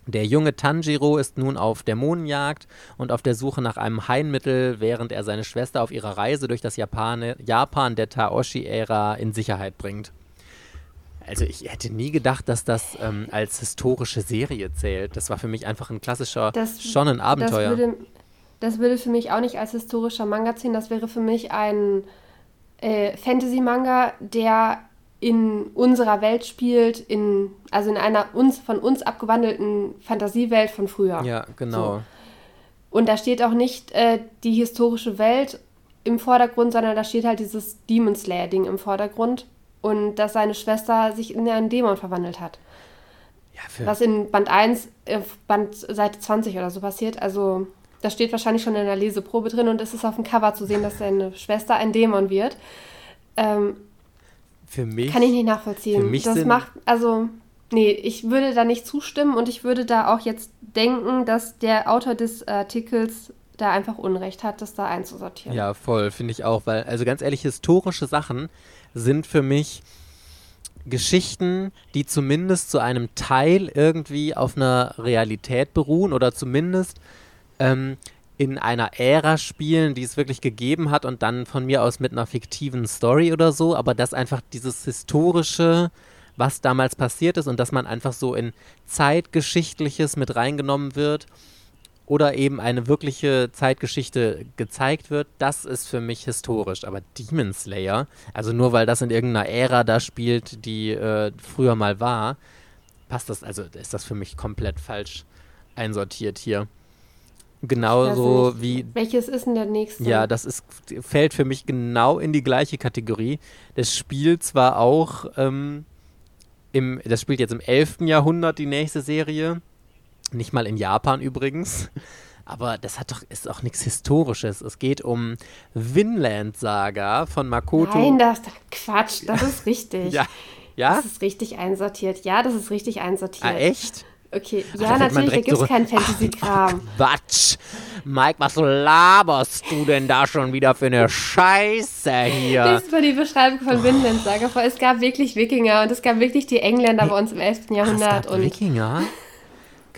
Der junge Tanjiro ist nun auf Dämonenjagd und auf der Suche nach einem Heilmittel, während er seine Schwester auf ihrer Reise durch das Japane, Japan der Taoshi-Ära in Sicherheit bringt. Also ich hätte nie gedacht, dass das ähm, als historische Serie zählt. Das war für mich einfach ein klassischer, das, schon ein Abenteuer. Das würde, das würde, für mich auch nicht als historischer Manga zählen. Das wäre für mich ein äh, Fantasy-Manga, der in unserer Welt spielt, in, also in einer uns, von uns abgewandelten Fantasiewelt von früher. Ja, genau. So. Und da steht auch nicht äh, die historische Welt im Vordergrund, sondern da steht halt dieses Demon Slayer-Ding im Vordergrund und dass seine Schwester sich in einen Dämon verwandelt hat. Ja, Was in Band 1, äh, Band Seite 20 oder so passiert. Also, das steht wahrscheinlich schon in der Leseprobe drin und es ist auf dem Cover zu sehen, dass seine Schwester ein Dämon wird. Ähm, für mich. Kann ich nicht nachvollziehen. Für mich das macht, also, nee, ich würde da nicht zustimmen und ich würde da auch jetzt denken, dass der Autor des Artikels da einfach Unrecht hat, das da einzusortieren. Ja, voll, finde ich auch, weil, also ganz ehrlich, historische Sachen sind für mich Geschichten, die zumindest zu einem Teil irgendwie auf einer Realität beruhen oder zumindest ähm, in einer Ära spielen, die es wirklich gegeben hat und dann von mir aus mit einer fiktiven Story oder so, aber dass einfach dieses historische, was damals passiert ist und dass man einfach so in Zeitgeschichtliches mit reingenommen wird oder eben eine wirkliche Zeitgeschichte gezeigt wird, das ist für mich historisch. Aber Demon Slayer, also nur weil das in irgendeiner Ära da spielt, die äh, früher mal war, passt das, also ist das für mich komplett falsch einsortiert hier. Genauso wie. Welches ist denn der nächste? Ja, das ist, fällt für mich genau in die gleiche Kategorie. Das spielt zwar auch ähm, im, das spielt jetzt im 11. Jahrhundert die nächste Serie. Nicht mal in Japan übrigens. Aber das hat doch, ist auch nichts Historisches. Es geht um Vinland Saga von Makoto. Nein, das ist Quatsch, das ist richtig. ja. Ja? Das ist richtig einsortiert. Ja, das ist richtig einsortiert. Ah, echt? Okay, ja, natürlich, da gibt es keinen Fantasy-Kram. Quatsch. Mike, was laberst du denn da schon wieder für eine Scheiße hier? Das war die Beschreibung von Vinland Saga vor. Es gab wirklich Wikinger und es gab wirklich die Engländer bei uns im 11. Jahrhundert. Es gab Wikinger?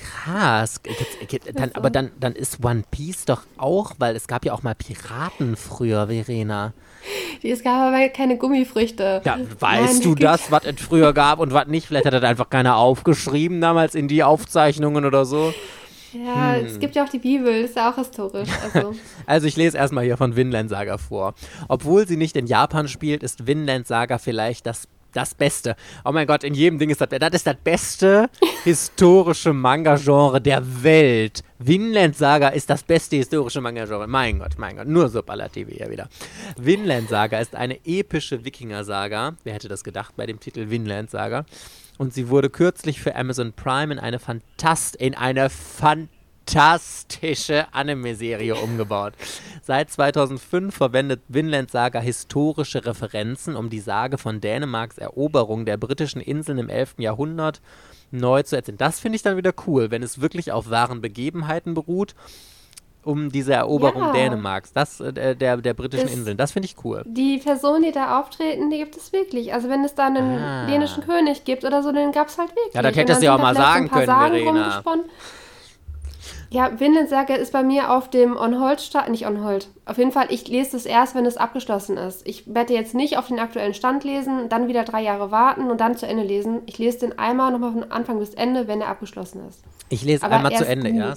Krass. Dann, aber dann, dann ist One Piece doch auch, weil es gab ja auch mal Piraten früher, Verena. Es gab aber keine Gummifrüchte. Ja, weißt Nein, du das, was es früher gab und was nicht? Vielleicht hat das einfach keiner aufgeschrieben damals in die Aufzeichnungen oder so. Ja, hm. es gibt ja auch die Bibel, das ist ja auch historisch. Also, also ich lese erstmal hier von Vinland Saga vor. Obwohl sie nicht in Japan spielt, ist Vinland Saga vielleicht das das Beste. Oh mein Gott, in jedem Ding ist das, das ist das beste historische Manga-Genre der Welt. Vinland Saga ist das beste historische Manga-Genre. Mein Gott, mein Gott, nur Superlative hier wieder. Vinland Saga ist eine epische Wikinger-Saga. Wer hätte das gedacht bei dem Titel Vinland Saga? Und sie wurde kürzlich für Amazon Prime in eine Fantast in eine fantastische fantastische Anime-Serie umgebaut. Seit 2005 verwendet Vinland Saga historische Referenzen, um die Sage von Dänemarks Eroberung der britischen Inseln im 11. Jahrhundert neu zu erzählen. Das finde ich dann wieder cool, wenn es wirklich auf wahren Begebenheiten beruht um diese Eroberung ja. Dänemarks, das äh, der, der britischen das, Inseln. Das finde ich cool. Die Personen, die da auftreten, die gibt es wirklich. Also wenn es da einen ah. dänischen König gibt oder so, den gab es halt wirklich. Ja, das hättest du ja auch mal sagen können, Verena. Ja, Saga ist bei mir auf dem On-Hold-Stand, nicht On-Hold. Auf jeden Fall, ich lese das erst, wenn es abgeschlossen ist. Ich werde jetzt nicht auf den aktuellen Stand lesen, dann wieder drei Jahre warten und dann zu Ende lesen. Ich lese den einmal nochmal von Anfang bis Ende, wenn er abgeschlossen ist. Ich lese Aber einmal zu Ende, gut. ja.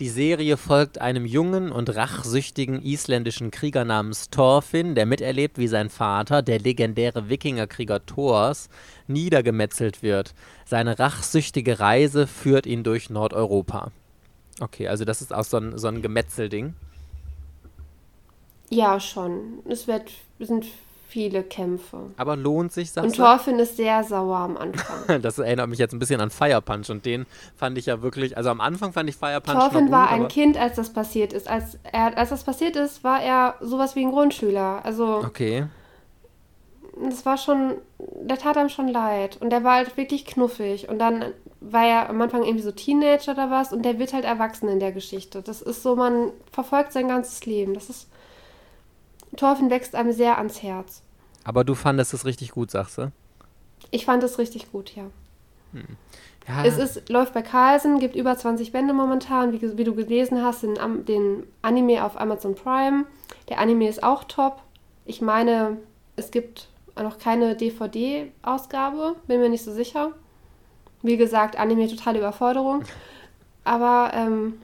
Die Serie folgt einem jungen und rachsüchtigen isländischen Krieger namens Thorfinn, der miterlebt, wie sein Vater, der legendäre Wikingerkrieger Thors, niedergemetzelt wird. Seine rachsüchtige Reise führt ihn durch Nordeuropa. Okay, also das ist auch so ein, so ein Gemetzelding. Ja, schon. Es wird, sind viele Kämpfe. Aber lohnt sich, sagst Und Thorfinn ist sehr sauer am Anfang. das erinnert mich jetzt ein bisschen an Fire Punch und den fand ich ja wirklich, also am Anfang fand ich Fire Punch Thorfinn war ein Kind, als das passiert ist. Als, er, als das passiert ist, war er sowas wie ein Grundschüler. Also. Okay. Das war schon, der tat einem schon leid. Und der war halt wirklich knuffig. Und dann war er am Anfang irgendwie so Teenager oder was und der wird halt erwachsen in der Geschichte. Das ist so, man verfolgt sein ganzes Leben. Das ist. Thorfinn wächst einem sehr ans Herz. Aber du fandest es richtig gut, sagst du? Ich fand es richtig gut, ja. Hm. ja. Es ist, läuft bei Carlsen, gibt über 20 Bände momentan, wie, wie du gelesen hast, den, den Anime auf Amazon Prime. Der Anime ist auch top. Ich meine, es gibt noch keine DVD-Ausgabe, bin mir nicht so sicher. Wie gesagt, Anime totale Überforderung. Aber, ähm,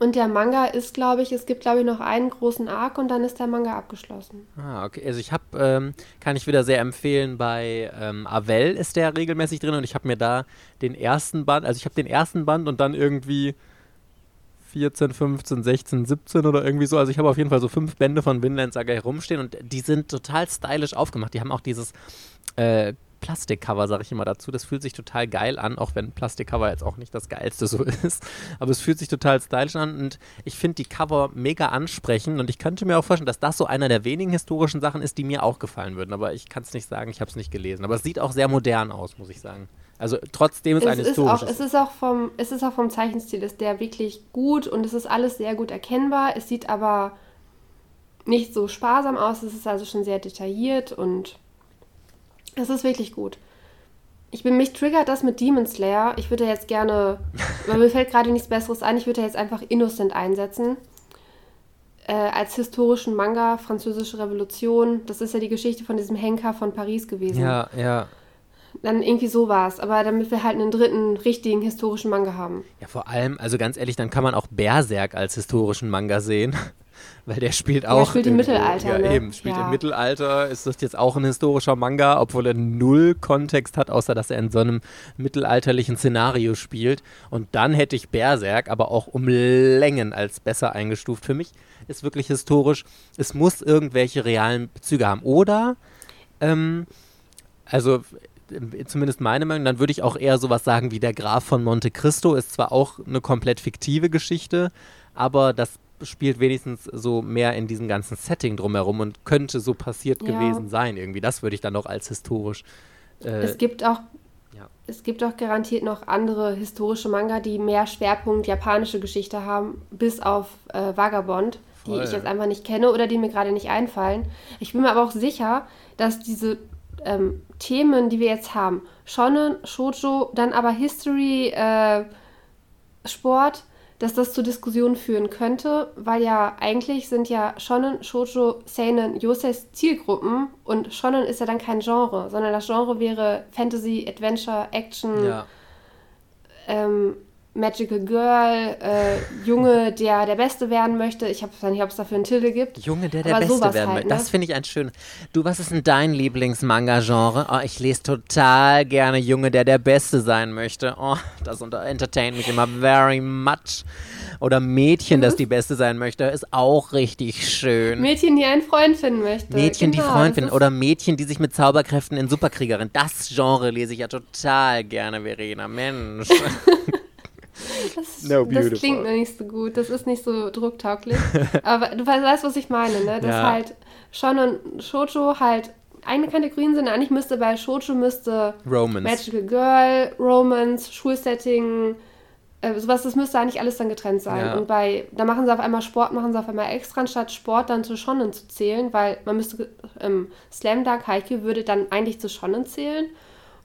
und der Manga ist, glaube ich, es gibt, glaube ich, noch einen großen Arc und dann ist der Manga abgeschlossen. Ah, okay. Also ich habe, ähm, kann ich wieder sehr empfehlen, bei ähm, Avel ist der regelmäßig drin und ich habe mir da den ersten Band, also ich habe den ersten Band und dann irgendwie 14, 15, 16, 17 oder irgendwie so. Also ich habe auf jeden Fall so fünf Bände von Vinland Saga herumstehen und die sind total stylisch aufgemacht. Die haben auch dieses äh, Plastikcover, sage ich immer dazu. Das fühlt sich total geil an, auch wenn Plastikcover jetzt auch nicht das geilste so ist. Aber es fühlt sich total stylisch an und ich finde die Cover mega ansprechend und ich könnte mir auch vorstellen, dass das so einer der wenigen historischen Sachen ist, die mir auch gefallen würden. Aber ich kann es nicht sagen, ich habe es nicht gelesen. Aber es sieht auch sehr modern aus, muss ich sagen. Also trotzdem ist es ein historisches. es, ist auch vom, es ist auch vom Zeichenstil, ist der wirklich gut und es ist alles sehr gut erkennbar. Es sieht aber nicht so sparsam aus. Es ist also schon sehr detailliert und das ist wirklich gut. Ich bin, mich triggert das mit Demon Slayer. Ich würde jetzt gerne, weil mir fällt gerade nichts Besseres ein, ich würde jetzt einfach Innocent einsetzen. Äh, als historischen Manga, Französische Revolution. Das ist ja die Geschichte von diesem Henker von Paris gewesen. Ja, ja. Dann irgendwie sowas, aber damit wir halt einen dritten richtigen historischen Manga haben. Ja, vor allem, also ganz ehrlich, dann kann man auch Berserk als historischen Manga sehen. Weil der spielt auch. Der spielt im Mittelalter. Ja, ne? eben. Spielt ja. im Mittelalter. Ist das jetzt auch ein historischer Manga, obwohl er null Kontext hat, außer dass er in so einem mittelalterlichen Szenario spielt. Und dann hätte ich Berserk aber auch um Längen als besser eingestuft. Für mich ist wirklich historisch, es muss irgendwelche realen Bezüge haben. Oder, ähm, also zumindest meine Meinung, dann würde ich auch eher sowas sagen wie der Graf von Monte Cristo. Ist zwar auch eine komplett fiktive Geschichte, aber das spielt wenigstens so mehr in diesem ganzen Setting drumherum und könnte so passiert ja. gewesen sein irgendwie. Das würde ich dann noch als historisch. Äh, es gibt auch ja. Es gibt auch garantiert noch andere historische Manga, die mehr Schwerpunkt japanische Geschichte haben, bis auf äh, Vagabond, Voll. die ich jetzt einfach nicht kenne oder die mir gerade nicht einfallen. Ich bin mir aber auch sicher, dass diese ähm, Themen, die wir jetzt haben, Shonen, Shoujo, dann aber History, äh, Sport, dass das zu Diskussionen führen könnte, weil ja eigentlich sind ja Shonen, Shoujo, Seinen, Yoseis Zielgruppen und Shonen ist ja dann kein Genre, sondern das Genre wäre Fantasy, Adventure, Action. Ja. Ähm, Magical Girl, äh, Junge, der der Beste werden möchte. Ich habe nicht, ob es dafür einen Titel gibt. Junge, der der Beste werden halt, möchte. Ne? Das finde ich ein schönes. Du, was ist denn dein Lieblingsmanga-Genre? Oh, ich lese total gerne Junge, der der Beste sein möchte. Oh, das entertaint mich immer very much. Oder Mädchen, mhm. das die Beste sein möchte, ist auch richtig schön. Mädchen, die einen Freund finden möchte. Mädchen, genau, die Freund finden. Oder Mädchen, die sich mit Zauberkräften in Superkriegerin. Das Genre lese ich ja total gerne, Verena. Mensch. Das, no, das klingt noch nicht so gut. Das ist nicht so drucktauglich. Aber du weißt, was ich meine, ne? Dass ja. halt Shon und Shoujo halt eigene Kategorien sind. Eigentlich müsste bei Shoujo müsste Romance. Magical Girl, Romance, Schulsetting, äh, sowas, das müsste eigentlich alles dann getrennt sein. Ja. Und bei, da machen sie auf einmal Sport, machen sie auf einmal extra, anstatt Sport dann zu Shonen zu zählen, weil man müsste, ähm, Slam Dunk Haikyuu würde dann eigentlich zu Shonen zählen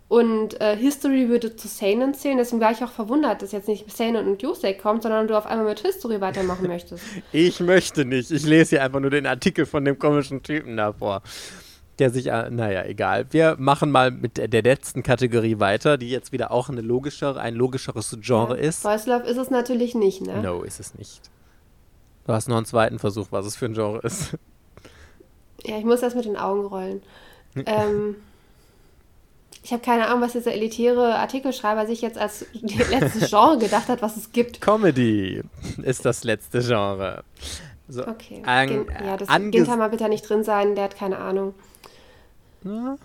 und äh, History würde zu Seinen zählen. Deswegen war ich auch verwundert, dass jetzt nicht Seinen und Yosei kommt, sondern du auf einmal mit History weitermachen möchtest. ich möchte nicht. Ich lese hier einfach nur den Artikel von dem komischen Typen davor. Der sich, äh, naja, egal. Wir machen mal mit der, letzten Kategorie weiter, die jetzt wieder auch eine logischere, ein logischeres Genre ja. ist. Boys Love ist es natürlich nicht, ne? No, ist es nicht. Du hast noch einen zweiten Versuch, was es für ein Genre ist. Ja, ich muss erst mit den Augen rollen. ähm. Ich habe keine Ahnung, was dieser elitäre Artikelschreiber sich jetzt als letztes Genre gedacht hat, was es gibt. Comedy ist das letzte Genre. So, okay. An, ja, das Gintama bitte nicht drin sein, der hat keine Ahnung. Ja.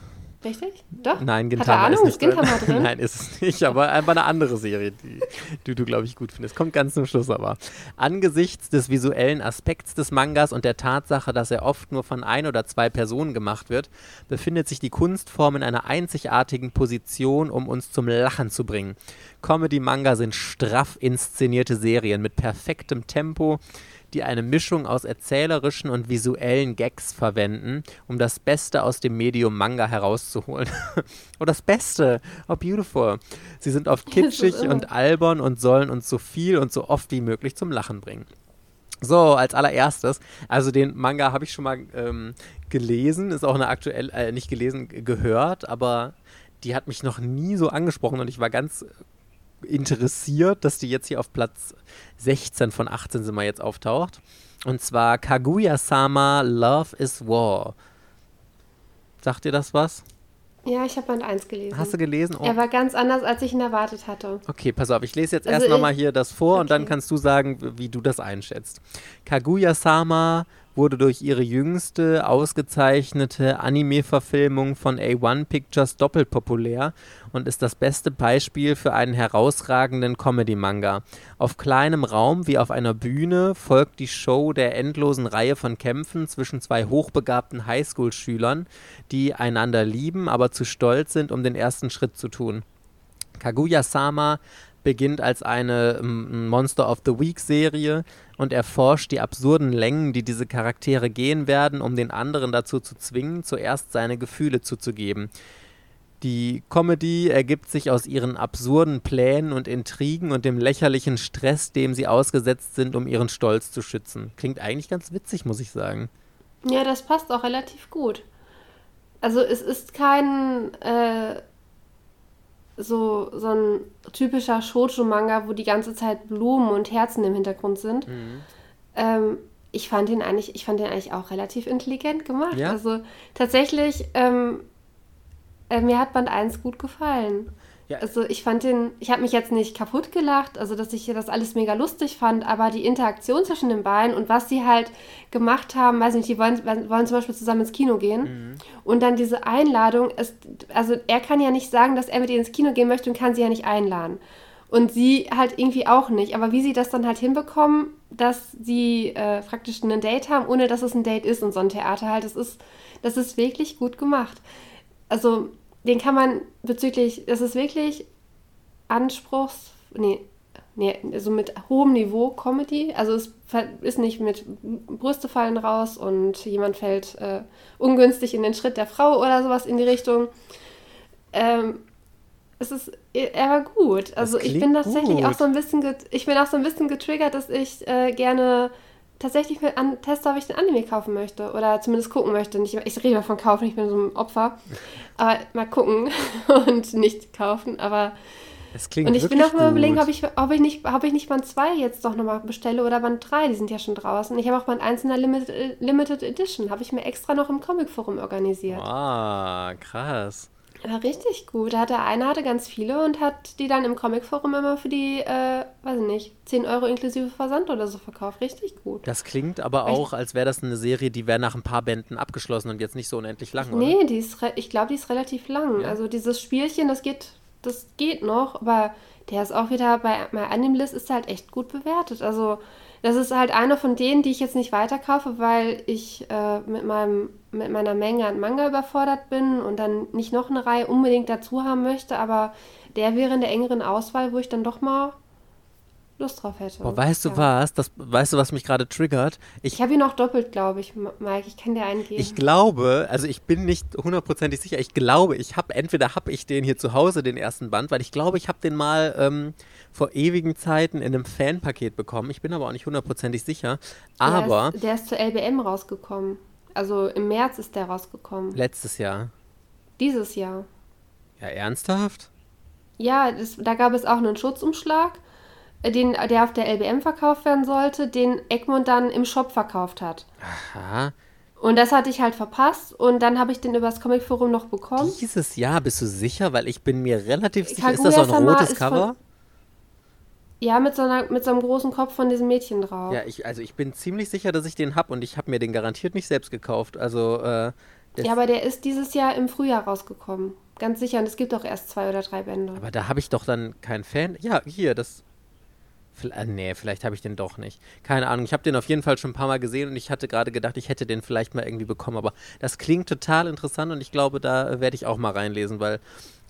Richtig? Doch? Nein, Gintama Hat er Ahnung? ist nicht drin. drin? Nein, ist es nicht, aber einfach eine andere Serie, die, die du, glaube ich, gut findest. Kommt ganz zum Schluss aber. Angesichts des visuellen Aspekts des Mangas und der Tatsache, dass er oft nur von ein oder zwei Personen gemacht wird, befindet sich die Kunstform in einer einzigartigen Position, um uns zum Lachen zu bringen. Comedy-Manga sind straff inszenierte Serien mit perfektem Tempo, die eine Mischung aus erzählerischen und visuellen Gags verwenden, um das Beste aus dem Medium Manga herauszuholen. oh, das Beste! Oh, beautiful! Sie sind oft kitschig und albern und sollen uns so viel und so oft wie möglich zum Lachen bringen. So, als allererstes, also den Manga habe ich schon mal ähm, gelesen, ist auch eine aktuell, äh, nicht gelesen, gehört, aber die hat mich noch nie so angesprochen und ich war ganz interessiert, dass die jetzt hier auf Platz 16 von 18 sind wir jetzt auftaucht. Und zwar Kaguya-sama Love is War. Sagt dir das was? Ja, ich habe Band 1 gelesen. Hast du gelesen? Oh. Er war ganz anders, als ich ihn erwartet hatte. Okay, pass auf, ich lese jetzt also erst nochmal hier das vor okay. und dann kannst du sagen, wie du das einschätzt. Kaguya-sama wurde durch ihre jüngste ausgezeichnete Anime-Verfilmung von A1 Pictures doppelt populär und ist das beste Beispiel für einen herausragenden Comedy-Manga. Auf kleinem Raum wie auf einer Bühne folgt die Show der endlosen Reihe von Kämpfen zwischen zwei hochbegabten Highschool-Schülern, die einander lieben, aber zu stolz sind, um den ersten Schritt zu tun. Kaguya-sama beginnt als eine Monster of the Week Serie und erforscht die absurden Längen, die diese Charaktere gehen werden, um den anderen dazu zu zwingen, zuerst seine Gefühle zuzugeben. Die Comedy ergibt sich aus ihren absurden Plänen und Intrigen und dem lächerlichen Stress, dem sie ausgesetzt sind, um ihren Stolz zu schützen. Klingt eigentlich ganz witzig, muss ich sagen. Ja, das passt auch relativ gut. Also es ist kein äh, so, so ein typischer Shoujo-Manga, wo die ganze Zeit Blumen und Herzen im Hintergrund sind. Mhm. Ähm, ich fand den eigentlich, ich fand den eigentlich auch relativ intelligent gemacht. Ja? Also tatsächlich, ähm, äh, mir hat Band 1 gut gefallen. Ja. Also ich fand den, ich habe mich jetzt nicht kaputt gelacht, also dass ich das alles mega lustig fand, aber die Interaktion zwischen den beiden und was sie halt gemacht haben, weiß nicht, die wollen, wollen zum Beispiel zusammen ins Kino gehen mhm. und dann diese Einladung ist, also er kann ja nicht sagen, dass er mit ihr ins Kino gehen möchte und kann sie ja nicht einladen. Und sie halt irgendwie auch nicht. Aber wie sie das dann halt hinbekommen, dass sie äh, praktisch ein Date haben, ohne dass es ein Date ist und so ein Theater halt, das ist, das ist wirklich gut gemacht. Also den kann man bezüglich, das ist wirklich Anspruchs, nee, nee, also mit hohem Niveau Comedy. Also es ist nicht mit Brüste fallen raus und jemand fällt äh, ungünstig in den Schritt der Frau oder sowas in die Richtung. Ähm, es ist, er war gut. Also ich bin tatsächlich gut. auch so ein bisschen, ich bin auch so ein bisschen getriggert, dass ich äh, gerne tatsächlich mit an Tester, ob ich den Anime kaufen möchte oder zumindest gucken möchte. Nicht, ich rede mal von kaufen, ich bin so ein Opfer. Aber mal gucken und nicht kaufen. Aber Es klingt Und ich bin auch mal überlegen, ob ich, ob, ich nicht, ob ich nicht Band 2 jetzt doch nochmal bestelle oder Band 3, die sind ja schon draußen. Ich habe auch Band 1 in der Limited, Limited Edition, habe ich mir extra noch im Comicforum organisiert. Ah, krass. War richtig gut. Da hatte einer hatte ganz viele und hat die dann im Comicforum immer für die, äh, weiß ich nicht, 10 Euro inklusive Versand oder so verkauft. Richtig gut. Das klingt aber Echt? auch, als wäre das eine Serie, die wäre nach ein paar Bänden abgeschlossen und jetzt nicht so unendlich lang, oder? Nee, die ist ich glaube, die ist relativ lang. Also dieses Spielchen, das geht, das geht noch, aber der ist auch wieder bei My Animalist ist halt echt gut bewertet. Also das ist halt einer von denen, die ich jetzt nicht weiterkaufe, weil ich äh, mit meinem mit meiner Menge an Manga überfordert bin und dann nicht noch eine Reihe unbedingt dazu haben möchte, aber der wäre in der engeren Auswahl, wo ich dann doch mal Lust drauf hätte. Boah, weißt du Ja. was? Das, weißt du, was mich gerade triggert? Ich, Ich habe ihn auch doppelt, glaube ich, Mike. Ich kann dir einen geben. ich glaube, also ich bin nicht hundertprozentig sicher, ich glaube, ich habe, entweder habe ich den hier zu Hause, den ersten Band, weil ich glaube, ich habe den mal ähm, vor ewigen Zeiten in einem Fanpaket bekommen. Ich bin aber auch nicht hundertprozentig sicher. Aber Der ist, der ist zur LBM rausgekommen. Also im März ist der rausgekommen. letztes Jahr. Dieses Jahr. Ja, ernsthaft? Ja, das, da gab es auch einen Schutzumschlag, den, der auf der LBM verkauft werden sollte, den Egmont dann im Shop verkauft hat. Aha. Und das hatte ich halt verpasst und dann habe ich den übers Comicforum noch bekommen. Dieses Jahr, bist du sicher? Weil ich bin mir relativ sicher. Ist Kaguya das so ein rotes ist von- Cover? Ja, mit so, einer, mit so einem großen Kopf von diesem Mädchen drauf. Ja, ich, also ich bin ziemlich sicher, dass ich den hab und ich habe mir den garantiert nicht selbst gekauft. Also, äh, Ja, aber der ist dieses Jahr im Frühjahr rausgekommen. Ganz sicher. Und es gibt auch erst zwei oder drei Bände. aber da habe ich doch dann keinen Fan. Ja, hier, das. Äh, Nee, vielleicht habe ich den doch nicht. Keine Ahnung. Ich habe den auf jeden Fall schon ein paar Mal gesehen und ich hatte gerade gedacht, ich hätte den vielleicht mal irgendwie bekommen. Aber das klingt total interessant und ich glaube, da äh, werde ich auch mal reinlesen, weil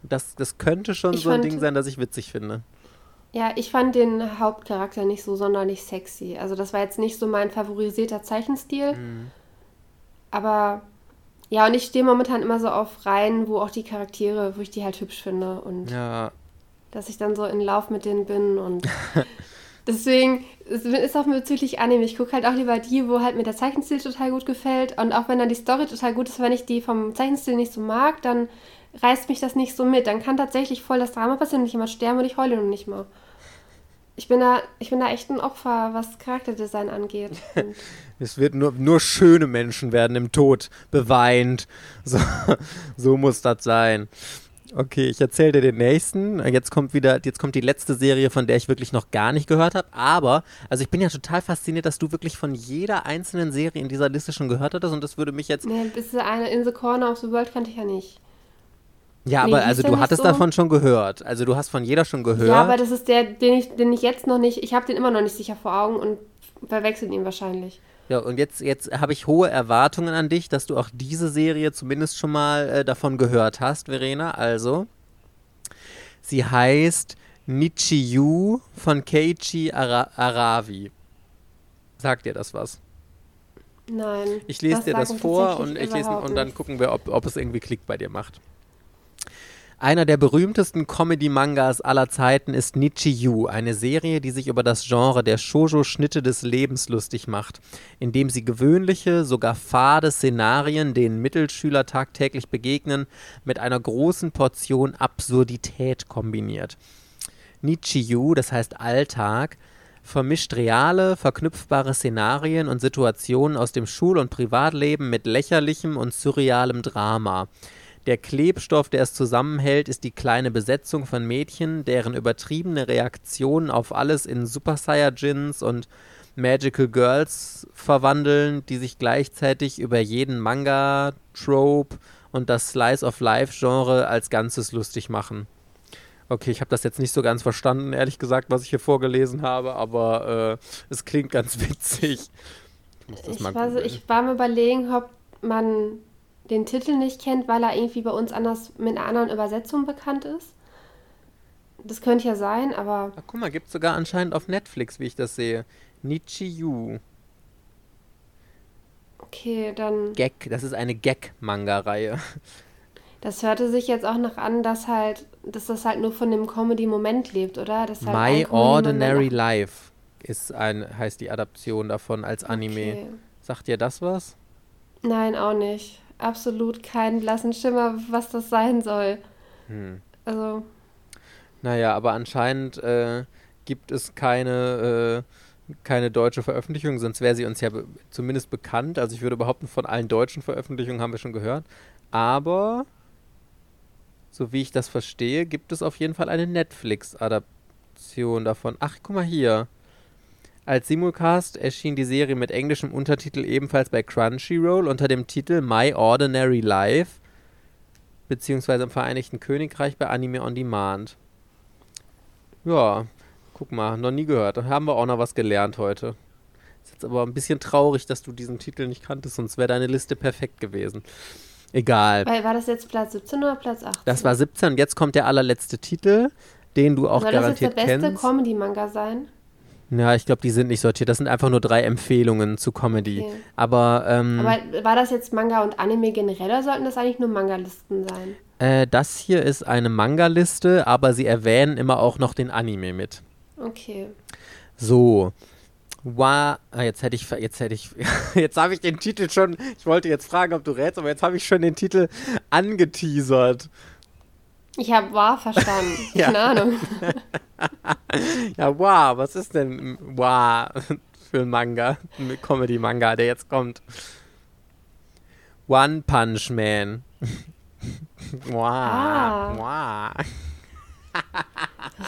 das, das könnte schon Ich so ein Ding sein, das ich witzig finde. Ja, ich fand den Hauptcharakter nicht so sonderlich sexy. Also das war jetzt nicht so mein favorisierter Zeichenstil. Mhm. Aber ja, und ich stehe momentan immer so auf Reihen, wo auch die Charaktere, wo ich die halt hübsch finde und Ja, dass ich dann so in Lauf mit denen bin und deswegen es ist auch bezüglich Anime. Ich gucke halt auch lieber die, wo halt mir der Zeichenstil total gut gefällt und auch wenn dann die Story total gut ist, wenn ich die vom Zeichenstil nicht so mag, dann reißt mich das nicht so mit. Dann kann tatsächlich voll das Drama passieren und ich jemand sterben und ich heule noch nicht mal. Ich bin da, ich bin da echt ein Opfer, was Charakterdesign angeht. Es wird nur, nur schöne Menschen werden im Tod beweint. So, so muss das sein. Okay, ich erzähle dir den nächsten. Jetzt kommt wieder, jetzt kommt die letzte Serie, von der ich wirklich noch gar nicht gehört habe. Aber, also ich bin ja total fasziniert, dass du wirklich von jeder einzelnen Serie in dieser Liste schon gehört hattest. Und das würde mich jetzt. ne, bis eine In the Corner of the World kannte ich ja nicht. Ja, Nee, aber also du hattest so? davon schon gehört. Also du hast von jeder schon gehört. Ja, aber das ist der, den ich, den ich jetzt noch nicht, ich habe den immer noch nicht sicher vor Augen und verwechselt ihn wahrscheinlich. Ja, und jetzt, jetzt habe ich hohe Erwartungen an dich, dass du auch diese Serie zumindest schon mal äh, davon gehört hast, Verena. Also, sie heißt Nichiyu von Keiichi Ara Aravi. Sagt dir das was? Nein. Ich lese dir das vor und, ich lese, und dann gucken wir, ob, ob es irgendwie Klick bei dir macht. Einer der berühmtesten Comedy-Mangas aller Zeiten ist Nichiyu, eine Serie, die sich über das Genre der Shoujo-Schnitte des Lebens lustig macht, indem sie gewöhnliche, sogar fade Szenarien, denen Mittelschüler tagtäglich begegnen, mit einer großen Portion Absurdität kombiniert. Nichiyu, das heißt Alltag, vermischt reale, verknüpfbare Szenarien und Situationen aus dem Schul- und Privatleben mit lächerlichem und surrealem Drama. Der Klebstoff, der es zusammenhält, ist die kleine Besetzung von Mädchen, deren übertriebene Reaktionen auf alles in Super Saiyajins und Magical Girls verwandeln, die sich gleichzeitig über jeden Manga, Trope und das Slice of Life Genre als Ganzes lustig machen. Okay, ich habe das jetzt nicht so ganz verstanden, ehrlich gesagt, was ich hier vorgelesen habe, aber äh, es klingt ganz witzig. Ich muss das Ich, googeln. ich war mir überlegen, ob man den Titel nicht kennt, weil er irgendwie bei uns anders mit einer anderen Übersetzung bekannt ist. Das könnte ja sein, aber Ach, guck mal, gibt sogar anscheinend auf Netflix, wie ich das sehe. Nichiyu. okay, dann. Gag, das ist eine Gag-Manga-Reihe. Das hörte sich jetzt auch noch an, dass halt, dass das halt nur von dem Comedy-Moment lebt, oder? Halt My Ordinary Life ist ein, heißt die Adaption davon als Anime. Okay. Sagt dir das was? Nein, auch nicht. Absolut keinen blassen Schimmer, was das sein soll. Hm. Also, Naja, aber anscheinend äh, gibt es keine, äh, keine deutsche Veröffentlichung, sonst wäre sie uns ja be zumindest bekannt. Also ich würde behaupten, von allen deutschen Veröffentlichungen haben wir schon gehört. Aber, so wie ich das verstehe, gibt es auf jeden Fall eine Netflix-Adaption davon. Ach, guck mal hier. Als Simulcast erschien die Serie mit englischem Untertitel ebenfalls bei Crunchyroll unter dem Titel My Ordinary Life, beziehungsweise im Vereinigten Königreich bei Anime on Demand. Ja, guck mal, noch nie gehört. Da haben wir auch noch was gelernt heute. Ist jetzt aber ein bisschen traurig, dass du diesen Titel nicht kanntest, sonst wäre deine Liste perfekt gewesen. Egal. Weil, war das jetzt Platz 17 oder Platz 18? Das war 17 und jetzt kommt der allerletzte Titel, den du auch Soll garantiert das jetzt der beste kennst. Comedy-Manga sein? Ja, ich glaube, die sind nicht sortiert. Das sind einfach nur drei Empfehlungen zu Comedy. Okay. Aber, ähm, Aber war das jetzt Manga und Anime generell oder sollten das eigentlich nur Manga-Listen sein? äh, das hier ist eine Manga-Liste, aber sie erwähnen immer auch noch den Anime mit. Okay. So. Wa ah, jetzt hätte ich, jetzt hätte ich, jetzt habe ich den Titel schon, ich wollte jetzt fragen, ob du rätst, aber jetzt habe ich schon den Titel angeteasert. Ich habe wahr verstanden. Ja. Keine Ahnung. Ja, wow, was ist denn wow für ein Manga, ein Comedy-Manga, der jetzt kommt? One Punch Man. wow, Ah. wow.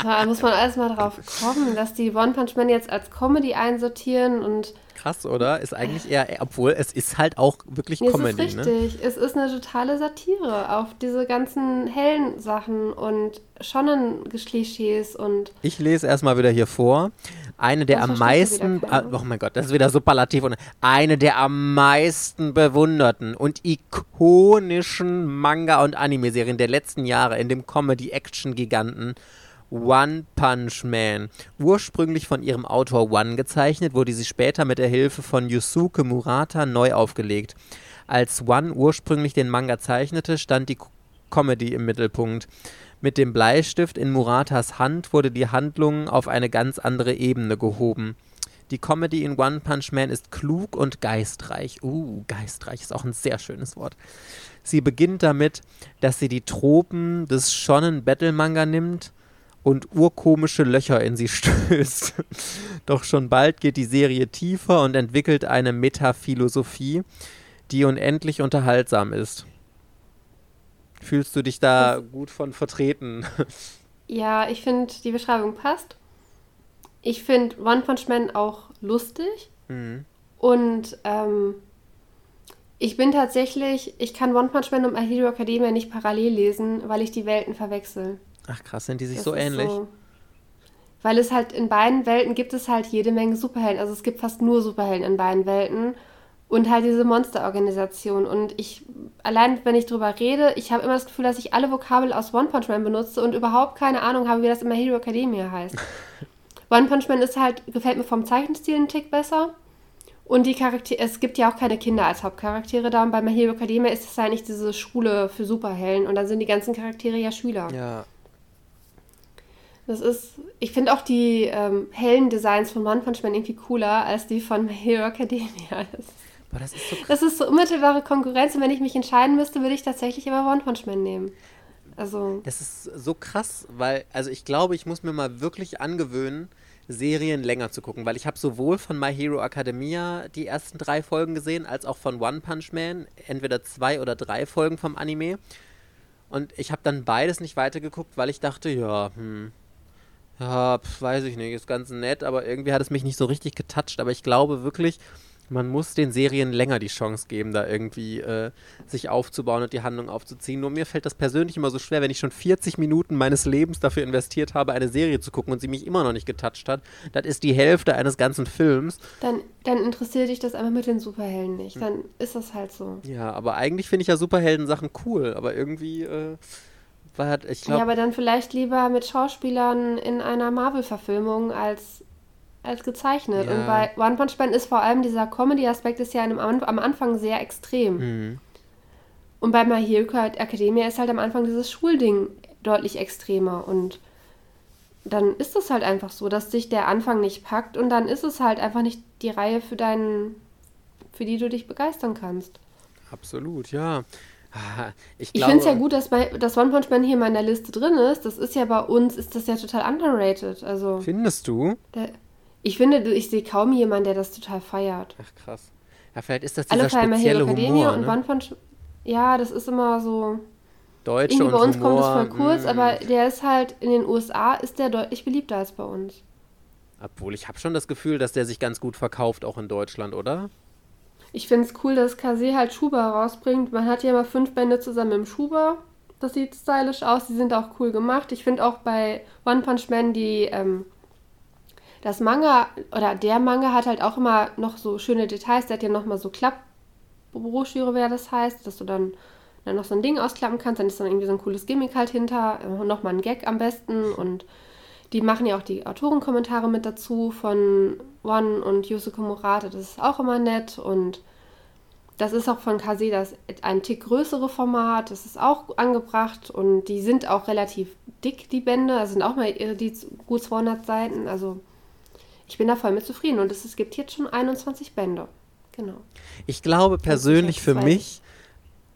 Da muss man erstmal drauf kommen, dass die One Punch Man jetzt als Comedy einsortieren und Krass, oder? Ist eigentlich eher, obwohl es ist halt auch wirklich Nee, es Comedy, ist ne? richtig. Es ist eine totale Satire auf diese ganzen hellen Sachen und Shonen-Klischees und Ich lese erstmal wieder hier vor. Eine der Das am meisten, oh mein Gott, das ist wieder superlativ. Und eine der am meisten bewunderten und ikonischen Manga- und Anime-Serien der letzten Jahre in dem Comedy-Action-Giganten One Punch Man. Ursprünglich von ihrem Autor One gezeichnet, wurde sie später mit der Hilfe von Yusuke Murata neu aufgelegt. Als One ursprünglich den Manga zeichnete, stand die Comedy im Mittelpunkt. Mit dem Bleistift in Muratas Hand wurde die Handlung auf eine ganz andere Ebene gehoben. Die Comedy in One Punch Man ist klug und geistreich. Uh, geistreich ist auch ein sehr schönes Wort. Sie beginnt damit, dass sie die Tropen des Shonen Battle Manga nimmt und urkomische Löcher in sie stößt. Doch schon bald geht die Serie tiefer und entwickelt eine Metaphilosophie, die unendlich unterhaltsam ist. Fühlst du dich da gut von vertreten? ja, ich finde, die Beschreibung passt. Ich finde One Punch Man auch lustig Mhm. und ähm, ich bin tatsächlich, ich kann One Punch Man und My Hero Academia nicht parallel lesen, weil ich die Welten verwechsel. Ach krass, sind die sich Das so ähnlich? so- weil es halt in beiden Welten gibt es halt jede Menge Superhelden. Also es gibt fast nur Superhelden in beiden Welten. Und halt diese Monsterorganisation. Und ich, allein wenn ich drüber rede, ich habe immer das Gefühl, dass ich alle Vokabel aus One Punch Man benutze und überhaupt keine Ahnung habe, wie das in My Hero Academia heißt. One Punch Man ist halt, gefällt mir vom Zeichenstil einen Tick besser. Und die Charaktere, es gibt ja auch keine Kinder als Hauptcharaktere da. Und bei My Hero Academia ist es ja nicht diese Schule für Superhelden. Und dann sind die ganzen Charaktere ja Schüler. Ja, Das ist, ich finde auch die ähm, hellen Designs von One Punch Man irgendwie cooler als die von My Hero Academia. Das, aber das ist so das ist so unmittelbare Konkurrenz und wenn ich mich entscheiden müsste, würde ich tatsächlich immer One Punch Man nehmen. Also, Das ist so krass, weil, also ich glaube, ich muss mir mal wirklich angewöhnen, Serien länger zu gucken, weil ich habe sowohl von My Hero Academia die ersten drei Folgen gesehen, als auch von One Punch Man, entweder zwei oder drei Folgen vom Anime. Und ich habe dann beides nicht weitergeguckt, weil ich dachte, ja, hm, ja, pf, weiß ich nicht, ist ganz nett, aber irgendwie hat es mich nicht so richtig getoucht. Aber ich glaube wirklich, man muss den Serien länger die Chance geben, da irgendwie äh, sich aufzubauen und die Handlung aufzuziehen. Nur mir fällt das persönlich immer so schwer, wenn ich schon 40 Minuten meines Lebens dafür investiert habe, eine Serie zu gucken und sie mich immer noch nicht getoucht hat. Das ist die Hälfte eines ganzen Films. dann, dann interessiert dich das einfach mit den Superhelden nicht. Dann ist das halt so. Ja, aber eigentlich finde ich ja Superhelden-Sachen cool, aber irgendwie äh, war halt, ich Ja, glaube, aber dann vielleicht lieber mit Schauspielern in einer Marvel-Verfilmung als, als gezeichnet. Ja. Und bei One Punch Man ist vor allem dieser Comedy-Aspekt ist ja am, am Anfang sehr extrem. Mhm. Und bei My Hero Academia ist halt am Anfang dieses Schulding deutlich extremer. Und dann ist es halt einfach so, dass dich der Anfang nicht packt und dann ist es halt einfach nicht die Reihe für deinen, für die du dich begeistern kannst. Absolut, ja. Ich, ich finde es ja gut, dass, bei, dass One Punch Man hier mal in der Liste drin ist. Das ist ja bei uns, ist das ja total underrated. Also, Findest du? Der, ich finde, ich sehe kaum jemanden, der das total feiert. Ach krass. Ja, vielleicht ist das dieser Alle spezielle Humor, und ne? One Punch Ja, das ist immer so... Deutsche Irgendwie bei uns Humor, kommt es voll kurz, mm. aber der ist halt, in den USA ist der deutlich beliebter als bei uns. Obwohl, ich habe schon das Gefühl, dass der sich ganz gut verkauft, auch in Deutschland, oder? Ich finde es cool, dass Kase halt Schuber rausbringt. Man hat ja immer fünf Bände zusammen im Schuber. Das sieht stylisch aus, die sind auch cool gemacht. Ich finde auch bei One Punch Man die, ähm, das Manga, oder der Manga hat halt auch immer noch so schöne Details. Der hat ja nochmal so Klappbroschüre, wer das heißt, dass du dann, dann noch so ein Ding ausklappen kannst. Dann ist dann irgendwie so ein cooles Gimmick halt hinter. Äh, nochmal ein Gag am besten und die machen ja auch die Autorenkommentare mit dazu von One und Yusuke Murata. Das ist auch immer nett. Und das ist auch von Kase das ein Tick größere Format. Das ist auch angebracht. Und die sind auch relativ dick, die Bände. Also sind auch mal die gut 200 Seiten. Also ich bin da voll mit zufrieden. Und es gibt jetzt schon 21 Bände. Genau. Ich glaube persönlich für mich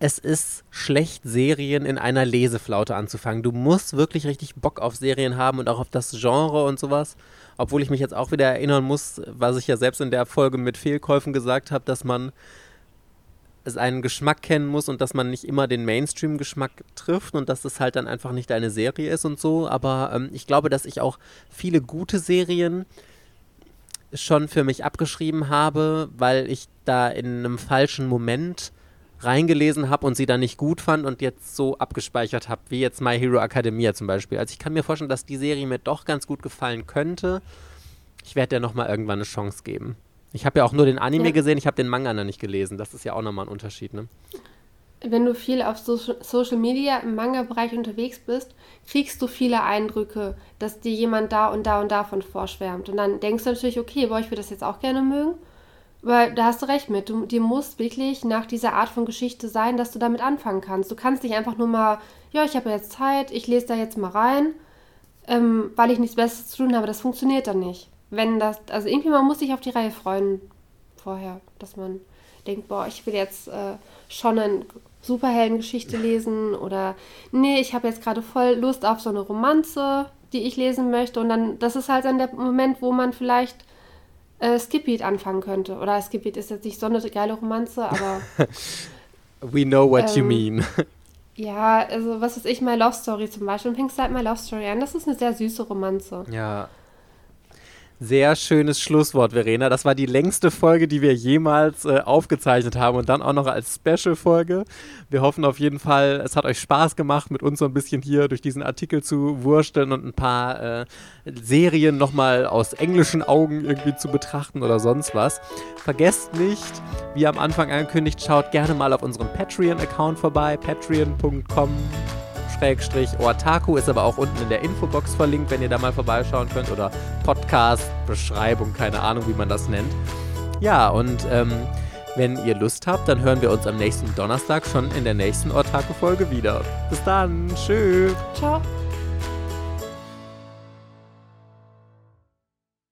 es ist schlecht, Serien in einer Leseflaute anzufangen. Du musst wirklich richtig Bock auf Serien haben und auch auf das Genre und sowas. Obwohl ich mich jetzt auch wieder erinnern muss, was ich ja selbst in der Folge mit Fehlkäufen gesagt habe, dass man es einen Geschmack kennen muss und dass man nicht immer den Mainstream-Geschmack trifft und dass es halt dann einfach nicht eine Serie ist und so. Aber ähm, ich glaube, dass ich auch viele gute Serien schon für mich abgeschrieben habe, weil ich da in einem falschen Moment reingelesen habe und sie dann nicht gut fand und jetzt so abgespeichert habe, wie jetzt My Hero Academia zum Beispiel. Also ich kann mir vorstellen, dass die Serie mir doch ganz gut gefallen könnte. Ich werde der nochmal irgendwann eine Chance geben. Ich habe ja auch nur den Anime ja. gesehen, ich habe den Manga noch nicht gelesen. Das ist ja auch nochmal ein Unterschied, ne? Wenn du viel auf so Social Media im Manga-Bereich unterwegs bist, kriegst du viele Eindrücke, dass dir jemand da und da und davon vorschwärmt. Und dann denkst du natürlich, okay, boah, ich würde das jetzt auch gerne mögen. Weil da hast du recht mit. Du, dir muss wirklich nach dieser Art von Geschichte sein, dass du damit anfangen kannst. Du kannst nicht einfach nur mal, ja, ich habe jetzt Zeit, ich lese da jetzt mal rein, ähm, weil ich nichts Besseres zu tun habe. Das funktioniert dann nicht. Wenn das, also irgendwie man muss sich auf die Reihe freuen vorher, dass man denkt, boah, ich will jetzt äh, schon eine Superheldengeschichte lesen oder nee, ich habe jetzt gerade voll Lust auf so eine Romanze, die ich lesen möchte und dann, das ist halt dann der Moment, wo man vielleicht äh, Skipbeat anfangen könnte. Oder Skipbeat ist jetzt nicht so eine geile Romanze, aber. We know what ähm, you mean. ja, also was ist ich, My Love Story zum Beispiel. Und fängst halt My Love Story an. Das ist eine sehr süße Romanze. Ja, sehr schönes Schlusswort, Verena. Das war die längste Folge, die wir jemals äh, aufgezeichnet haben und dann auch noch als Special-Folge. Wir hoffen auf jeden Fall, es hat euch Spaß gemacht, mit uns so ein bisschen hier durch diesen Artikel zu wursteln und ein paar äh, Serien nochmal aus englischen Augen irgendwie zu betrachten oder sonst was. Vergesst nicht, wie am Anfang angekündigt, schaut gerne mal auf unserem Patreon-Account vorbei, patreon.com Otaku ist aber auch unten in der Infobox verlinkt, wenn ihr da mal vorbeischauen könnt oder Podcast, Beschreibung, keine Ahnung, wie man das nennt. Ja, und ähm, wenn ihr Lust habt, dann hören wir uns am nächsten Donnerstag schon in der nächsten Otaku-Folge wieder. Bis dann, tschüss. Ciao.